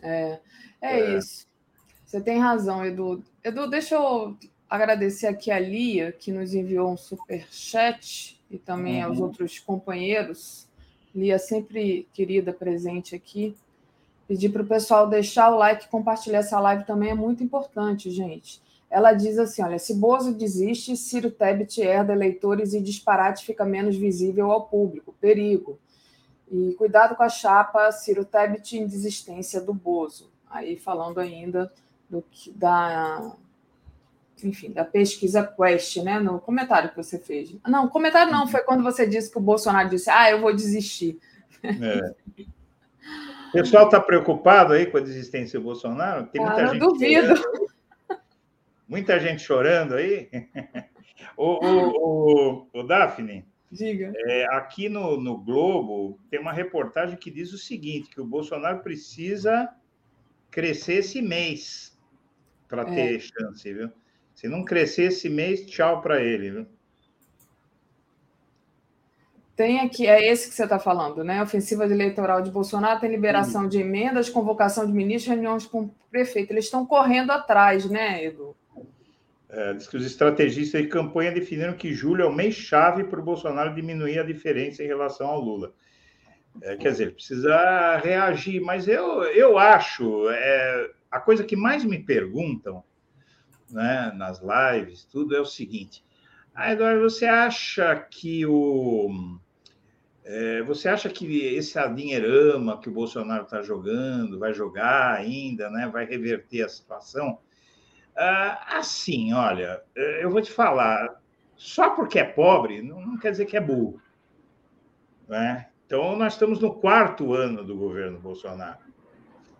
é, é, é, isso. Você tem razão, Edu. Edu, deixa eu agradecer aqui a Lia, que nos enviou um super chat, e também uhum. aos outros companheiros. Lia, sempre querida, presente aqui. Pedir para o pessoal deixar o like e compartilhar essa live também é muito importante, gente. Ela diz assim: olha, se Bozo desiste, Ciro Tebet herda eleitores e disparate fica menos visível ao público. Perigo. E cuidado com a chapa Ciro Tebet em desistência do Bozo. Aí falando ainda do que, da, enfim, da pesquisa Quest, né? No comentário que você fez. Não, comentário não, foi quando você disse que o Bolsonaro disse, ah, eu vou desistir. É. O pessoal está preocupado aí com a desistência do Bolsonaro? Tem muita ah, gente duvido. Chorando. Muita gente chorando aí. o, o, o, o Daphne, Diga. É, aqui no, no Globo tem uma reportagem que diz o seguinte: que o Bolsonaro precisa crescer esse mês para é. ter chance, viu? Se não crescer esse mês, tchau para ele, viu? Tem aqui, é esse que você está falando, né? Ofensiva eleitoral de Bolsonaro tem liberação de emendas, convocação de ministros, reuniões com o prefeito. Eles estão correndo atrás, né, Edu? É, diz que os estrategistas de campanha definiram que julho é o mês chave para o Bolsonaro diminuir a diferença em relação ao Lula. É, quer dizer, precisa reagir, mas eu, eu acho, é, a coisa que mais me perguntam né, nas lives, tudo é o seguinte: ah, Eduardo, você acha que o é, você acha que esse adinheirama que o Bolsonaro está jogando, vai jogar ainda, né, vai reverter a situação? Ah, assim, olha, é, eu vou te falar, só porque é pobre não, quer dizer que é burro. Né? Então, nós estamos no quarto ano do governo Bolsonaro.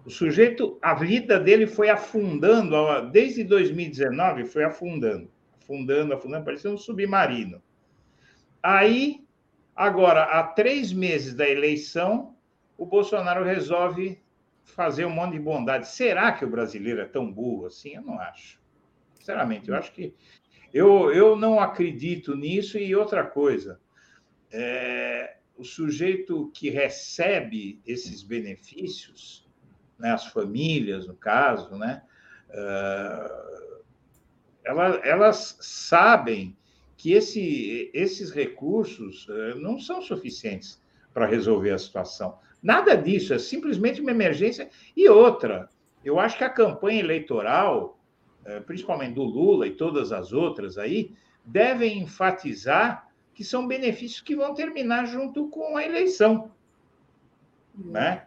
O sujeito, a vida dele foi afundando, desde 2019, foi afundando, afundando, afundando, parecia um submarino. Aí Agora, há três meses da eleição, o Bolsonaro resolve fazer um monte de bondade. Será que o brasileiro é tão burro assim? Eu não acho. Sinceramente, eu acho que. Eu, eu não acredito nisso. E outra coisa, é, o sujeito que recebe esses benefícios, né, as famílias, no caso, né, uh, elas, elas sabem que esse, esses recursos eh, não são suficientes para resolver a situação. Nada disso, é simplesmente uma emergência. E outra, eu acho que a campanha eleitoral, eh, principalmente do Lula e todas as outras aí, devem enfatizar que são benefícios que vão terminar junto com a eleição. Né?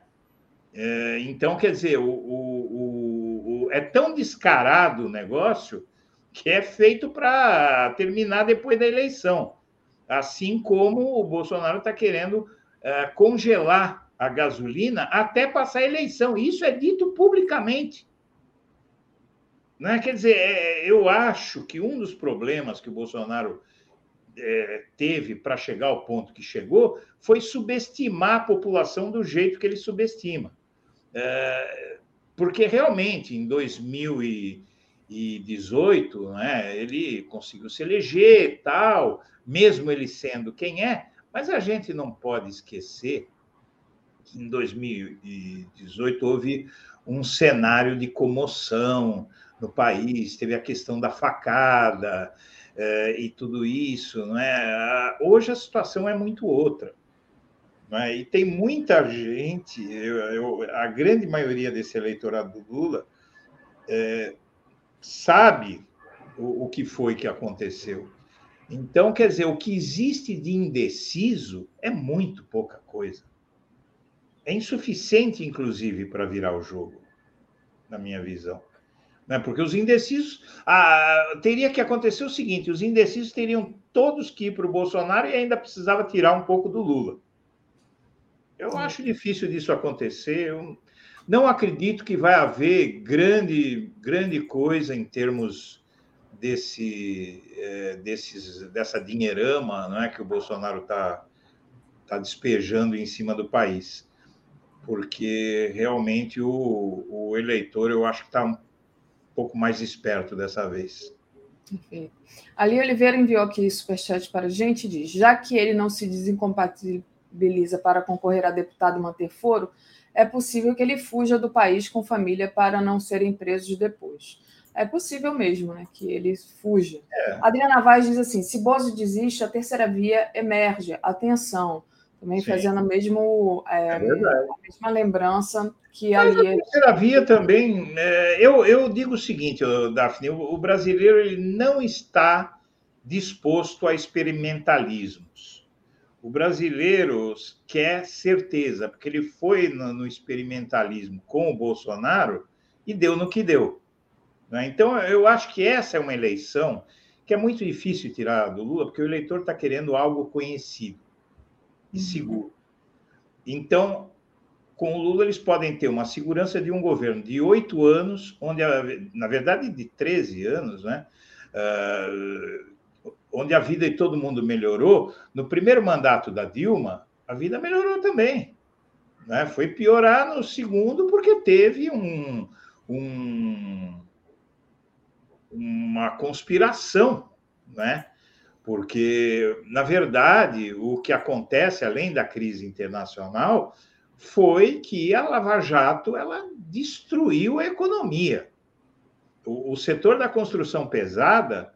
É, então, quer dizer, o, o, o, é tão descarado o negócio que é feito para terminar depois da eleição. Assim como o Bolsonaro está querendo uh, congelar a gasolina até passar a eleição. Isso é dito publicamente. Né? Quer dizer, é, eu acho que um dos problemas que o Bolsonaro é, teve para chegar ao ponto que chegou foi subestimar a população do jeito que ele subestima. É, porque realmente, em 2000 e 2018, né, ele conseguiu se eleger tal, mesmo ele sendo quem é, mas a gente não pode esquecer que em 2018 houve um cenário de comoção no país, teve a questão da facada eh, e tudo isso. Né? Hoje a situação é muito outra. Né? E tem muita gente, eu, eu, a grande maioria desse eleitorado do Lula, é, sabe o, o que foi que aconteceu. Então, quer dizer, o que existe de indeciso é muito pouca coisa. É insuficiente, inclusive, para virar o jogo, na minha visão. Né? Porque os indecisos. Ah, teria que acontecer o seguinte: os indecisos teriam todos que ir para o Bolsonaro e ainda precisava tirar um pouco do Lula. Eu acho difícil disso acontecer. Eu, não acredito que vai haver grande, grande coisa em termos desse, é, desses, dessa dinheirama não é, que o Bolsonaro está tá despejando em cima do país. Porque realmente o, o eleitor, eu acho que está um pouco mais esperto dessa vez. Ali Oliveira enviou aqui superchat para a gente diz: já que ele não se desincompatibiliza para concorrer a deputado manter foro, é possível que ele fuja do país com família para não serem presos depois. É possível mesmo né, que ele fuja. É. Adriana Vaz diz assim: se Bozo desiste, a terceira via emerge. Atenção. Também Sim. fazendo mesmo, é, é a mesma lembrança que Mas ali. A terceira via também. É, eu, eu digo o seguinte, Daphne: o, o brasileiro ele não está disposto a experimentalismos. O brasileiro quer certeza, porque ele foi no, no experimentalismo com o Bolsonaro e deu no que deu. Né? Então, eu acho que essa é uma eleição que é muito difícil tirar do Lula, porque o eleitor está querendo algo conhecido e uhum. seguro. Então, com o Lula, eles podem ter uma segurança de um governo de oito anos, onde, na verdade, de 13 anos, né? Uh, onde a vida de todo mundo melhorou. No primeiro mandato da Dilma, a vida melhorou também. Né? Foi piorar no segundo, porque teve um, um uma conspiração, né? Porque, na verdade, o que acontece, além da crise internacional, foi que a Lava Jato ela destruiu a economia. O, o setor da construção pesada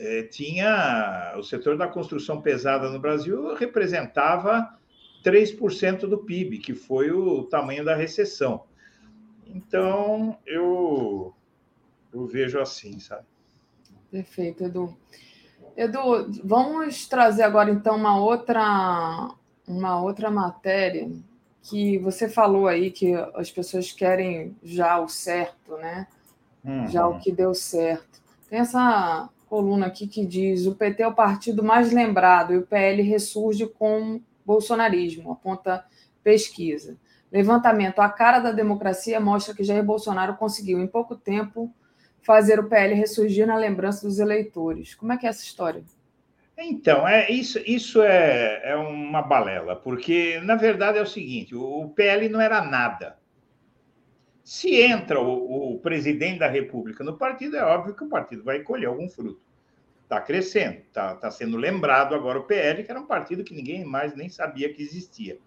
eh, tinha. O setor da construção pesada no Brasil representava 3% do PIB, que foi o tamanho da recessão. Então, eu eu vejo assim, sabe? Perfeito, Edu. Edu, vamos trazer agora então uma outra uma outra matéria que você falou aí que as pessoas querem já o certo, né? Uhum. Já o que deu certo. Tem essa coluna aqui que diz: o PT é o partido mais lembrado e o PL ressurge com bolsonarismo, aponta pesquisa. Levantamento: a cara da democracia mostra que Jair Bolsonaro conseguiu, em pouco tempo, fazer o PL ressurgir na lembrança dos eleitores. Como é que é essa história? Então, é, isso, isso é, é uma balela, porque, na verdade, é o seguinte: o, PL não era nada. Se entra o, o, presidente da República no partido, é óbvio que o partido vai colher algum fruto. Está crescendo, está tá sendo lembrado agora o PL, que era um partido que ninguém mais nem sabia que existia.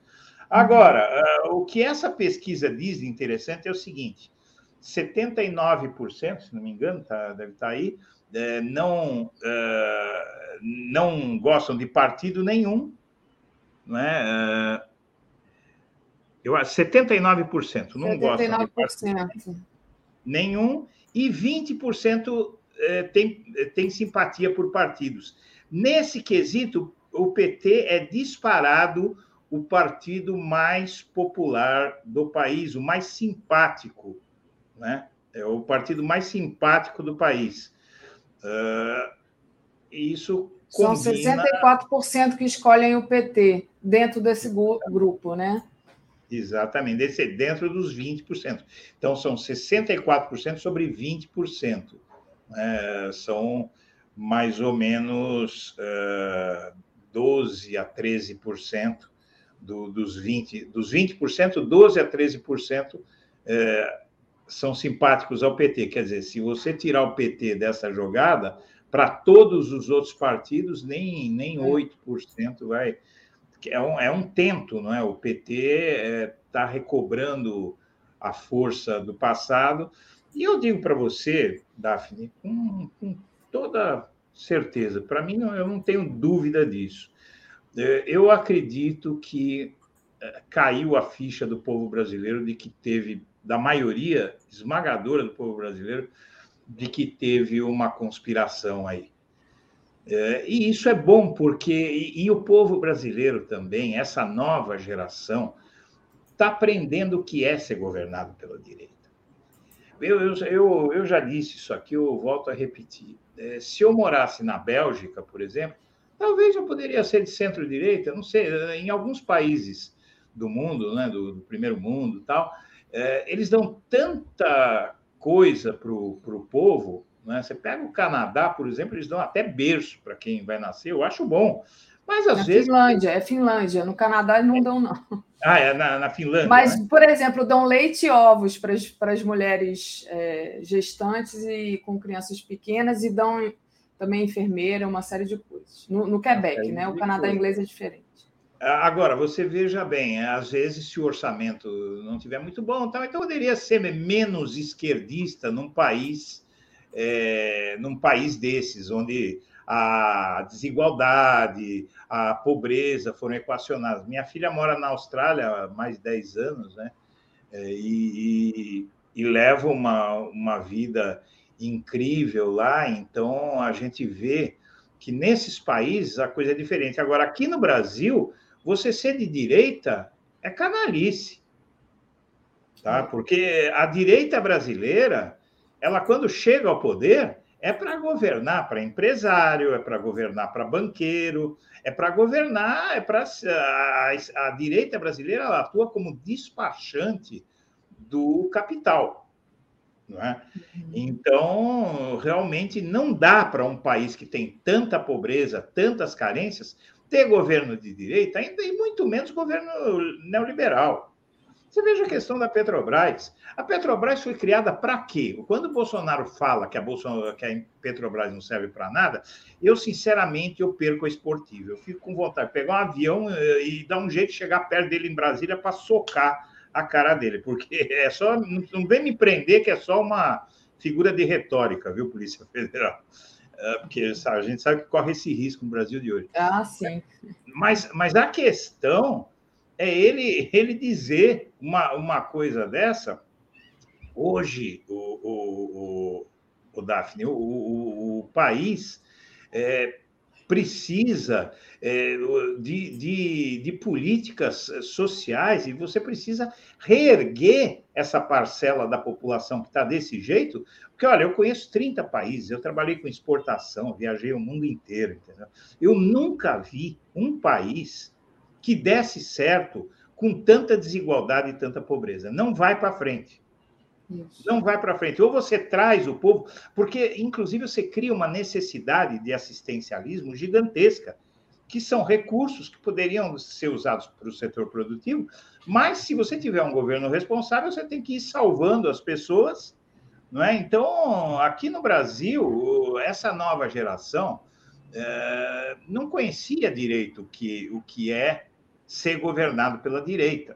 Agora, uh, o que essa pesquisa diz de interessante é o seguinte: 79%, se não me engano, tá, deve estar tá aí, é, não, é, não gostam de partido nenhum, não é? Eu, 79% não 79%. gostam de partido nenhum e 20% é, tem, tem simpatia por partidos. Nesse quesito, o PT é disparado o partido mais popular do país, o mais simpático né? É o partido mais simpático do país. Uh, isso combina... São 64% que escolhem o PT dentro desse grupo, né? Exatamente, desse, dentro dos 20%. Então, são 64% sobre 20%. É, são mais ou menos uh, 12% a 13% do, dos 20%. Dos 20%, 12% a 13% é, são simpáticos ao PT. Quer dizer, se você tirar o PT dessa jogada, para todos os outros partidos, nem, nem 8% é. vai. É um, é um tento, não é? O PT está é, recobrando a força do passado. E eu digo para você, Daphne, com, com toda certeza, para mim, eu não tenho dúvida disso. É, eu acredito que é, caiu a ficha do povo brasileiro de que teve da maioria esmagadora do povo brasileiro de que teve uma conspiração aí. É, e isso é bom, porque. E, e, o povo brasileiro também, essa nova geração, está aprendendo o que é ser governado pela direita. Eu, eu, eu, eu já disse isso aqui, eu volto a repetir. É, se eu morasse na Bélgica, por exemplo, talvez eu poderia ser de centro-direita, não sei, em alguns países do mundo, né, do, do primeiro mundo tal, é, eles dão tanta coisa para o povo. Né? Você pega o Canadá, por exemplo, eles dão até berço para quem vai nascer, eu acho bom. Mas às na vezes. Finlândia, é Finlândia. No Canadá não dão, não. Ah, é na, na Finlândia. Mas, né? por exemplo, dão leite e ovos para as, para as mulheres é, gestantes e com crianças pequenas e dão também enfermeira, uma série de coisas. No, no Quebec, né? O Canadá inglês é diferente. Agora, você veja bem, às vezes, se o orçamento não tiver muito bom, então, então poderia ser menos esquerdista num país, é, num país desses, onde a desigualdade, a pobreza foram equacionadas. Minha filha mora na Austrália há mais de 10 anos, né? É, e, e, e leva uma, uma vida incrível lá, então a gente vê que nesses países a coisa é diferente. Agora, aqui no Brasil, você ser de direita é canalice. Tá? Porque a direita brasileira ela quando chega ao poder, é para governar para empresário, é para governar para banqueiro, é para governar, é para a, a, direita brasileira atua como despachante do capital. Não é? Uhum. Então, realmente não dá para um país que tem tanta pobreza, tantas carências, ter governo de direita, ainda e muito menos governo neoliberal. Você veja a questão da Petrobras. A Petrobras foi criada para quê? Quando o Bolsonaro fala que a, Bolsonaro, que a Petrobras não serve para nada, eu, sinceramente, eu perco a esportiva. Eu fico com vontade de pegar um avião eh, e dar um jeito de chegar perto dele em Brasília para socar a cara dele, porque é só. Não vem me prender que é só uma figura de retórica, viu, Polícia Federal? Eh, porque sabe, a gente sabe que corre esse risco no Brasil de hoje. Ah, sim. Mas, mas a questão é ele, ele dizer uma, uma coisa dessa. Hoje, o, o, o, o Daphne, o, o, o país é, precisa é, de, de, de, políticas sociais e você precisa reerguer essa parcela da população que está desse jeito, porque, olha, eu conheço 30 países, eu trabalhei com exportação, viajei o mundo inteiro, entendeu? Eu nunca vi um país que desse certo com tanta desigualdade e tanta pobreza. Não vai para frente. Isso. Não vai para frente. Ou você traz o povo, porque, inclusive, você cria uma necessidade de assistencialismo gigantesca, que são recursos que poderiam ser usados para o setor produtivo, mas se você tiver um governo responsável, você tem que ir salvando as pessoas. Não é? Então, aqui no Brasil, essa nova geração é, não conhecia direito o que, o que é ser governado pela direita.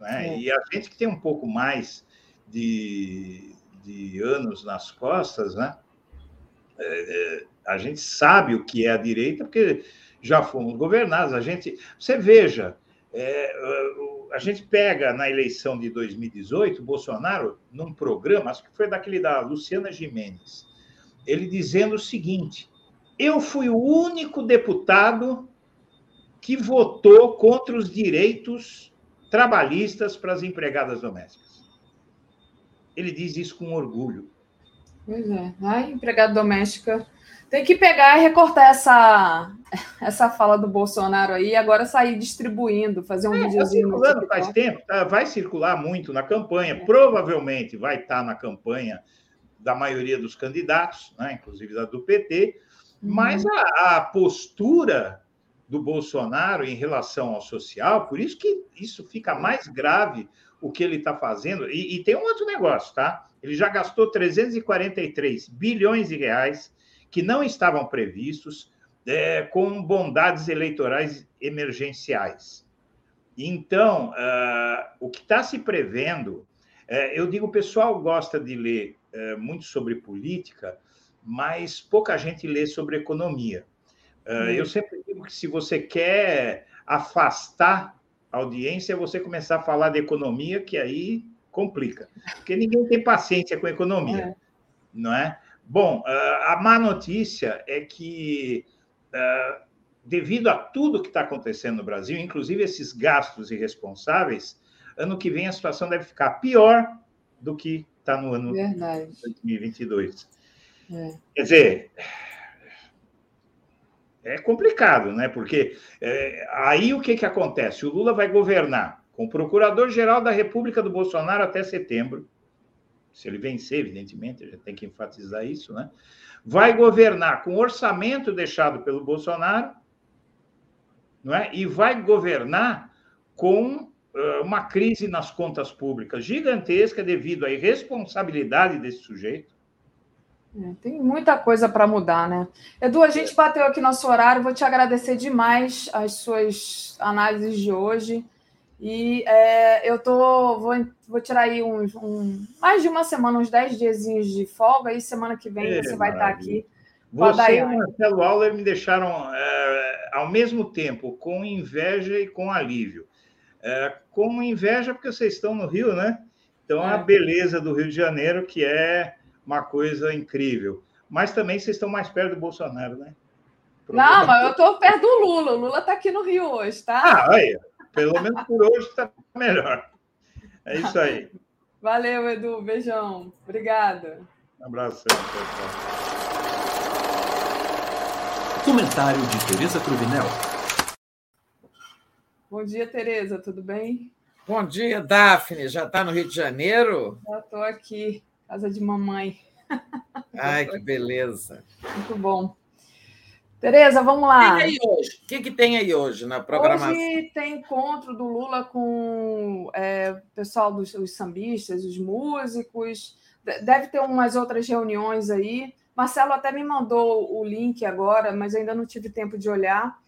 Né? E a gente que tem um pouco mais de, de anos nas costas, né? É, é, a gente sabe o que é a direita, porque já fomos governados. A gente, você veja, é, a gente pega na eleição de 2018, Bolsonaro, num programa, acho que foi daquele da Luciana Jimenez, ele dizendo o seguinte: eu fui o único deputado que votou contra os direitos trabalhistas para as empregadas domésticas. Ele diz isso com orgulho. Pois é. A empregada doméstica tem que pegar e recortar essa, essa fala do Bolsonaro aí e agora sair distribuindo, fazer um é, tá videozinho. Tá circulando faz tempo, tá? vai circular muito na campanha, é. provavelmente vai estar tá na campanha da maioria dos candidatos, né? inclusive da do PT, uhum. mas a, a postura do Bolsonaro em relação ao social, por isso que isso fica mais grave o que ele está fazendo. E, e, tem um outro negócio, tá? Ele já gastou 343 bilhões de reais que não estavam previstos é, com bondades eleitorais emergenciais. Então, uh, o que está se prevendo, uh, eu digo, o pessoal gosta de ler uh, muito sobre política, mas pouca gente lê sobre economia. Uh, eu sempre digo que se você quer afastar a audiência, é você começar a falar de economia, que aí complica. Porque ninguém tem paciência com economia, é. não é? Bom, uh, a má notícia é que, uh, devido a tudo que está acontecendo no Brasil, inclusive esses gastos irresponsáveis, ano que vem a situação deve ficar pior do que está no ano Verdade. 2022. É. Quer dizer, é complicado, né? Porque é, aí o que, que acontece? O Lula vai governar com o Procurador-Geral da República do Bolsonaro até setembro. Se ele vencer, evidentemente, gente tem que enfatizar isso, né? Vai governar com o orçamento deixado pelo Bolsonaro, não é? E vai governar com uh, uma crise nas contas públicas gigantesca devido à irresponsabilidade desse sujeito é, tem muita coisa para mudar, né? Edu, a gente bateu aqui nosso horário. Vou te agradecer demais as suas análises de hoje. E é, eu tô, vou, vou tirar aí uns, um, mais de uma semana, uns 10 dias de folga, e semana que vem é, você vai estar aqui. Você e o Marcelo Auler me deixaram, é, ao mesmo tempo, com inveja e com alívio. É, com inveja, porque vocês estão no Rio, né? Então, a é. beleza do Rio de Janeiro, que é uma coisa incrível. Mas também vocês estão mais perto do Bolsonaro, né? Não, mas eu estou perto do Lula. O Lula está aqui no Rio hoje, tá? Ah, aí. Pelo menos por hoje está melhor. É isso aí. Valeu, Edu. Beijão. Obrigada. Um abração, pessoal. Comentário de Tereza Cruvinel. Bom dia, Tereza, tudo bem? Bom dia, Daphne. Já está no Rio de Janeiro? Já estou aqui, casa de mamãe. Ai, que beleza. Muito bom. Tereza, vamos lá. O que, tem aí hoje? O que, que tem aí hoje na programação? Hoje tem encontro do Lula com é, o pessoal dos os sambistas, os músicos. Deve ter umas outras reuniões aí. Marcelo até me mandou o link agora, mas ainda não tive tempo de olhar.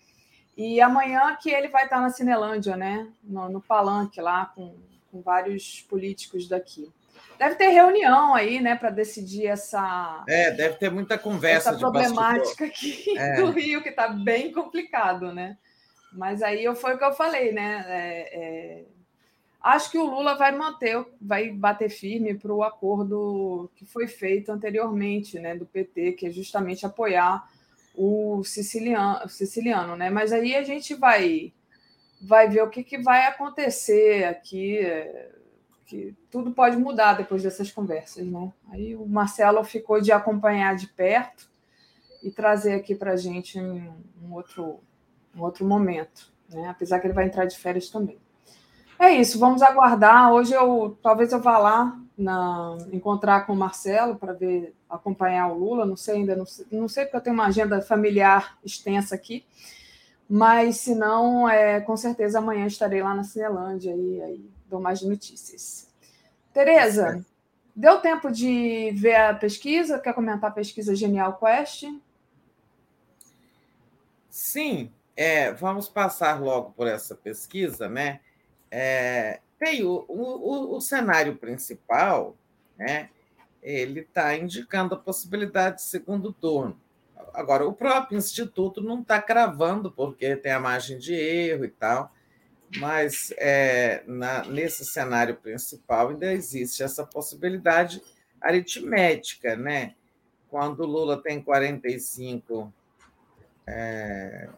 E amanhã que ele vai estar na Cinelândia, né? No, no Palanque lá, com, com vários políticos daqui. Deve ter reunião aí, né, para decidir essa. É, deve ter muita conversa. Essa problemática aqui é. do Rio, que está bem complicado, né? Mas aí foi o que eu falei, né? É, é... Acho que o Lula vai manter, vai bater firme para o acordo que foi feito anteriormente, né, do PT, que é justamente apoiar o siciliano, siciliano né? Mas aí a gente vai vai ver o que, que vai acontecer aqui que tudo pode mudar depois dessas conversas, né? Aí o Marcelo ficou de acompanhar de perto e trazer aqui para a gente um, um, outro, um outro momento, né? Apesar que ele vai entrar de férias também. É isso, vamos aguardar. Hoje eu talvez eu vá lá na, encontrar com o Marcelo para ver acompanhar o Lula. Não sei ainda, não sei, não sei porque eu tenho uma agenda familiar extensa aqui. Mas se não, é, com certeza amanhã estarei lá na Cinelândia e aí dou mais notícias. Tereza, deu tempo de ver a pesquisa? Quer comentar a pesquisa Genial Quest? Sim, é, vamos passar logo por essa pesquisa, né? É, tem o, o, o cenário principal, né? Ele está indicando a possibilidade de segundo turno. Agora, o próprio Instituto não está cravando, porque tem a margem de erro e tal, mas é, na, nesse cenário principal ainda existe essa possibilidade aritmética, né? Quando o Lula tem 45, é,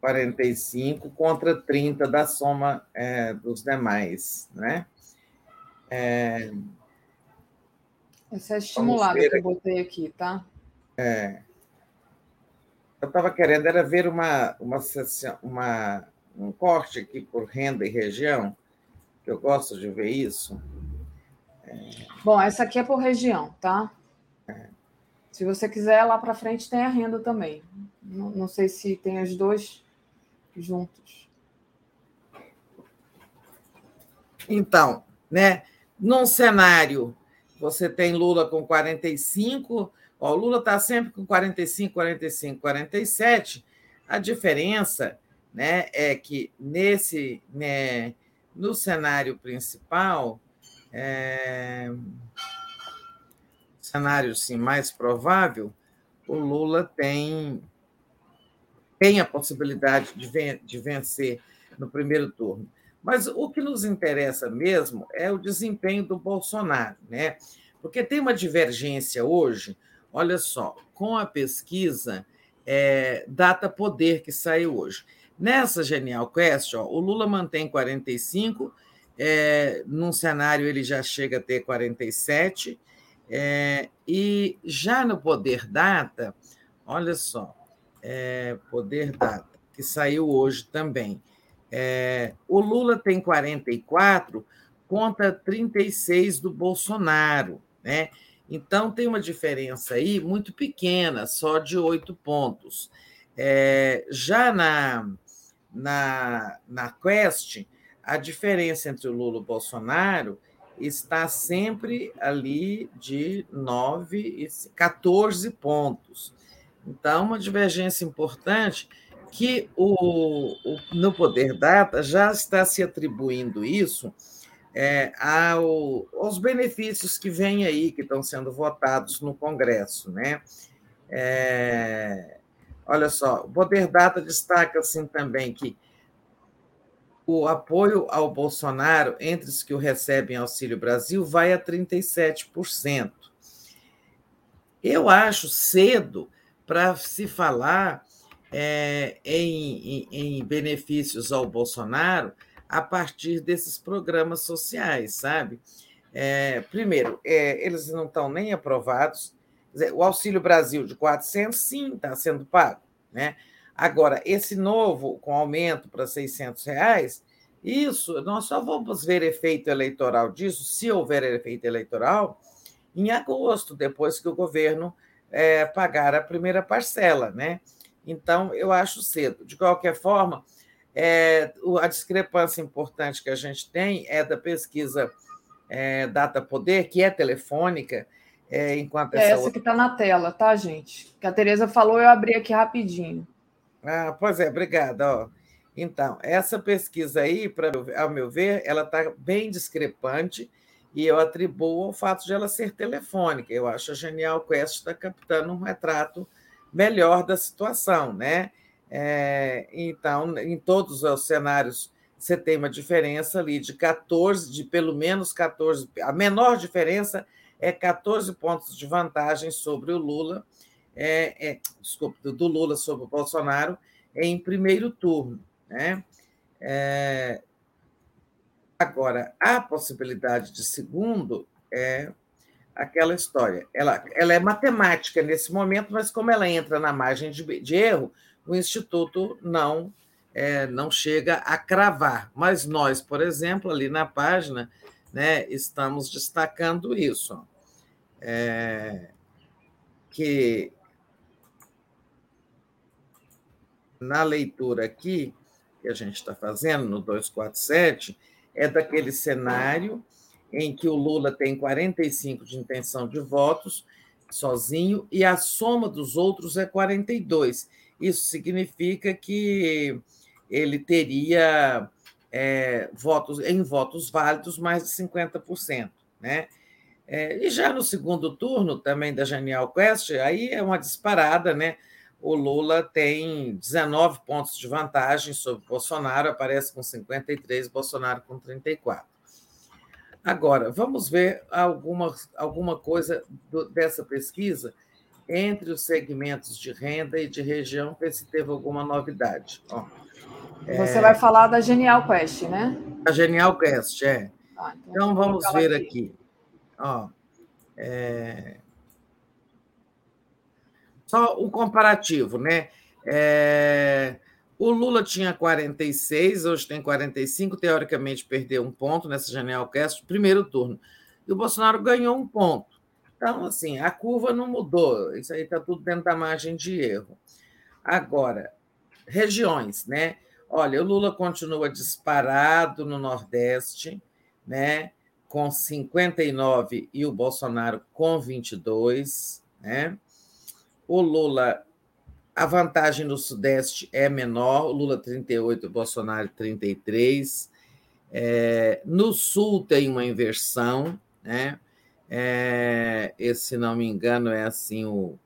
45 contra 30 da soma é, dos demais, né? É, Essa é estimulada que eu botei aqui, tá? É eu estava querendo era ver uma, uma, uma, um corte aqui por renda e região, que eu gosto de ver isso. Bom, essa aqui é por região, tá? É. Se você quiser, lá para frente tem a renda também. Não, não sei se tem os dois juntos. Então, né, num cenário, você tem Lula com 45, Ó, o Lula está sempre com 45, 45, 47. A diferença né, é que nesse né, no cenário principal, é, cenário sim, mais provável, o Lula tem, tem a possibilidade de, ven de vencer no primeiro turno. Mas o que nos interessa mesmo é o desempenho do Bolsonaro, né? Porque tem uma divergência hoje Olha só, com a pesquisa é, Data Poder, que saiu hoje. Nessa Genial Quest, ó, o Lula mantém 45, é, num cenário ele já chega a ter 47, é, e já no Poder Data, olha só, é, Poder Data, que saiu hoje também. É, o Lula tem 44 contra 36 do Bolsonaro, né? Então, tem uma diferença aí muito pequena, só de oito pontos. É, já na, na, na Quest, a diferença entre o Lula e o Bolsonaro está sempre ali de 9 e 14 pontos. Então, uma divergência importante que o, o, no Poder Data já está se atribuindo isso é, ao, aos benefícios que vêm aí, que estão sendo votados no Congresso. Né? É, olha só, o Poder Data destaca assim também que o apoio ao Bolsonaro entre os que o recebem Auxílio Brasil vai a 37%. Eu acho cedo para se falar é, em, em, em benefícios ao Bolsonaro, a partir desses programas sociais, sabe? É, primeiro, é, eles não estão nem aprovados. O Auxílio Brasil de 400, sim, está sendo pago. Né? Agora, esse novo, com aumento para 600 reais, isso, nós só vamos ver efeito eleitoral disso, se houver efeito eleitoral, em agosto, depois que o governo é, pagar a primeira parcela. Né? Então, eu acho cedo. De qualquer forma, é, a discrepância importante que a gente tem é da pesquisa é, Data Poder, que é telefônica, é, enquanto essa, é essa outra... que está na tela, tá, gente? Que a Tereza falou, eu abri aqui rapidinho. Ah, pois é, obrigada. Ó. Então, essa pesquisa aí, pra, ao meu ver, ela está bem discrepante e eu atribuo ao fato de ela ser telefônica. Eu acho a Genial Quest está captando um retrato melhor da situação, né? É, então, em todos os cenários, você tem uma diferença ali de 14, de pelo menos 14, a menor diferença é 14 pontos de vantagem sobre o Lula, é, é, desculpa, do Lula sobre o Bolsonaro em primeiro turno. Né? É, agora, a possibilidade de segundo é aquela história. Ela, ela é matemática nesse momento, mas como ela entra na margem de, de erro, o Instituto não, é, não chega a cravar. Mas nós, por exemplo, ali na página, né, estamos destacando isso. É, que na leitura aqui, que a gente está fazendo no 247, é daquele cenário em que o Lula tem 45 de intenção de votos sozinho e a soma dos outros é 42. Isso significa que ele teria é, votos em votos válidos mais de 50%. Né? É, e já no segundo turno, também da Genial Quest, aí é uma disparada, né? O Lula tem 19 pontos de vantagem sobre Bolsonaro, aparece com 53, Bolsonaro com 34. Agora, vamos ver alguma, alguma coisa do, dessa pesquisa entre os segmentos de renda e de região, ver se teve alguma novidade. Ó, Você é... vai falar da Genial Quest, né? A Genial Quest, é. Ah, então, então vamos ver aqui. aqui. Ó, é... Só um comparativo, né? É... O Lula tinha 46, hoje tem 45, teoricamente perdeu um ponto nessa Genial Quest, primeiro turno. E o Bolsonaro ganhou um ponto. Então, assim, a curva não mudou, isso aí está tudo dentro da margem de erro. Agora, regiões, né? Olha, o Lula continua disparado no Nordeste, né? Com 59 e o Bolsonaro com 22, né? O Lula, a vantagem no Sudeste é menor, Lula 38, o Bolsonaro 33. É, no Sul tem uma inversão, né? É, esse, se não me engano, é assim: o,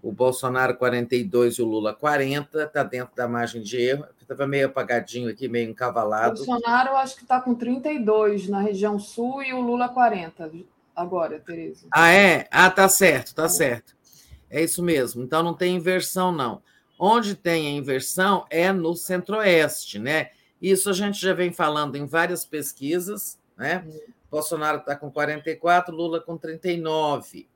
o Bolsonaro 42 e o Lula 40, está dentro da margem de erro. Estava meio apagadinho aqui, meio encavalado. O Bolsonaro, acho que está com 32 na região sul e o Lula 40 agora, Tereza. Ah, é? Ah, tá certo, tá certo. É isso mesmo. Então não tem inversão, não. Onde tem a inversão é no centro-oeste, né? Isso a gente já vem falando em várias pesquisas, né? Hum. Bolsonaro está com 44, Lula com 39.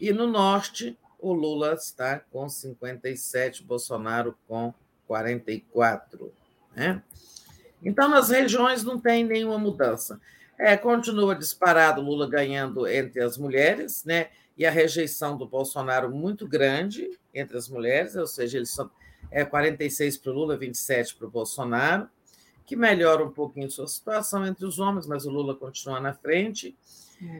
E no norte, o Lula está com 57, Bolsonaro com 44. Né? Então, nas regiões não tem nenhuma mudança. É, continua disparado Lula ganhando entre as mulheres, né? E a rejeição do Bolsonaro muito grande entre as mulheres, ou seja, eles são é, 46 para o Lula, 27 para o Bolsonaro que melhora um pouquinho sua situação entre os homens, mas o Lula continua na frente.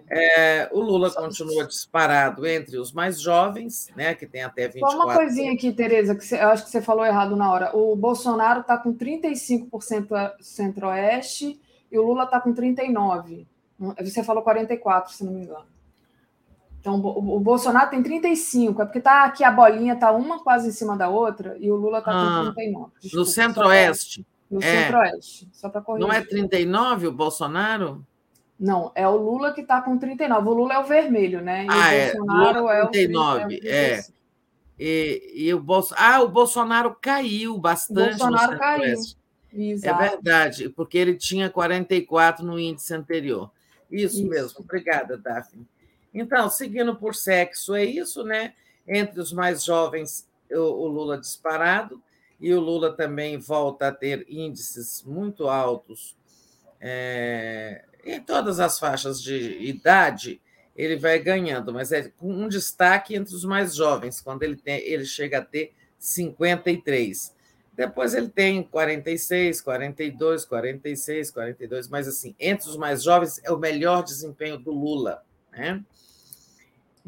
É, o Lula continua disparado entre os mais jovens, né, que tem até 24. Só uma coisinha aqui, Tereza, que você, eu acho que você falou errado na hora. O Bolsonaro está com 35% centro-oeste e o Lula está com 39%. Você falou 44%, se não me engano. Então, o Bolsonaro tem 35, é porque tá aqui a bolinha tá uma quase em cima da outra e o Lula está ah, com 39. Desculpa, no centro-oeste. No é. Centro-Oeste, só para corrigir. Não é 39 o Bolsonaro? Não, é o Lula que está com 39. O Lula é o vermelho, né? E ah, o é. Bolsonaro é, 39, é. é. E, e o Bolso... Ah, o Bolsonaro caiu bastante. O Bolsonaro caiu. Exato. É verdade, porque ele tinha 44 no índice anterior. Isso, isso, mesmo. Obrigada, Daphne. Então, seguindo por sexo, é isso, né? Entre os mais jovens, o, Lula disparado, e o Lula também volta a ter índices muito altos é, em todas as faixas de idade, ele vai ganhando, mas é com um destaque entre os mais jovens, quando ele, tem, ele chega a ter 53. Depois ele tem 46, 42, 46, 42, mas assim, entre os mais jovens é o melhor desempenho do Lula. Né?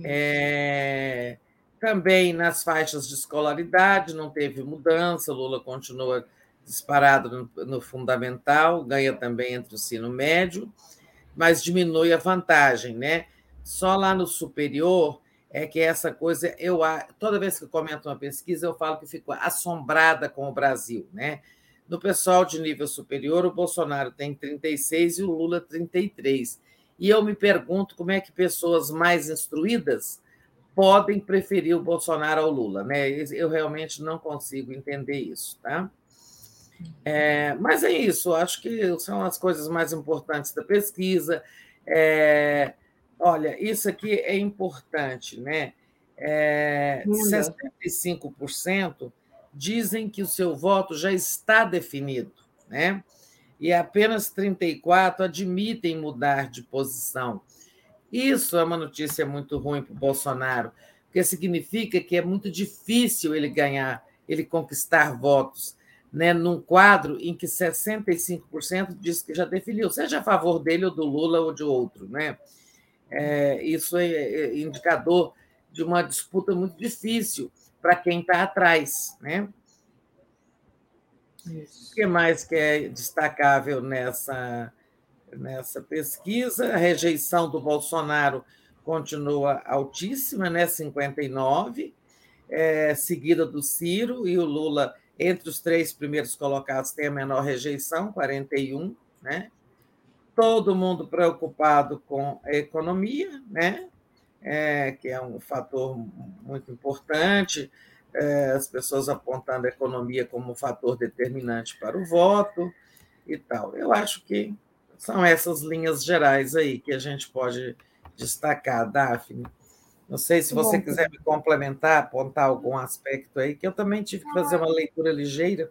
É, também nas faixas de escolaridade não teve mudança, Lula continua disparado no, no fundamental, ganha também entre o ensino médio, mas diminui a vantagem, né? Só lá no superior é que essa coisa, eu toda vez que eu comento uma pesquisa, eu falo que fico assombrada com o Brasil, né? No pessoal de nível superior, o Bolsonaro tem 36 e o Lula 33. E eu me pergunto como é que pessoas mais instruídas podem preferir o Bolsonaro ao Lula, né? Eu realmente não consigo entender isso, tá? É, mas é isso, acho que são as coisas mais importantes da pesquisa. É, Olha, isso aqui é importante, né? É, 65% dizem que o seu voto já está definido, né? E apenas 34% admitem mudar de posição. Isso é uma notícia muito ruim para o Bolsonaro, porque significa que é muito difícil ele ganhar, ele conquistar votos, né? num quadro em que 65% diz que já definiu, seja a favor dele ou do Lula ou de outro, né? É, isso é, é indicador de uma disputa muito difícil para quem está atrás. Né? Isso. O que mais que é destacável nessa, nessa pesquisa? A rejeição do Bolsonaro continua altíssima, né? 59, é, seguida do Ciro, e o Lula, entre os três primeiros colocados, tem a menor rejeição, 41, né? todo mundo preocupado com a economia, né? É, que é um fator muito importante, é, as pessoas apontando a economia como um fator determinante para o voto e tal. Eu acho que são essas linhas gerais aí que a gente pode destacar, Daphne. Não sei se você Bom, quiser me complementar, apontar algum aspecto aí, que eu também tive que fazer uma leitura ligeira.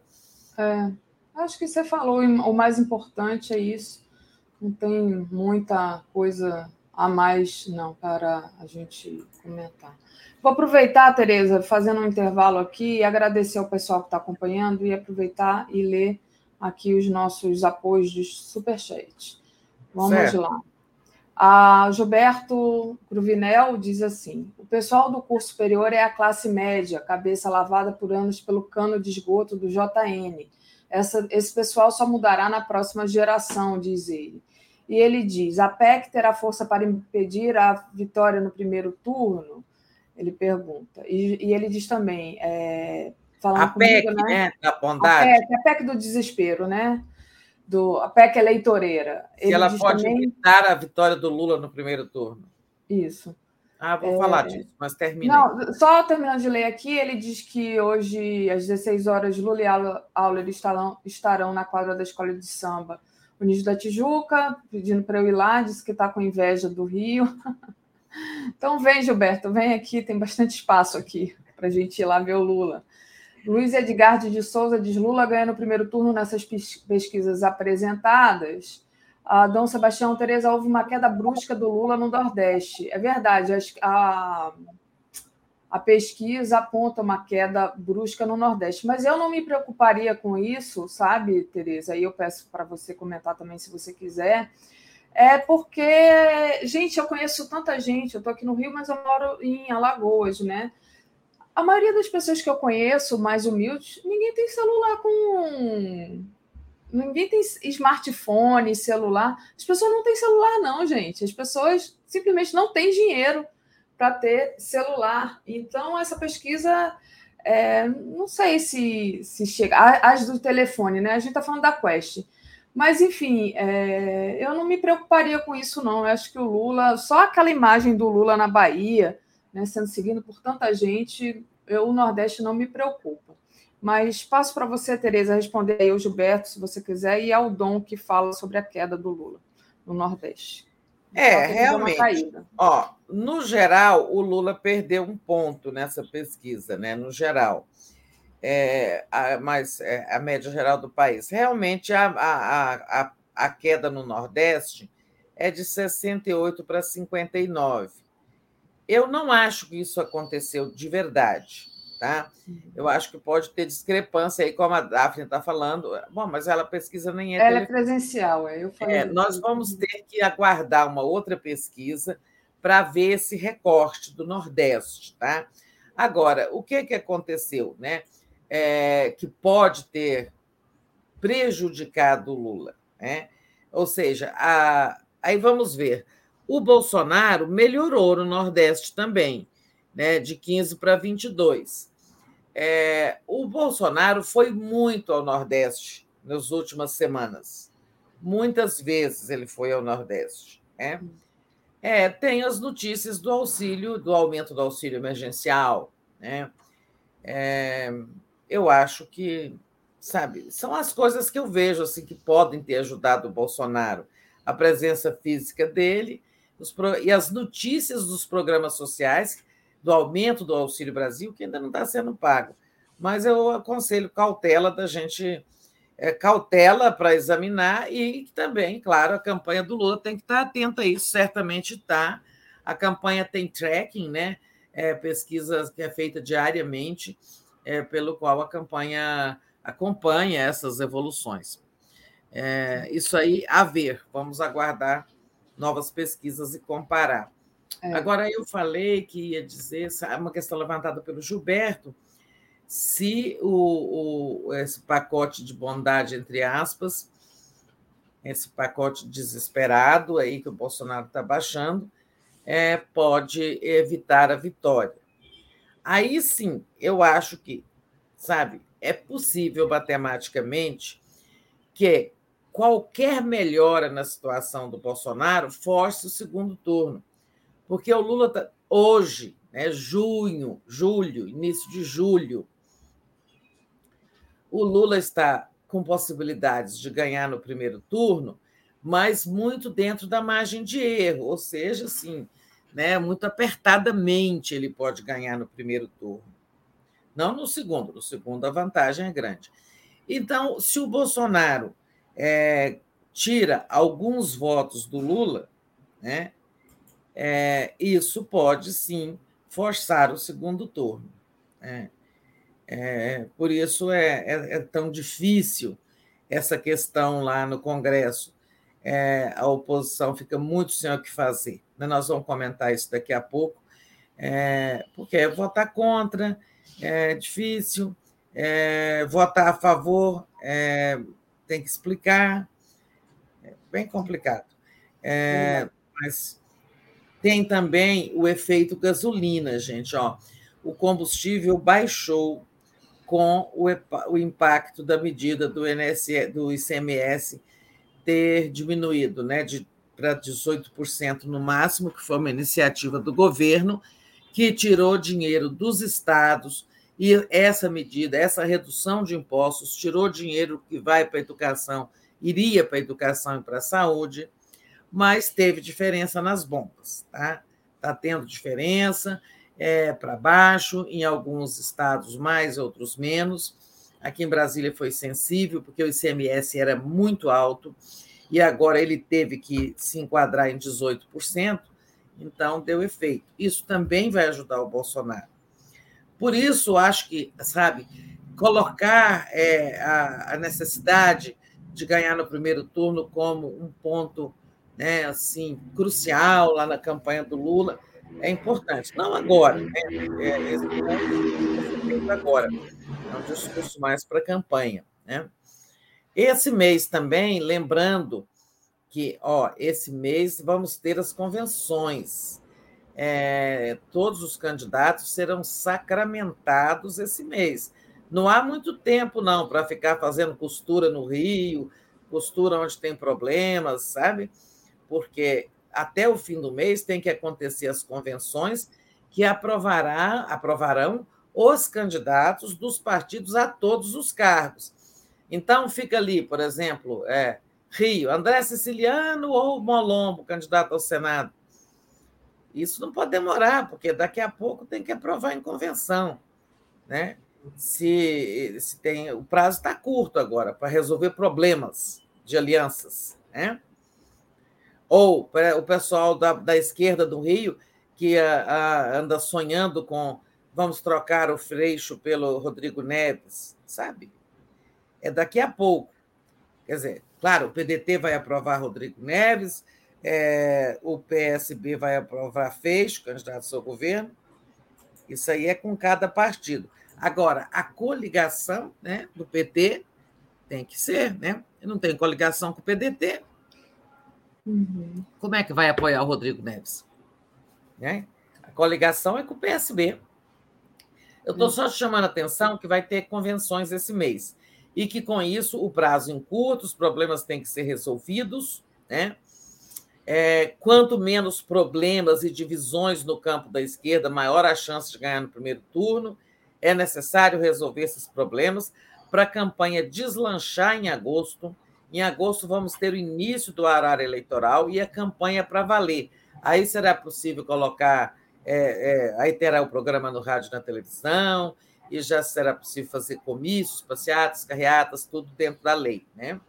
É, acho que você falou, o mais importante é isso não tem muita coisa a mais, não, para a gente comentar. Vou aproveitar, Tereza, fazendo um intervalo aqui, e agradecer ao pessoal que está acompanhando e aproveitar e ler aqui os nossos apoios de superchat. Vamos certo. lá. A Gilberto Cruvinel diz assim: o pessoal do curso superior é a classe média, cabeça lavada por anos pelo cano de esgoto do JN. Essa, esse pessoal só mudará na próxima geração, diz ele. E ele diz: a PEC terá força para impedir a vitória no primeiro turno? Ele pergunta. E, e ele diz também: é, falando a comigo, PEC, né? né? Da bondade. A PEC, a PEC do desespero, né? Do, a PEC eleitoreira. Se ele ela pode também... evitar a vitória do Lula no primeiro turno. Isso. Ah, vou é... falar disso, mas termina. Não, só terminando de ler aqui, ele diz que hoje, às 16 horas, Lula e Auler estarão, estarão na quadra da escola de samba Unidos da Tijuca, pedindo para eu ir lá, disse que está com inveja do Rio. Então vem, Gilberto, vem aqui, tem bastante espaço aqui para a gente ir lá ver o Lula. Luiz Edgar de Souza diz: Lula ganha no primeiro turno nessas pesquisas apresentadas. A Dom Sebastião Tereza, houve uma queda brusca do Lula no Nordeste. É verdade, a pesquisa aponta uma queda brusca no Nordeste, mas eu não me preocuparia com isso, sabe, Tereza? Aí eu peço para você comentar também, se você quiser. É porque, gente, eu conheço tanta gente, eu estou aqui no Rio, mas eu moro em Alagoas, né? A maioria das pessoas que eu conheço, mais humildes, ninguém tem celular com. Ninguém tem smartphone, celular. As pessoas não têm celular, não, gente. As pessoas simplesmente não têm dinheiro para ter celular. Então, essa pesquisa, é, não sei se, se chega. As do telefone, né? A gente está falando da Quest. Mas, enfim, é, eu não me preocuparia com isso, não. Eu acho que o Lula, só aquela imagem do Lula na Bahia, né, sendo seguido por tanta gente, eu, o Nordeste não me preocupa. Mas passo para você, Tereza, responder aí ao Gilberto, se você quiser, e ao Dom, que fala sobre a queda do Lula no Nordeste. É, realmente. Ó, no geral, o Lula perdeu um ponto nessa pesquisa, né? No geral. É, a, mas é, a média geral do país. Realmente, a, a, a, a queda no Nordeste é de 68 para 59. Eu não acho que isso aconteceu de verdade. Tá? Eu acho que pode ter discrepância aí, como a Daphne está falando. Bom, mas ela pesquisa nem é. Ela é presencial, é. Eu falei é, nós vamos ter que aguardar uma outra pesquisa para ver esse recorte do Nordeste. Tá? Agora, o que, que aconteceu? Né? É, que pode ter prejudicado o Lula. Né? Ou seja, a... aí vamos ver. O Bolsonaro melhorou no Nordeste também, né? de 15 para 22. É, o Bolsonaro foi muito ao Nordeste nas últimas semanas. Muitas vezes ele foi ao Nordeste. Né? É, tem as notícias do auxílio, do aumento do auxílio emergencial. Né? É, eu acho que, sabe, são as coisas que eu vejo assim que podem ter ajudado o Bolsonaro. A presença física dele os, e as notícias dos programas sociais do aumento do Auxílio Brasil, que ainda não está sendo pago. Mas eu aconselho cautela da gente, cautela para examinar e também, claro, a campanha do Lula tem que estar tá atenta a isso, certamente está. A campanha tem tracking, né? É, pesquisa que é feita diariamente, é, pelo qual a campanha acompanha essas evoluções. É, isso aí a ver, vamos aguardar novas pesquisas e comparar. É. Agora, eu falei que ia dizer, uma questão levantada pelo Gilberto, se o, o, esse pacote de bondade, entre aspas, esse pacote desesperado aí que o Bolsonaro está baixando, é, pode evitar a vitória. Aí sim, eu acho que, sabe, é possível matematicamente que qualquer melhora na situação do Bolsonaro force o segundo turno. Porque o Lula tá, hoje, né, junho, julho, início de julho, o Lula está com possibilidades de ganhar no primeiro turno, mas muito dentro da margem de erro, ou seja, assim, né, muito apertadamente ele pode ganhar no primeiro turno. Não no segundo, no segundo a vantagem é grande. Então, se o Bolsonaro é, tira alguns votos do Lula, né, é, isso pode sim forçar o segundo turno. Né? É, por isso é, é, é, tão difícil essa questão lá no Congresso. É, a oposição fica muito sem o que fazer. Né? Nós vamos comentar isso daqui a pouco, é, porque votar contra é difícil, é, votar a favor tem que explicar, é bem complicado. mas tem também o efeito gasolina, gente. Ó. O combustível baixou com o, o impacto da medida do, NSE, do ICMS ter diminuído né, de, para 18% no máximo, que foi uma iniciativa do governo, que tirou dinheiro dos estados, e essa medida, essa redução de impostos, tirou dinheiro que vai para a educação, iria para a educação e para a saúde, mas teve diferença nas bombas. Está tá tendo diferença é, para baixo, em alguns estados mais, outros menos. Aqui em Brasília foi sensível, porque o ICMS era muito alto, e agora ele teve que se enquadrar em 18%, então deu efeito. Isso também vai ajudar o Bolsonaro. Por isso, acho que, sabe, colocar é, a, a necessidade de ganhar no primeiro turno como um ponto né, assim, crucial lá na campanha do Lula, é importante. Não agora, né? É, esse ponto agora. É um discurso mais para campanha. Né? Esse mês também, lembrando que ó, esse mês vamos ter as convenções. É, todos os candidatos serão sacramentados esse mês. Não há muito tempo, não, para ficar fazendo costura no Rio, costura onde tem problemas, sabe? porque até o fim do mês tem que acontecer as convenções que aprovará, aprovarão os candidatos dos partidos a todos os cargos. Então, fica ali, por exemplo, é, Rio, André Siciliano ou Molombo, candidato ao Senado. Isso não pode demorar, porque daqui a pouco tem que aprovar em convenção. Né? Se, se tem, o prazo está curto agora para resolver problemas de alianças. Né? Ou o pessoal da, da esquerda do Rio, que a, a, anda sonhando com vamos trocar o Freixo pelo Rodrigo Neves, sabe? É daqui a pouco. Quer dizer, claro, o PDT vai aprovar Rodrigo Neves, é, o PSB vai aprovar Freixo, candidato ao seu governo. Isso aí é com cada partido. Agora, a coligação né, do PT tem que ser, né? Não tem coligação com o PDT. Uhum. Como é que vai apoiar o Rodrigo Neves? Né? A coligação é com o PSB. Eu estou só chamando a atenção que vai ter convenções esse mês. E que, com isso, o prazo encurta, os problemas têm que ser resolvidos. Né? É, quanto menos problemas e divisões no campo da esquerda, maior a chance de ganhar no primeiro turno. É necessário resolver esses problemas para a campanha deslanchar em agosto. Em agosto, vamos ter o início do horário eleitoral e a campanha para valer. Aí será possível colocar é, é, aí terá o programa no rádio e na televisão, e já será possível fazer comícios, passeatas, carreatas, tudo dentro da lei. Né?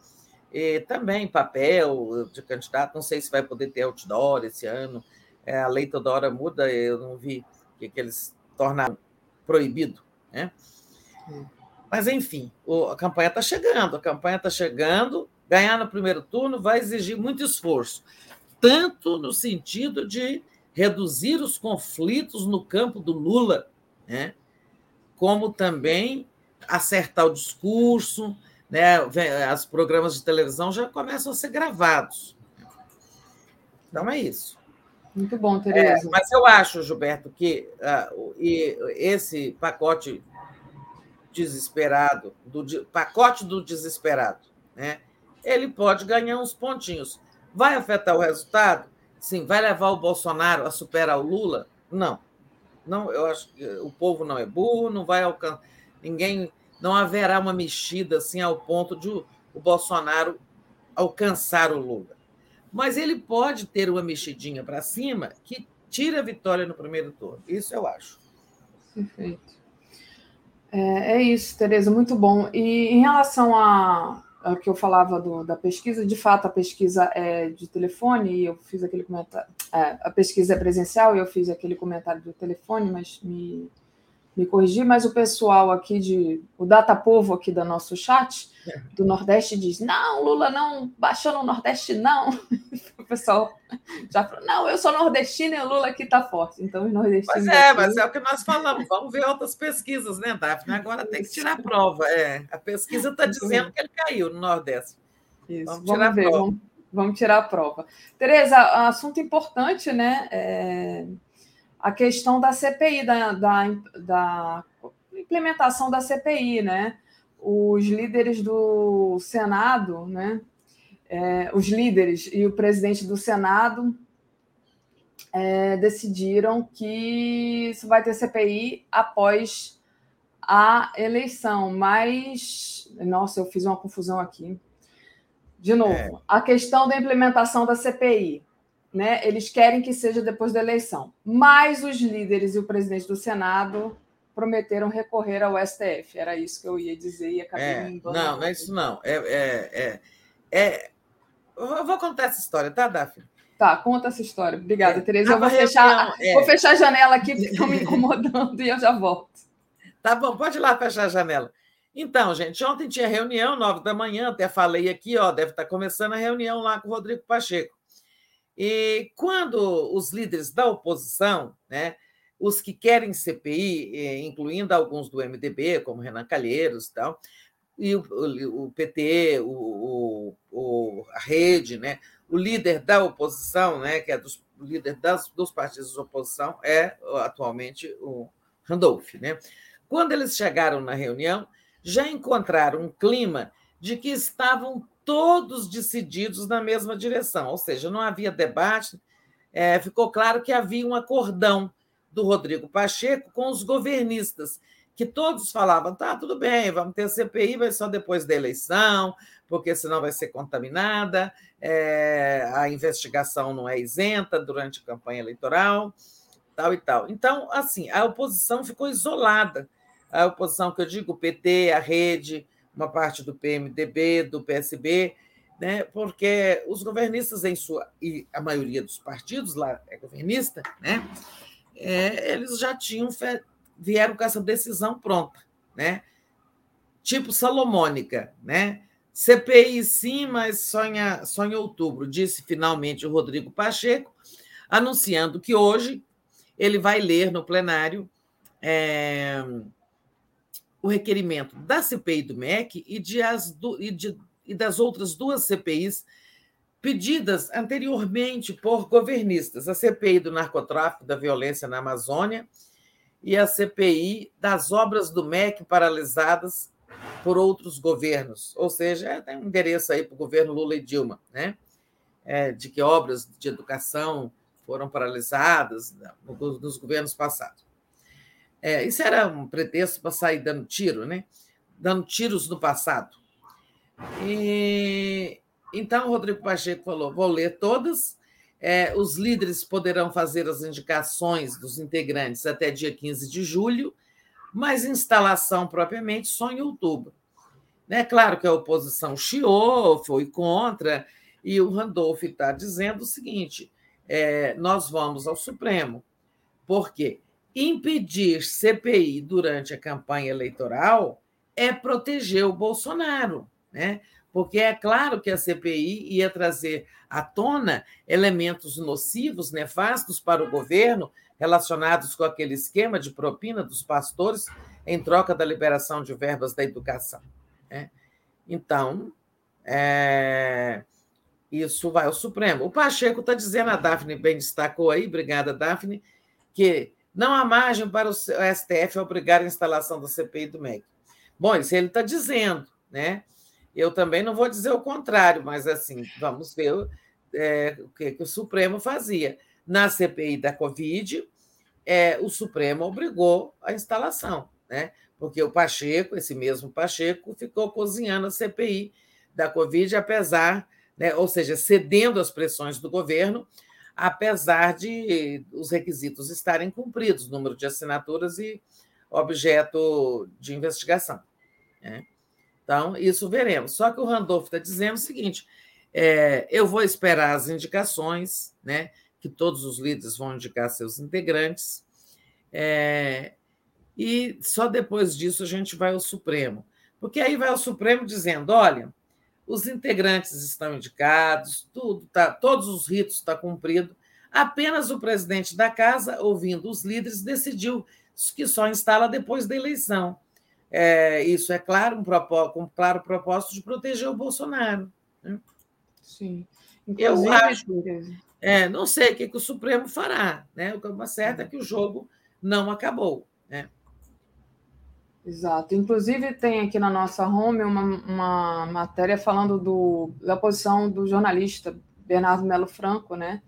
E também papel de candidato, não sei se vai poder ter outdoor esse ano, é, a lei toda hora muda, eu não vi o que, que eles tornaram proibido. Né? Mas, enfim, a campanha está chegando, a campanha está chegando, ganhar no primeiro turno vai exigir muito esforço, tanto no sentido de reduzir os conflitos no campo do Lula, né? como também acertar o discurso, né? Os programas de televisão já começam a ser gravados. Então é isso. Muito bom, Tereza. É, mas eu acho, Gilberto, que uh, e esse pacote desesperado, do pacote do desesperado, né? Ele pode ganhar uns pontinhos. Vai afetar o resultado? Sim, vai levar o Bolsonaro a superar o Lula? Não. Não, eu acho que o povo não é burro, não vai alcançar ninguém, não haverá uma mexida assim ao ponto de o, Bolsonaro alcançar o Lula. Mas ele pode ter uma mexidinha para cima que tira a vitória no primeiro turno. Isso eu acho. Perfeito. É, é isso, Tereza, muito bom. E em relação a, que eu falava do, da pesquisa, de fato a pesquisa é de telefone, e eu fiz aquele comentário. É, a pesquisa é presencial e eu fiz aquele comentário do telefone, mas me me corrigir, mas o pessoal aqui de. O Data Povo aqui do nosso chat, do Nordeste, diz: não, Lula não baixou no Nordeste, não. O pessoal já falou: não, eu sou nordestino e o Lula aqui está forte. Então, os nordestinos. Pois é, aqui... mas é o que nós falamos. Vamos ver outras pesquisas, né, Daphne? Agora tem que tirar a prova. É. A pesquisa está dizendo que ele caiu no Nordeste. Isso, vamos, vamos tirar ver, a prova. Vamos, vamos, tirar a prova. Tereza, assunto importante, né? É a questão da CPI, da, da, da implementação da CPI, né? Os líderes do Senado, né? É, os líderes e o presidente do Senado é, decidiram que isso vai ter CPI após a eleição, mas nossa, eu fiz uma confusão aqui. De novo, é. a questão da implementação da CPI né? Eles querem que seja depois da eleição. Mas os líderes e o presidente do Senado prometeram recorrer ao STF. Era isso que eu ia dizer e acabei é, Não, não é isso não. É, é, é, é, Eu vou contar essa história, tá, Daphne? Tá, conta essa história. Obrigada, é. Tereza. Eu vou fechar, é. vou fechar a janela aqui, porque estão me incomodando e eu já volto. Tá bom, pode ir lá fechar a janela. Então, gente, ontem tinha reunião, nove da manhã, até falei aqui, ó, deve estar começando a reunião lá com o Rodrigo Pacheco. E quando os líderes da oposição, né, os que querem CPI, eh, incluindo alguns do MDB, como Renan Calheiros e tal, e o, o, PT, o, o, a rede, né, o líder da oposição, né, que é dos, o líder das, dos partidos de oposição, é atualmente o Randolph. Né? Quando eles chegaram na reunião, já encontraram um clima de que estavam todos decididos na mesma direção, ou seja, não havia debate, é, ficou claro que havia um acordão do Rodrigo Pacheco com os governistas, que todos falavam, tá, tudo bem, vamos ter CPI, mas só depois da eleição, porque senão vai ser contaminada, é, a investigação não é isenta durante a campanha eleitoral, tal e tal. Então, assim, a oposição ficou isolada. A oposição que eu digo, o PT, a Rede, uma parte do PMDB, do PSB, né, porque os governistas, em sua, e a maioria dos partidos lá é governista, né, é, eles já tinham vieram com essa decisão pronta, né? Tipo Salomônica, né? CPI sim, mas só em, só em outubro, disse finalmente o Rodrigo Pacheco, anunciando que hoje ele vai ler no plenário é, o requerimento da CPI do MEC e, de as, e, de, e das outras duas CPIs pedidas anteriormente por governistas, a CPI do narcotráfico da violência na Amazônia e a CPI das obras do MEC paralisadas por outros governos. Ou seja, é, tem um endereço aí para o governo Lula e Dilma, né? É, de que obras de educação foram paralisadas nos governos passados. É, isso era um pretexto para sair dando tiro, né? dando tiros no passado. E, então, o Rodrigo Pacheco falou: vou ler todas é, os líderes poderão fazer as indicações dos integrantes até dia 15 de julho, mas instalação propriamente só em outubro. É claro que a oposição chiou, foi contra, e o Randolph está dizendo o seguinte: é, nós vamos ao Supremo, porque impedir CPI durante a campanha eleitoral é proteger o Bolsonaro. Né? porque é claro que a CPI ia trazer à tona elementos nocivos, nefastos para o governo, relacionados com aquele esquema de propina dos pastores em troca da liberação de verbas da educação. Né? Então, é... isso vai ao Supremo. O Pacheco está dizendo, a Daphne bem destacou aí, obrigada, Daphne, que não há margem para o STF obrigar a instalação da CPI do MEC. Bom, isso ele está dizendo, né? Eu também não vou dizer o contrário, mas assim, vamos ver é, o que, que, o Supremo fazia. Na CPI da Covid, é, o Supremo obrigou a instalação, né? porque o Pacheco, esse mesmo Pacheco, ficou cozinhando a CPI da Covid, apesar, né, ou seja, cedendo às pressões do governo, apesar de os requisitos estarem cumpridos, número de assinaturas e objeto de investigação. Né? Então, isso veremos. Só que o Randolph está dizendo o seguinte: é, eu vou esperar as indicações, né, que todos os líderes vão indicar seus integrantes, é, e só depois disso a gente vai ao Supremo. Porque aí vai ao Supremo dizendo: olha, os integrantes estão indicados, tudo tá, todos os ritos estão tá cumpridos, apenas o presidente da casa, ouvindo os líderes, decidiu que só instala depois da eleição. É, isso é claro, um propósito, com um claro propósito de proteger o Bolsonaro. Né? Sim. Inclusive, Eu acho. É, não sei o que, que o Supremo fará. Né? O que é certo é que o jogo não acabou. Né? Exato. Inclusive, tem aqui na nossa home uma, uma matéria falando do, da posição do jornalista Bernardo Melo Franco, né?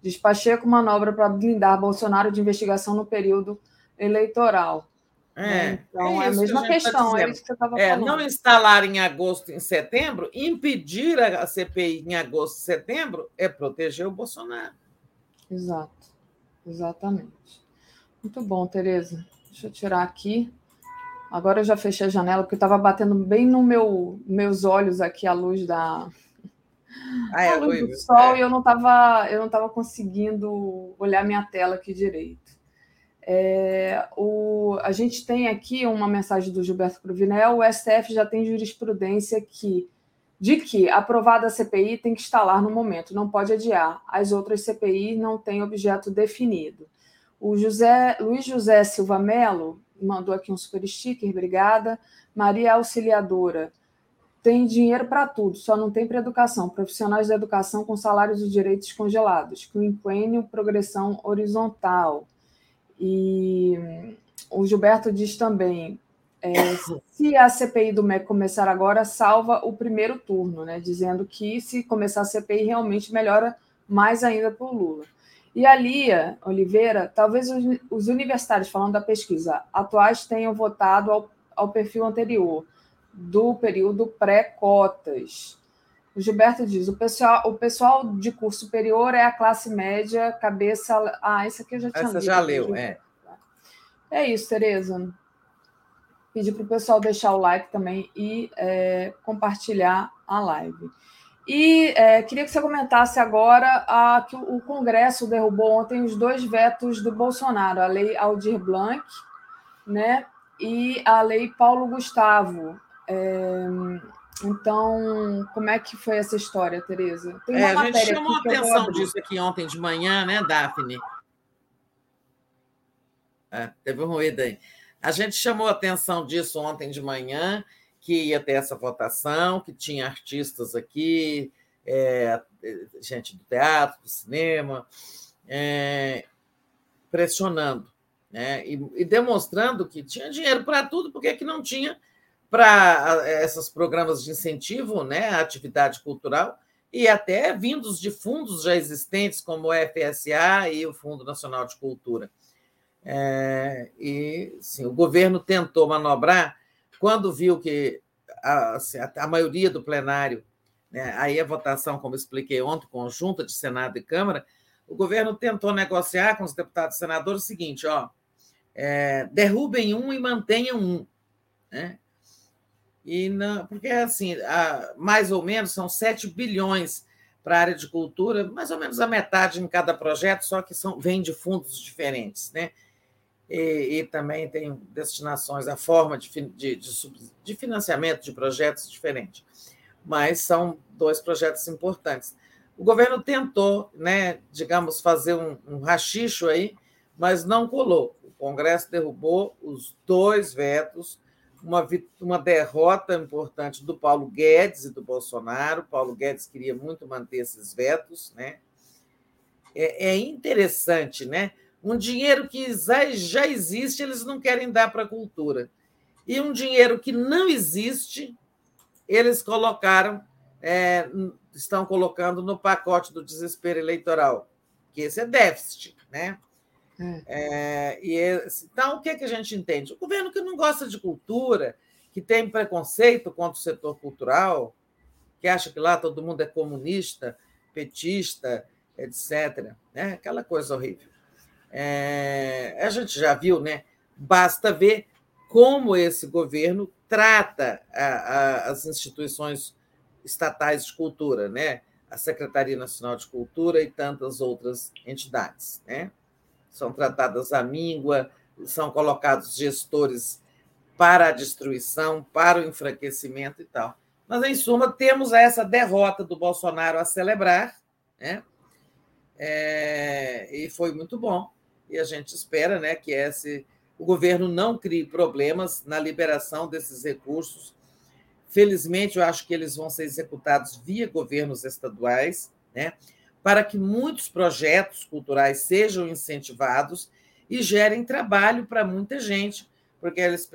Diz Pacheco manobra para blindar Bolsonaro de investigação no período eleitoral. É, né? então, é, é a mesma que a tá questão, tá é isso que você estava é, falando. Não instalar em agosto e setembro, impedir a CPI em agosto e setembro é proteger o Bolsonaro. Exato, exatamente. Muito bom, Tereza. Deixa eu tirar aqui. Agora eu já fechei a janela, porque estava batendo bem no meu meus olhos aqui a luz da. Ah, é, a luz do sol é. e eu não estava eu não tava conseguindo olhar minha tela aqui direito. É, o, a gente tem aqui uma mensagem do Gilberto Cruvinel: o STF já tem jurisprudência que, de que aprovada a CPI tem que instalar no momento, não pode adiar. As outras CPI não têm objeto definido. O José, Luiz José Silva Melo mandou aqui um super sticker, obrigada. Maria Auxiliadora, tem dinheiro para tudo, só não tem para educação. Profissionais da educação com salários e direitos congelados. Quinquênio, progressão horizontal. E o Gilberto diz também: é, se a CPI do MEC começar agora, salva o primeiro turno, né? Dizendo que se começar a CPI realmente melhora mais ainda para o Lula. E a Lia Oliveira, talvez os universitários, falando da pesquisa, atuais tenham votado ao, ao perfil anterior, do período pré-cotas. O Gilberto diz: o pessoal, o pessoal de curso superior é a classe média, cabeça. Ah, isso aqui eu já tinha Essa lido. já leu, é. É isso, Tereza. Pedir para o pessoal deixar o like também e é, compartilhar a live. E é, queria que você comentasse agora a, que o Congresso derrubou ontem os dois vetos do Bolsonaro, a lei Aldir Blanc né, e a lei Paulo Gustavo. É, então, como é que foi essa história, Tereza? É, a gente chamou a atenção disso aqui ontem de manhã, né, Daphne? É, teve um ruído aí. A gente chamou a atenção disso ontem de manhã que ia ter essa votação, que tinha artistas aqui, é, gente do teatro, do cinema, é, pressionando né? E, e, demonstrando que tinha dinheiro para tudo, porque que não tinha para esses programas de incentivo né, à atividade cultural e até vindos de fundos já existentes, como o FSA e o Fundo Nacional de Cultura. É, e sim, o governo tentou manobrar quando viu que a, assim, a, maioria do plenário, né, aí a votação, como expliquei ontem, conjunta de Senado e Câmara, o governo tentou negociar com os deputados e senadores o seguinte: ó, é, derrubem um e mantenham um. Né? E não, porque assim, a, mais ou menos são 7 bilhões para a área de cultura, mais ou menos a metade em cada projeto, só que são, vem de fundos diferentes. Né? E, e também tem destinações, a forma de, de, de, de financiamento de projetos diferente. Mas são dois projetos importantes. O governo tentou, né, digamos, fazer um, um rachicho aí, mas não colou. O Congresso derrubou os dois vetos, uma, uma derrota importante do Paulo Guedes e do Bolsonaro. Paulo Guedes queria muito manter esses vetos, né? É, é interessante, né? Um dinheiro que já existe, eles não querem dar para a cultura. E um dinheiro que não existe, eles colocaram, é, estão colocando no pacote do desespero eleitoral, que esse é déficit, né? É. É, e esse, então, o que, é que a gente entende? O governo que não gosta de cultura, que tem preconceito contra o setor cultural, que acha que lá todo mundo é comunista, petista, etc. Né? Aquela coisa horrível. É, a gente já viu, né? Basta ver como esse governo trata a, a, as instituições estatais de cultura, né? A Secretaria Nacional de Cultura e tantas outras entidades, né? São tratadas à míngua, são colocados gestores para a destruição, para o enfraquecimento e tal. Mas, em suma, temos essa derrota do Bolsonaro a celebrar, né? É, e foi muito bom e a gente espera né, que esse, o governo não crie problemas na liberação desses recursos. Felizmente, eu acho que eles vão ser executados via governos estaduais, né, para que muitos projetos culturais sejam incentivados e gerem trabalho para muita gente, porque eles,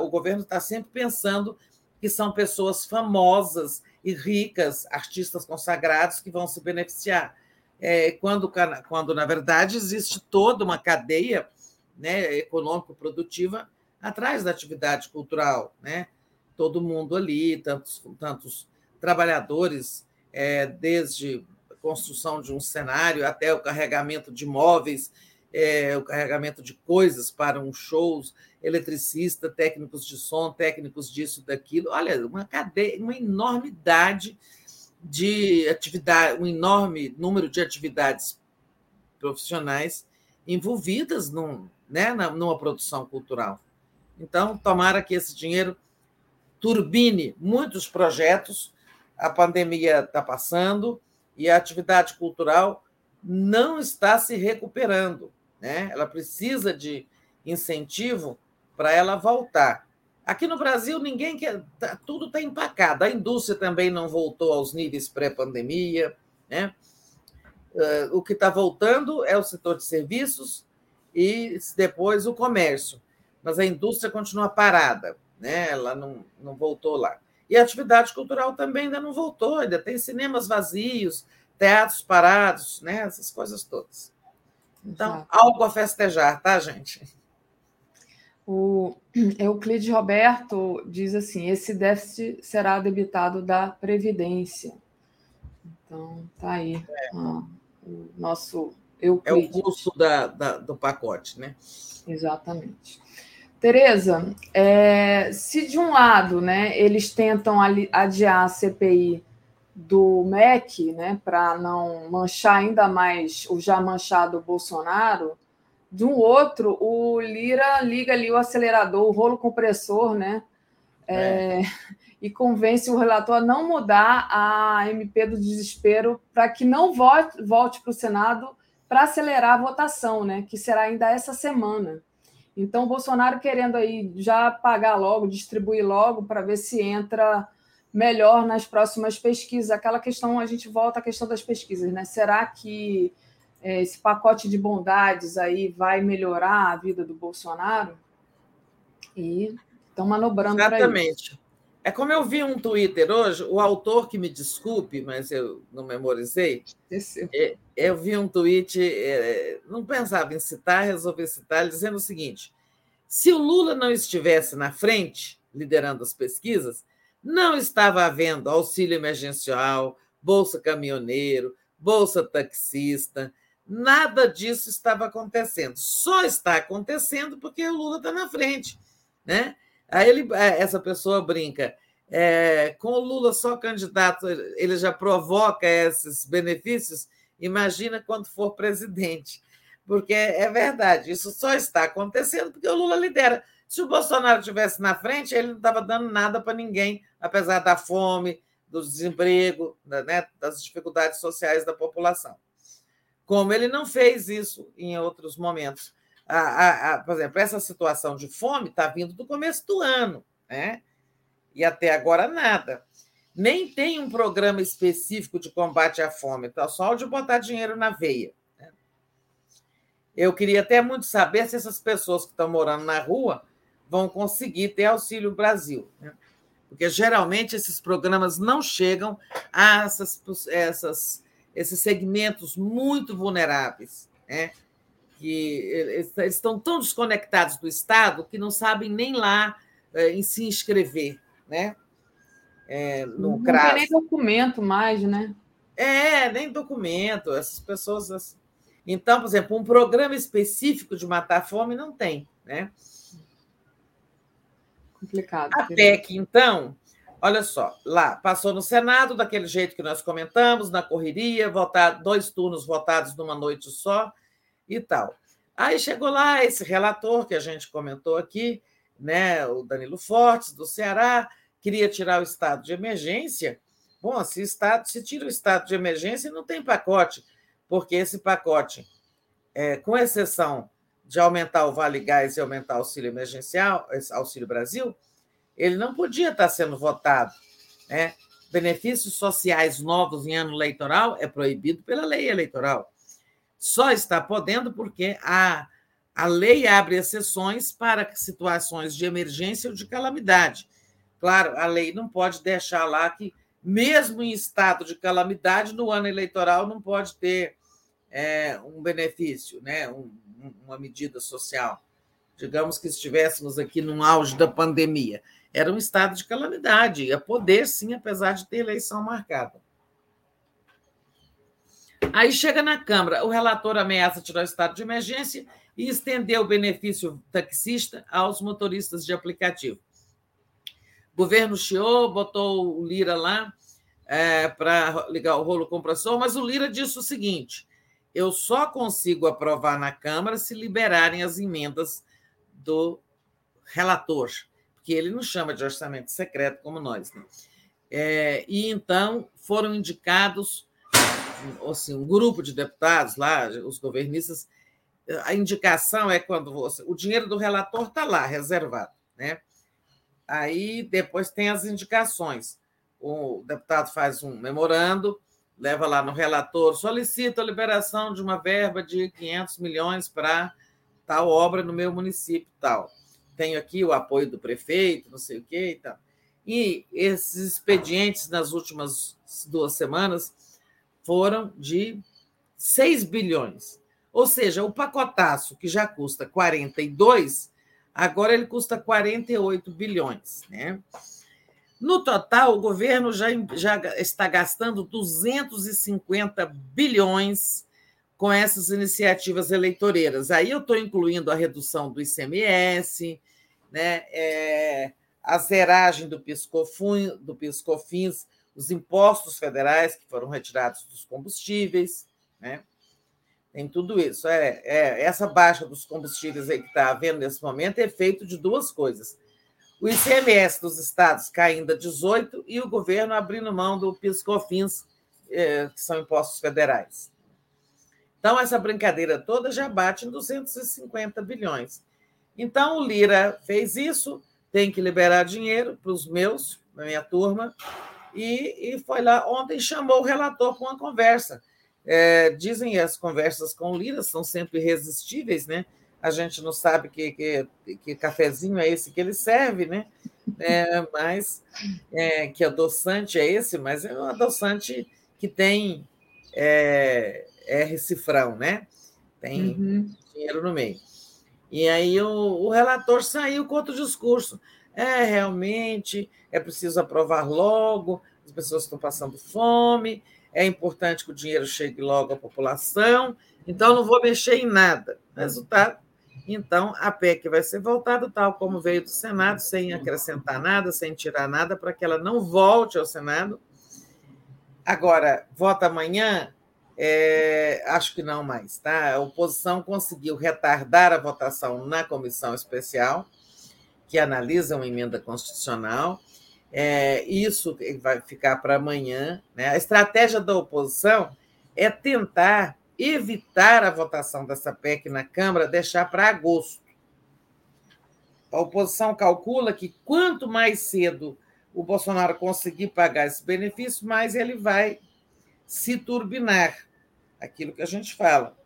o governo está sempre pensando que são pessoas famosas e ricas, artistas consagrados, que vão se beneficiar é, quando, quando, na verdade, existe toda uma cadeia né, econômico-produtiva atrás da atividade cultural. Né? Todo mundo ali, tantos, tantos trabalhadores, é, desde a construção de um cenário até o carregamento de móveis, é, o carregamento de coisas para um show, eletricista, técnicos de som, técnicos disso, daquilo. Olha, uma cadeia, uma enormidade de atividade, um enorme número de atividades profissionais envolvidas num, né, numa produção cultural. Então, tomara que esse dinheiro turbine muitos projetos. A pandemia está passando e a atividade cultural não está se recuperando. Né? Ela precisa de incentivo para ela voltar. Aqui no Brasil, ninguém quer. Tá, tudo está empacado. A indústria também não voltou aos níveis pré-pandemia. Né? Uh, o que está voltando é o setor de serviços e depois o comércio. Mas a indústria continua parada, né? ela não, não voltou lá. E a atividade cultural também ainda não voltou, ainda tem cinemas vazios, teatros parados, né? essas coisas todas. Então, Exato. algo a festejar, tá, gente? O Euclides Roberto diz assim: esse déficit será debitado da Previdência. Então, tá aí é. ah, o nosso Euclides. É o custo da, da, do pacote, né? Exatamente. Tereza, é, se de um lado né, eles tentam adiar a CPI do MEC, né, para não manchar ainda mais o já manchado Bolsonaro, de um outro, o Lira liga ali o acelerador, o rolo compressor, né? É. É, e convence o relator a não mudar a MP do desespero para que não volte, volte para o Senado para acelerar a votação, né? Que será ainda essa semana. Então, o Bolsonaro querendo aí já pagar logo, distribuir logo, para ver se entra melhor nas próximas pesquisas. Aquela questão, a gente volta à questão das pesquisas, né? Será que esse pacote de bondades aí vai melhorar a vida do Bolsonaro? E estão manobrando Exatamente. É como eu vi um Twitter hoje, o autor que me desculpe, mas eu não memorizei. É, eu vi um tweet, é, não pensava em citar, resolvi citar, dizendo o seguinte: se o Lula não estivesse na frente, liderando as pesquisas, não estava havendo auxílio emergencial, bolsa caminhoneiro, bolsa taxista, nada disso estava acontecendo. Só está acontecendo porque o Lula está na frente, né? Aí ele, é, essa pessoa brinca, é, com o Lula só candidato, ele já provoca esses benefícios. Imagina quando for presidente, porque é verdade, isso só está acontecendo porque o Lula lidera. Se o Bolsonaro estivesse na frente, ele não estava dando nada para ninguém, apesar da fome, do desemprego, né, das dificuldades sociais da população. Como ele não fez isso em outros momentos a, a, a, por exemplo, essa situação de fome está vindo do começo do ano, né? E até agora nada. Nem tem um programa específico de combate à fome, tá só de botar dinheiro na veia. Né? Eu queria até muito saber se essas pessoas que estão morando na rua vão conseguir ter Auxílio Brasil. Né? Porque geralmente esses programas não chegam a essas, essas, esses segmentos muito vulneráveis. Né? que estão tão desconectados do Estado que não sabem nem lá eh, em se inscrever, né? É, no não CRAS. tem nem documento mais, né? É, nem documento. Essas pessoas. Assim. Então, por exemplo, um programa específico de matar a fome não tem, né? Complicado. A PEC, então, olha só, lá passou no Senado daquele jeito que nós comentamos, na correria, votar dois turnos votados numa noite só e tal. Aí chegou lá esse relator que a gente comentou aqui, né, o Danilo Fortes, do Ceará, queria tirar o estado de emergência. Bom, se, estado, se tira o estado de emergência, não tem pacote, porque esse pacote, é, com exceção de aumentar o Vale Gás e aumentar o auxílio emergencial, Auxílio Brasil, ele não podia estar sendo votado. Né? Benefícios sociais novos em ano eleitoral é proibido pela lei eleitoral só está podendo porque a, a lei abre exceções para situações de emergência ou de calamidade. Claro, a lei não pode deixar lá que, mesmo em estado de calamidade, no ano eleitoral não pode ter é, um benefício, né? Um, uma medida social. Digamos que estivéssemos aqui num auge da pandemia. Era um estado de calamidade, ia poder sim, apesar de ter eleição marcada. Aí chega na Câmara, o relator ameaça tirar o estado de emergência e estender o benefício taxista aos motoristas de aplicativo. O governo chiou, botou o Lira lá é, para ligar o rolo compressor, mas o Lira disse o seguinte: eu só consigo aprovar na Câmara se liberarem as emendas do relator, porque ele não chama de orçamento secreto como nós. Né? É, e então foram indicados assim, um grupo de deputados lá, os governistas, a indicação é quando você, o dinheiro do relator está lá, reservado. Né? Aí depois tem as indicações. O deputado faz um memorando, leva lá no relator, solicita a liberação de uma verba de 500 milhões para tal obra no meu município tal. Tenho aqui o apoio do prefeito, não sei o quê e tal. E esses expedientes nas últimas duas semanas foram de 6 bilhões. Ou seja, o pacotaço, que já custa 42, agora ele custa 48 bilhões. Né? No total, o governo já, já está gastando 250 bilhões com essas iniciativas eleitoreiras. Aí eu estou incluindo a redução do ICMS, né, é, a zeragem do, Piscofun, do Piscofins, os impostos federais que foram retirados dos combustíveis, né? Tem tudo isso. É, é essa baixa dos combustíveis aí que está havendo nesse momento é feito de duas coisas o ICMS dos estados caindo a 18% e o governo abrindo mão do PIS/COFINS, eh, que são impostos federais. Então, essa brincadeira toda já bate em 250 bilhões. Então, o Lira fez isso, tem que liberar dinheiro para os meus, na minha turma, e, e, foi lá ontem chamou o relator para uma conversa. É, dizem as conversas com o Lira são sempre irresistíveis, né? a gente não sabe que, que, que cafezinho é esse que ele serve, né? É, mas é, que adoçante é esse, mas é um adoçante que tem é, R cifrão, né? Tem uhum. dinheiro no meio. E aí o, o relator saiu com outro discurso. É, realmente, é preciso aprovar logo, as pessoas estão passando fome, é importante que o dinheiro chegue logo à população, então não vou mexer em nada. Resultado, então, a PEC vai ser voltada tal como veio do Senado, sem acrescentar nada, sem tirar nada, para que ela não volte ao Senado. Agora, vota amanhã? É, acho que não mais. Tá? A oposição conseguiu retardar a votação na comissão especial, que analisa uma emenda constitucional. É, isso vai ficar para amanhã. Né? A estratégia da oposição é tentar evitar a votação dessa PEC na Câmara, deixar para agosto. A oposição calcula que quanto mais cedo o Bolsonaro conseguir pagar esse benefício, mais ele vai se turbinar. Aquilo que a gente fala.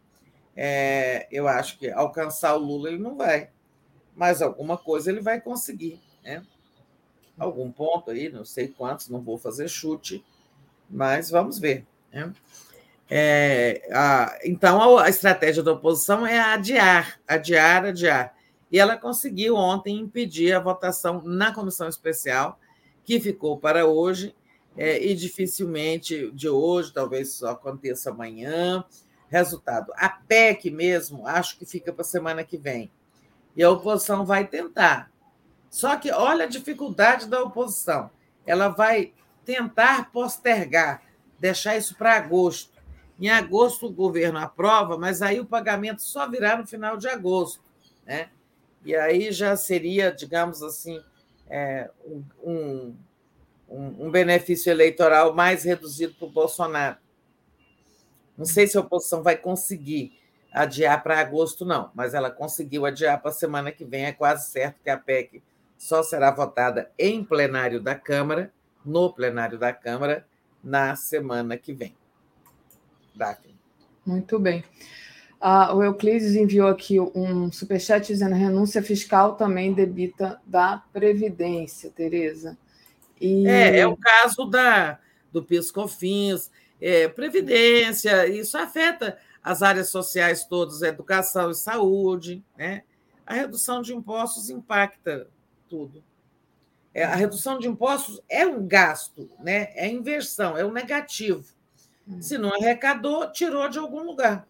É, eu acho que alcançar o Lula ele não vai, mas alguma coisa ele vai conseguir. Né? Algum ponto aí, não sei quantos, não vou fazer chute, mas vamos ver. Né? É, a, então, a, a, estratégia da oposição é adiar, adiar, adiar. E ela conseguiu ontem impedir a votação na comissão especial, que ficou para hoje, é, e dificilmente de hoje, talvez só aconteça amanhã. Resultado: a PEC mesmo, acho que fica para a semana que vem. E a oposição vai tentar. Só que olha a dificuldade da oposição. Ela vai tentar postergar, deixar isso para agosto em agosto, o governo aprova, mas aí o pagamento só virá no final de agosto. Né? E aí já seria, digamos assim, é, um, um, um benefício eleitoral mais reduzido para o Bolsonaro. Não sei se a oposição vai conseguir adiar para agosto, não, mas ela conseguiu adiar para a semana que vem. É quase certo que a PEC só será votada em plenário da Câmara, no plenário da Câmara, na semana que vem. Daphne. Muito bem. Ah, o Euclides enviou aqui um superchat dizendo renúncia fiscal também debita da Previdência, Tereza. E... É, é o caso da, do PIS-COFINS, é, Previdência, isso afeta as áreas sociais todas, educação e saúde, né? A redução de impostos impacta tudo. É, a redução de impostos é um gasto, né? é inversão, é um negativo. Se não arrecadou, tirou de algum lugar.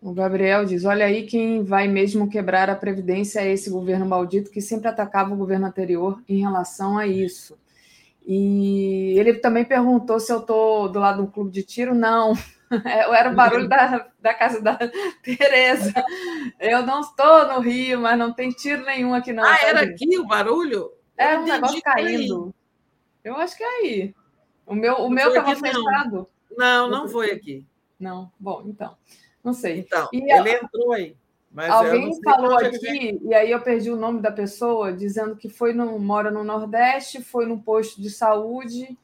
O Gabriel diz: olha aí quem vai mesmo quebrar a Previdência é esse governo maldito que sempre atacava o governo anterior em relação a isso. E ele também perguntou se eu estou do lado do clube de tiro. Não, era o barulho da, da casa da Tereza. Eu não estou no Rio, mas não tem tiro nenhum aqui, não. Ah, era aqui o barulho? É um negócio caindo. Eu acho que é aí. O meu o meu estava fechado. Não, não foi aqui. Não, bom, então. Não sei. Então, e ele entrou aí. alguém falou aqui, e aí eu perdi o nome da pessoa, dizendo que foi no, mora no Nordeste, foi num posto de saúde,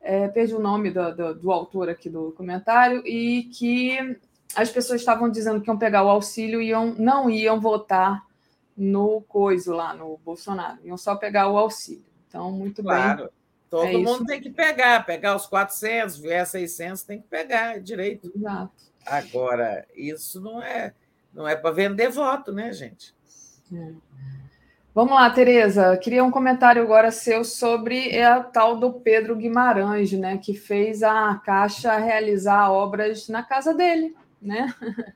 é, perdi o nome do, do, do, autor aqui do comentário, e que as pessoas estavam dizendo que iam pegar o auxílio e iam, não iam votar no coiso lá, no Bolsonaro, iam só pegar o auxílio. Então, muito claro. bem. Todo é mundo tem que pegar, pegar os 400, vier 600, tem que pegar, é direito. Exato. Agora, isso não é, não é para vender voto, né, gente? É. Vamos lá, Tereza. Queria um comentário agora seu sobre a tal do Pedro Guimarães, né, que fez a Caixa realizar obras na casa dele, né?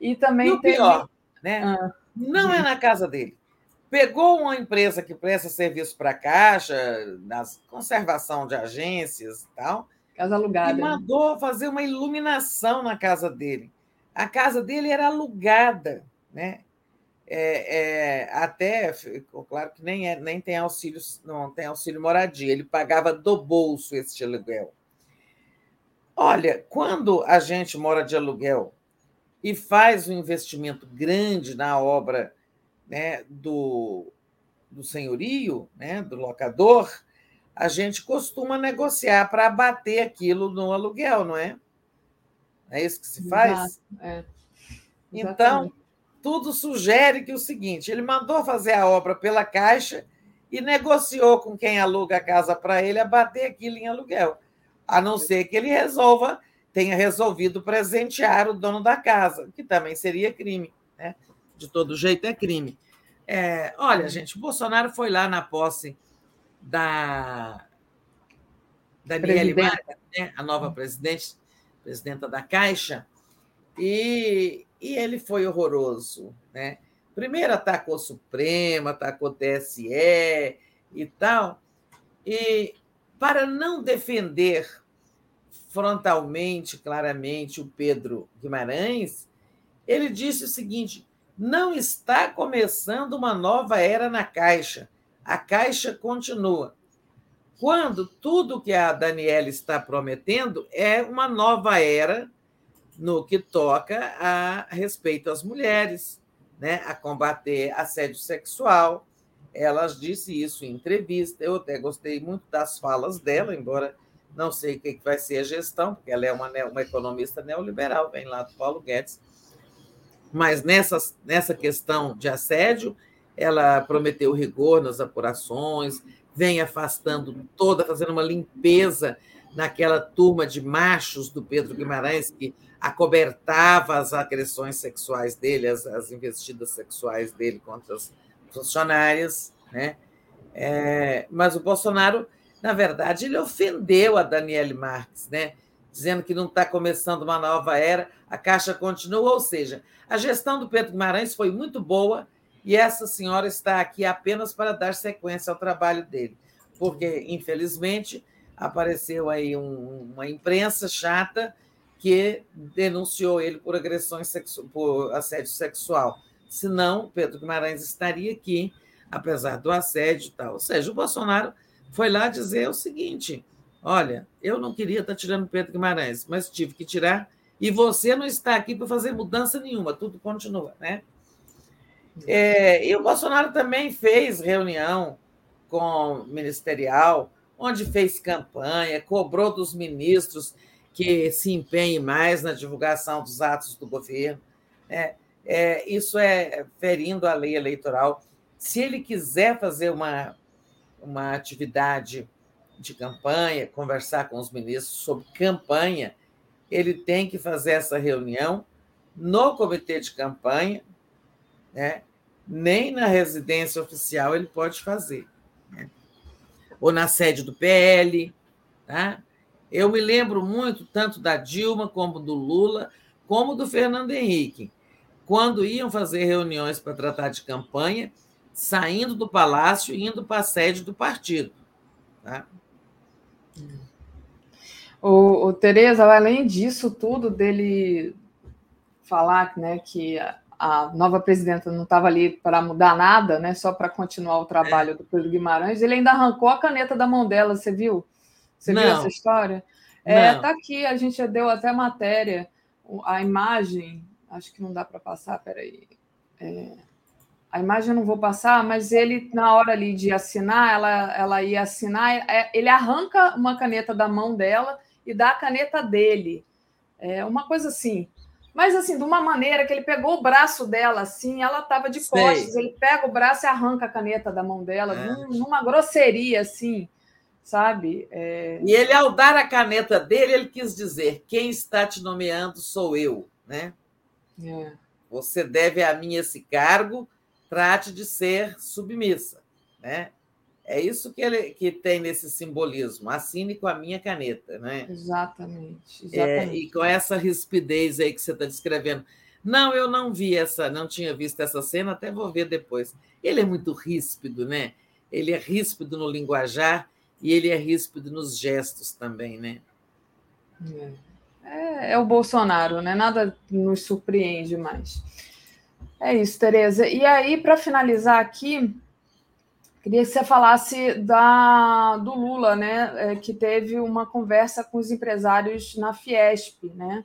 E também e o teve... pior, né? Ah. Não é na casa dele. Pegou uma empresa que presta serviço para a Caixa, na conservação de agências e tal, casa alugada, e né? mandou fazer uma iluminação na casa dele. A casa dele era alugada, né? é, é, até ficou claro que nem, é, nem tem auxílio, não tem auxílio moradia, ele pagava do bolso esse aluguel. Olha, quando a gente mora de aluguel e faz um investimento grande na obra né, do, do senhorio, né, do locador, a gente costuma negociar para abater aquilo no aluguel, não é? É isso que se faz? É. Então, tudo sugere que o seguinte: ele mandou fazer a obra pela Caixa e negociou com quem aluga a casa para ele a bater aquilo em aluguel, a não ser que ele resolva, tenha resolvido presentear o dono da casa, que também seria crime. Né? De todo jeito é crime. É, olha, gente, o Bolsonaro foi lá na posse da Daniele Maia, né? a nova presidente, presidenta da Caixa, e e ele foi horroroso. Né? Primeiro atacou o Supremo, atacou o TSE e tal. E para não defender frontalmente, claramente, o Pedro Guimarães, ele disse o seguinte: não está começando uma nova era na Caixa. A Caixa continua. Quando tudo que a Daniela está prometendo é uma nova era no que toca a respeito às mulheres, né, a combater assédio sexual. Ela disse isso em entrevista. Eu até gostei muito das falas dela, embora não sei o que vai ser a gestão, porque ela é uma, uma economista neoliberal, vem lá do Paulo Guedes. Mas nessa, nessa questão de assédio, ela prometeu rigor nas apurações, vem afastando toda, fazendo uma limpeza naquela turma de machos do Pedro Guimarães que acobertava as agressões sexuais dele, as, as investidas sexuais dele contra as funcionárias, né? É, mas o Bolsonaro, na verdade, ele ofendeu a Daniele Marques, né? Dizendo que não está começando uma nova era, a Caixa continua, ou seja, a gestão do Pedro Guimarães foi muito boa e essa senhora está aqui apenas para dar sequência ao trabalho dele, porque, infelizmente, apareceu aí um, uma imprensa chata que denunciou ele por agressões por assédio sexual. Senão, Pedro Guimarães estaria aqui, apesar do assédio e tal. Ou seja, o Bolsonaro foi lá dizer o seguinte: olha, eu não queria estar tirando Pedro Guimarães, mas tive que tirar, e você não está aqui para fazer mudança nenhuma, tudo continua, né? É, e o Bolsonaro também fez reunião com ministerial, onde fez campanha, cobrou dos ministros que se empenhe mais na divulgação dos atos do governo. É, é, isso é ferindo a lei eleitoral. Se ele quiser fazer uma, uma atividade de campanha, conversar com os ministros sobre campanha, ele tem que fazer essa reunião no comitê de campanha, né? nem na residência oficial ele pode fazer. Né? Ou na sede do PL. Tá? Eu me lembro muito tanto da Dilma como do Lula, como do Fernando Henrique, quando iam fazer reuniões para tratar de campanha, saindo do palácio e indo para a sede do partido. Tá? O, o Tereza, além disso tudo, dele falar né, que a nova presidenta não estava ali para mudar nada, né, só para continuar o trabalho é. do Pedro Guimarães, ele ainda arrancou a caneta da mão dela, você viu? Você não. viu essa história? É, tá aqui, a gente já deu até matéria, a imagem, acho que não dá para passar, peraí. É, a imagem eu não vou passar, mas ele, na hora ali de assinar, ela, ela ia assinar, é, ele arranca uma caneta da mão dela e dá a caneta dele. É uma coisa assim. Mas assim, de uma maneira que ele pegou o braço dela assim, ela estava de costas, ele pega o braço e arranca a caneta da mão dela, é. numa grosseria assim. sabe? É... E ele, ao dar a caneta dele, ele quis dizer: quem está te nomeando sou eu, né? É. Você deve a mim esse cargo, trate de ser submissa, né? É isso que ele que tem nesse simbolismo. Assine com a minha caneta, né? Exatamente. exatamente. É, e com essa rispidez aí que você está descrevendo. Não, eu não vi essa, não tinha visto essa cena, até vou ver depois. Ele é muito ríspido, né? Ele é ríspido no linguajar e ele é ríspido nos gestos também, né? É, é o Bolsonaro, né? Nada nos surpreende mais. É isso, Tereza. E aí, para finalizar aqui, Queria que você falasse da, do Lula, né, é, que teve uma conversa com os empresários na Fiesp, né?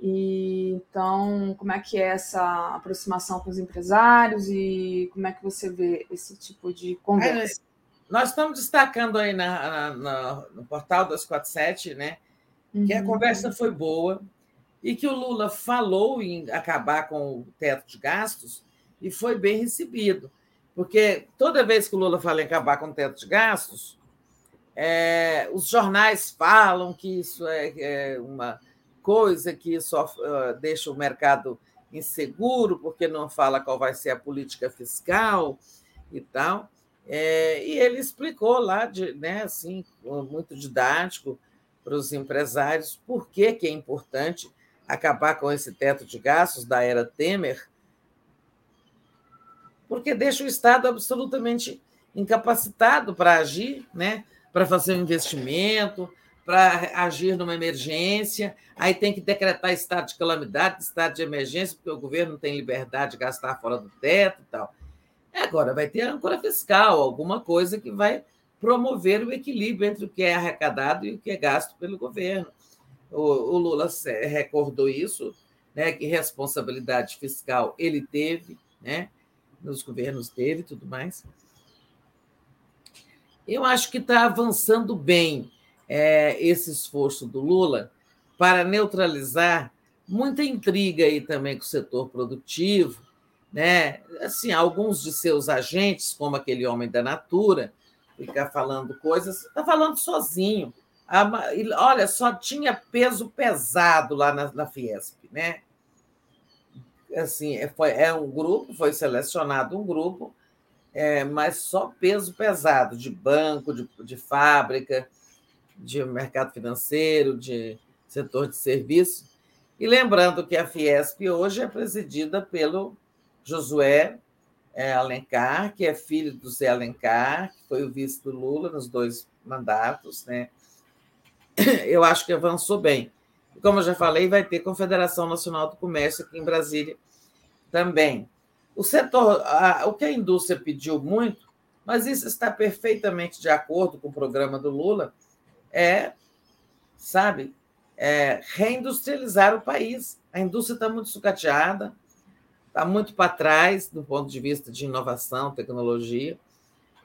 E, então, como é que é essa aproximação com os empresários e como é que você vê esse tipo de conversa? nós estamos destacando aí na, na, no portal 247, né, uhum. que a uhum. conversa foi boa e que o Lula falou em acabar com o teto de gastos e foi bem recebido. Porque toda vez que o Lula fala em acabar com o teto de gastos, é, os jornais falam que isso é, é uma coisa que só uh, deixa o mercado inseguro, porque não fala qual vai ser a política fiscal e tal. É, e ele explicou lá, de, né, assim, muito didático para os empresários, por que, que é importante acabar com esse teto de gastos da era Temer, porque deixa o Estado absolutamente incapacitado para agir, né? para fazer um investimento, para agir numa emergência, aí tem que decretar estado de calamidade, estado de emergência, porque o governo tem liberdade de gastar fora do teto e tal. Agora vai ter âncora fiscal, alguma coisa que vai promover o equilíbrio entre o que é arrecadado e o que é gasto pelo governo. O, o Lula recordou isso, né, que responsabilidade fiscal ele teve, né, nos governos dele e tudo mais. Eu acho que está avançando bem é, esse esforço do Lula para neutralizar muita intriga aí também com o setor produtivo, né? Assim, alguns de seus agentes, como aquele homem da Natura, ficar falando coisas, está falando sozinho. Olha, só tinha peso pesado lá na, na Fiesp, né? Assim, é, foi, é um grupo, foi selecionado um grupo, é, mas só peso pesado de banco, de, de fábrica, de mercado financeiro, de setor de serviço. E lembrando que a Fiesp hoje é presidida pelo Josué é, Alencar, que é filho do Zé Alencar, que foi o vice do Lula nos dois mandatos. Né? Eu acho que avançou bem. Como eu já falei, vai ter Confederação Nacional do Comércio aqui em Brasília também. O setor, a, o que a indústria pediu muito, mas isso está perfeitamente de acordo com o programa do Lula, é, sabe, é reindustrializar o país. A indústria está muito sucateada, está muito para trás do ponto de vista de inovação, tecnologia,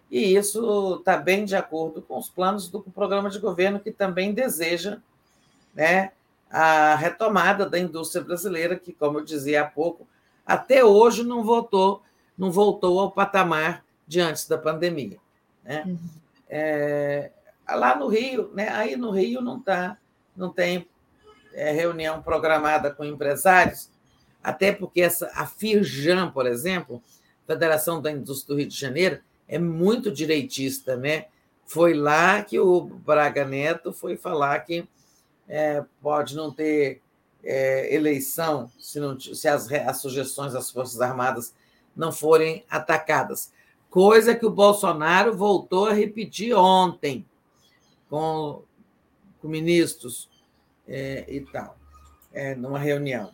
e isso está bem de acordo com os planos do programa de governo que também deseja né, a retomada da indústria brasileira, que, como eu dizia há pouco, até hoje não voltou, não voltou ao patamar de antes da pandemia. Né? Uhum. É, lá no Rio, né? aí no Rio não tá, não tem é, reunião programada com empresários, até porque essa, a Firjan, por exemplo, Federação da Indústria do Rio de Janeiro, é muito direitista, né? Foi lá que o Braga Neto foi falar que é, pode não ter é, eleição se, não, se as, as sugestões das Forças Armadas não forem atacadas. Coisa que o Bolsonaro voltou a repetir ontem com, com ministros é, e tal, é, numa reunião.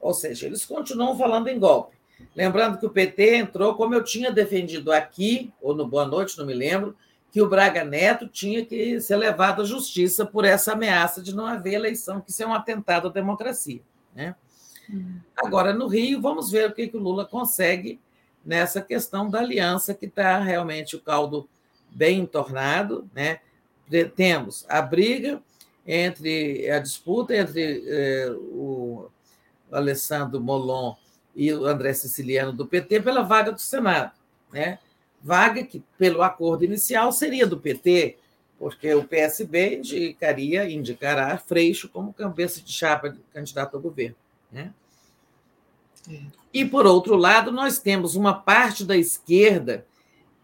Ou seja, eles continuam falando em golpe. Lembrando que o PT entrou, como eu tinha defendido aqui, ou no Boa Noite, não me lembro, que o Braga Neto tinha que ser levado à justiça por essa ameaça de não haver eleição, que isso é um atentado à democracia. Né? Uhum. Agora, no Rio, vamos ver o que, que o Lula consegue nessa questão da aliança, que está realmente o caldo bem entornado. Né? Temos a briga entre a disputa entre eh, o Alessandro Molon e o André Siciliano do PT pela vaga do Senado. Né? Vaga que, pelo acordo inicial, seria do PT, porque o PSB indicaria, indicará Freixo como cabeça de chapa de candidato ao governo. Né? E, por outro lado, nós temos uma parte da esquerda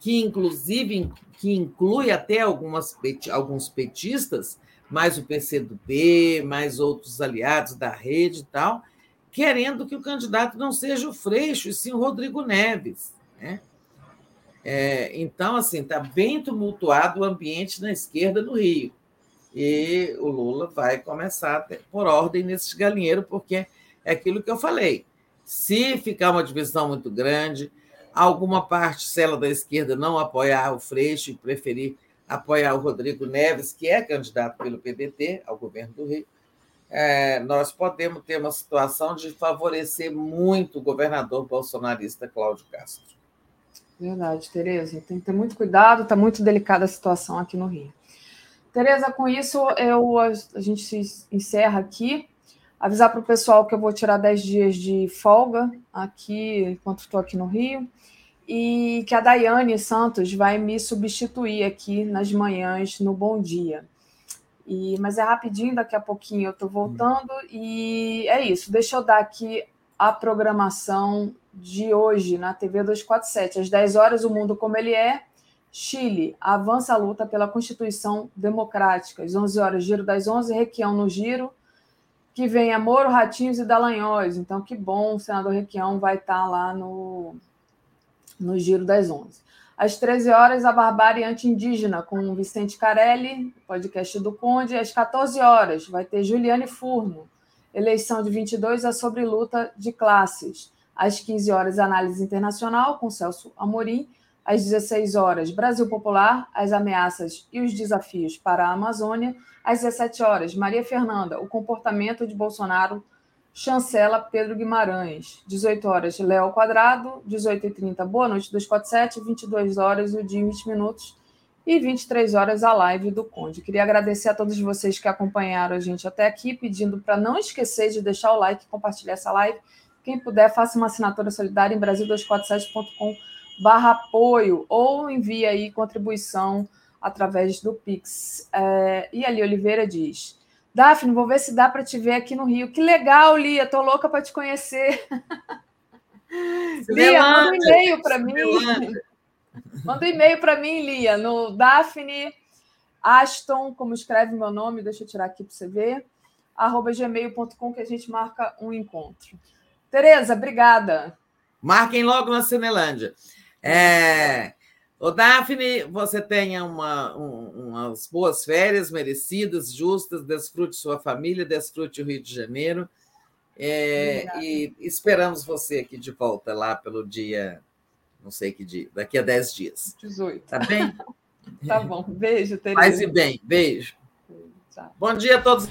que, inclusive, que inclui até algumas, alguns petistas, mais o PCdoB, mais outros aliados da rede e tal, querendo que o candidato não seja o Freixo, e sim o Rodrigo Neves. Né? É, então, assim, está bem tumultuado o ambiente na esquerda no Rio. E o Lula vai começar por ordem nesse galinheiro, porque é aquilo que eu falei. Se ficar uma divisão muito grande, alguma parte da esquerda não apoiar o Freixo e preferir apoiar o Rodrigo Neves, que é candidato pelo PDT ao governo do Rio, é, nós podemos ter uma situação de favorecer muito o governador bolsonarista Cláudio Castro. Verdade, Tereza. Tem que ter muito cuidado, está muito delicada a situação aqui no Rio. Tereza, com isso eu, a gente se encerra aqui. Avisar para o pessoal que eu vou tirar 10 dias de folga aqui, enquanto estou aqui no Rio, e que a Daiane Santos vai me substituir aqui nas manhãs no Bom Dia. E, mas é rapidinho, daqui a pouquinho eu estou voltando, e é isso. Deixa eu dar aqui a programação de hoje na TV 247. Às 10 horas, O Mundo Como Ele É. Chile avança a luta pela Constituição Democrática. Às 11 horas, Giro das 11, Requião no Giro que venha Moro, Ratinhos e Dallagnós. Então, que bom, o senador Requião vai estar lá no, no Giro das Onze. Às 13 horas, a Barbárie Anti-Indígena, com Vicente Carelli, podcast do Conde. Às 14 horas, vai ter Juliane Furno, eleição de 22 é sobre luta de classes. Às 15 horas, análise internacional, com Celso Amorim. Às 16 horas, Brasil Popular, as ameaças e os desafios para a Amazônia. Às 17 horas, Maria Fernanda, o comportamento de Bolsonaro chancela Pedro Guimarães. 18 horas, Léo Quadrado. 18h30, Boa Noite 247. 22 horas, o dia em 20 minutos. E 23 horas, a live do Conde. Queria agradecer a todos vocês que acompanharam a gente até aqui, pedindo para não esquecer de deixar o like e compartilhar essa live. Quem puder, faça uma assinatura solidária em brasil247.com barra apoio ou envie aí contribuição através do Pix. É, e ali Oliveira diz: Daphne, vou ver se dá para te ver aqui no Rio. Que legal, Lia, tô louca para te conhecer. Lia, manda um e-mail para mim. Manda um e-mail para mim, Lia, no Daphne Aston, como escreve meu nome, deixa eu tirar aqui para você ver, arroba gmail.com que a gente marca um encontro. Tereza, obrigada. Marquem logo na Cinelândia. É, Ô, Daphne, você tenha uma, um, umas boas férias merecidas, justas, desfrute sua família, desfrute o Rio de Janeiro. É, e esperamos você aqui de volta lá pelo dia, não sei que dia, daqui a 10 dias. 18. Tá bem? tá bom. Beijo, Tereza. Paz e bem. Beijo. Bom dia a todos.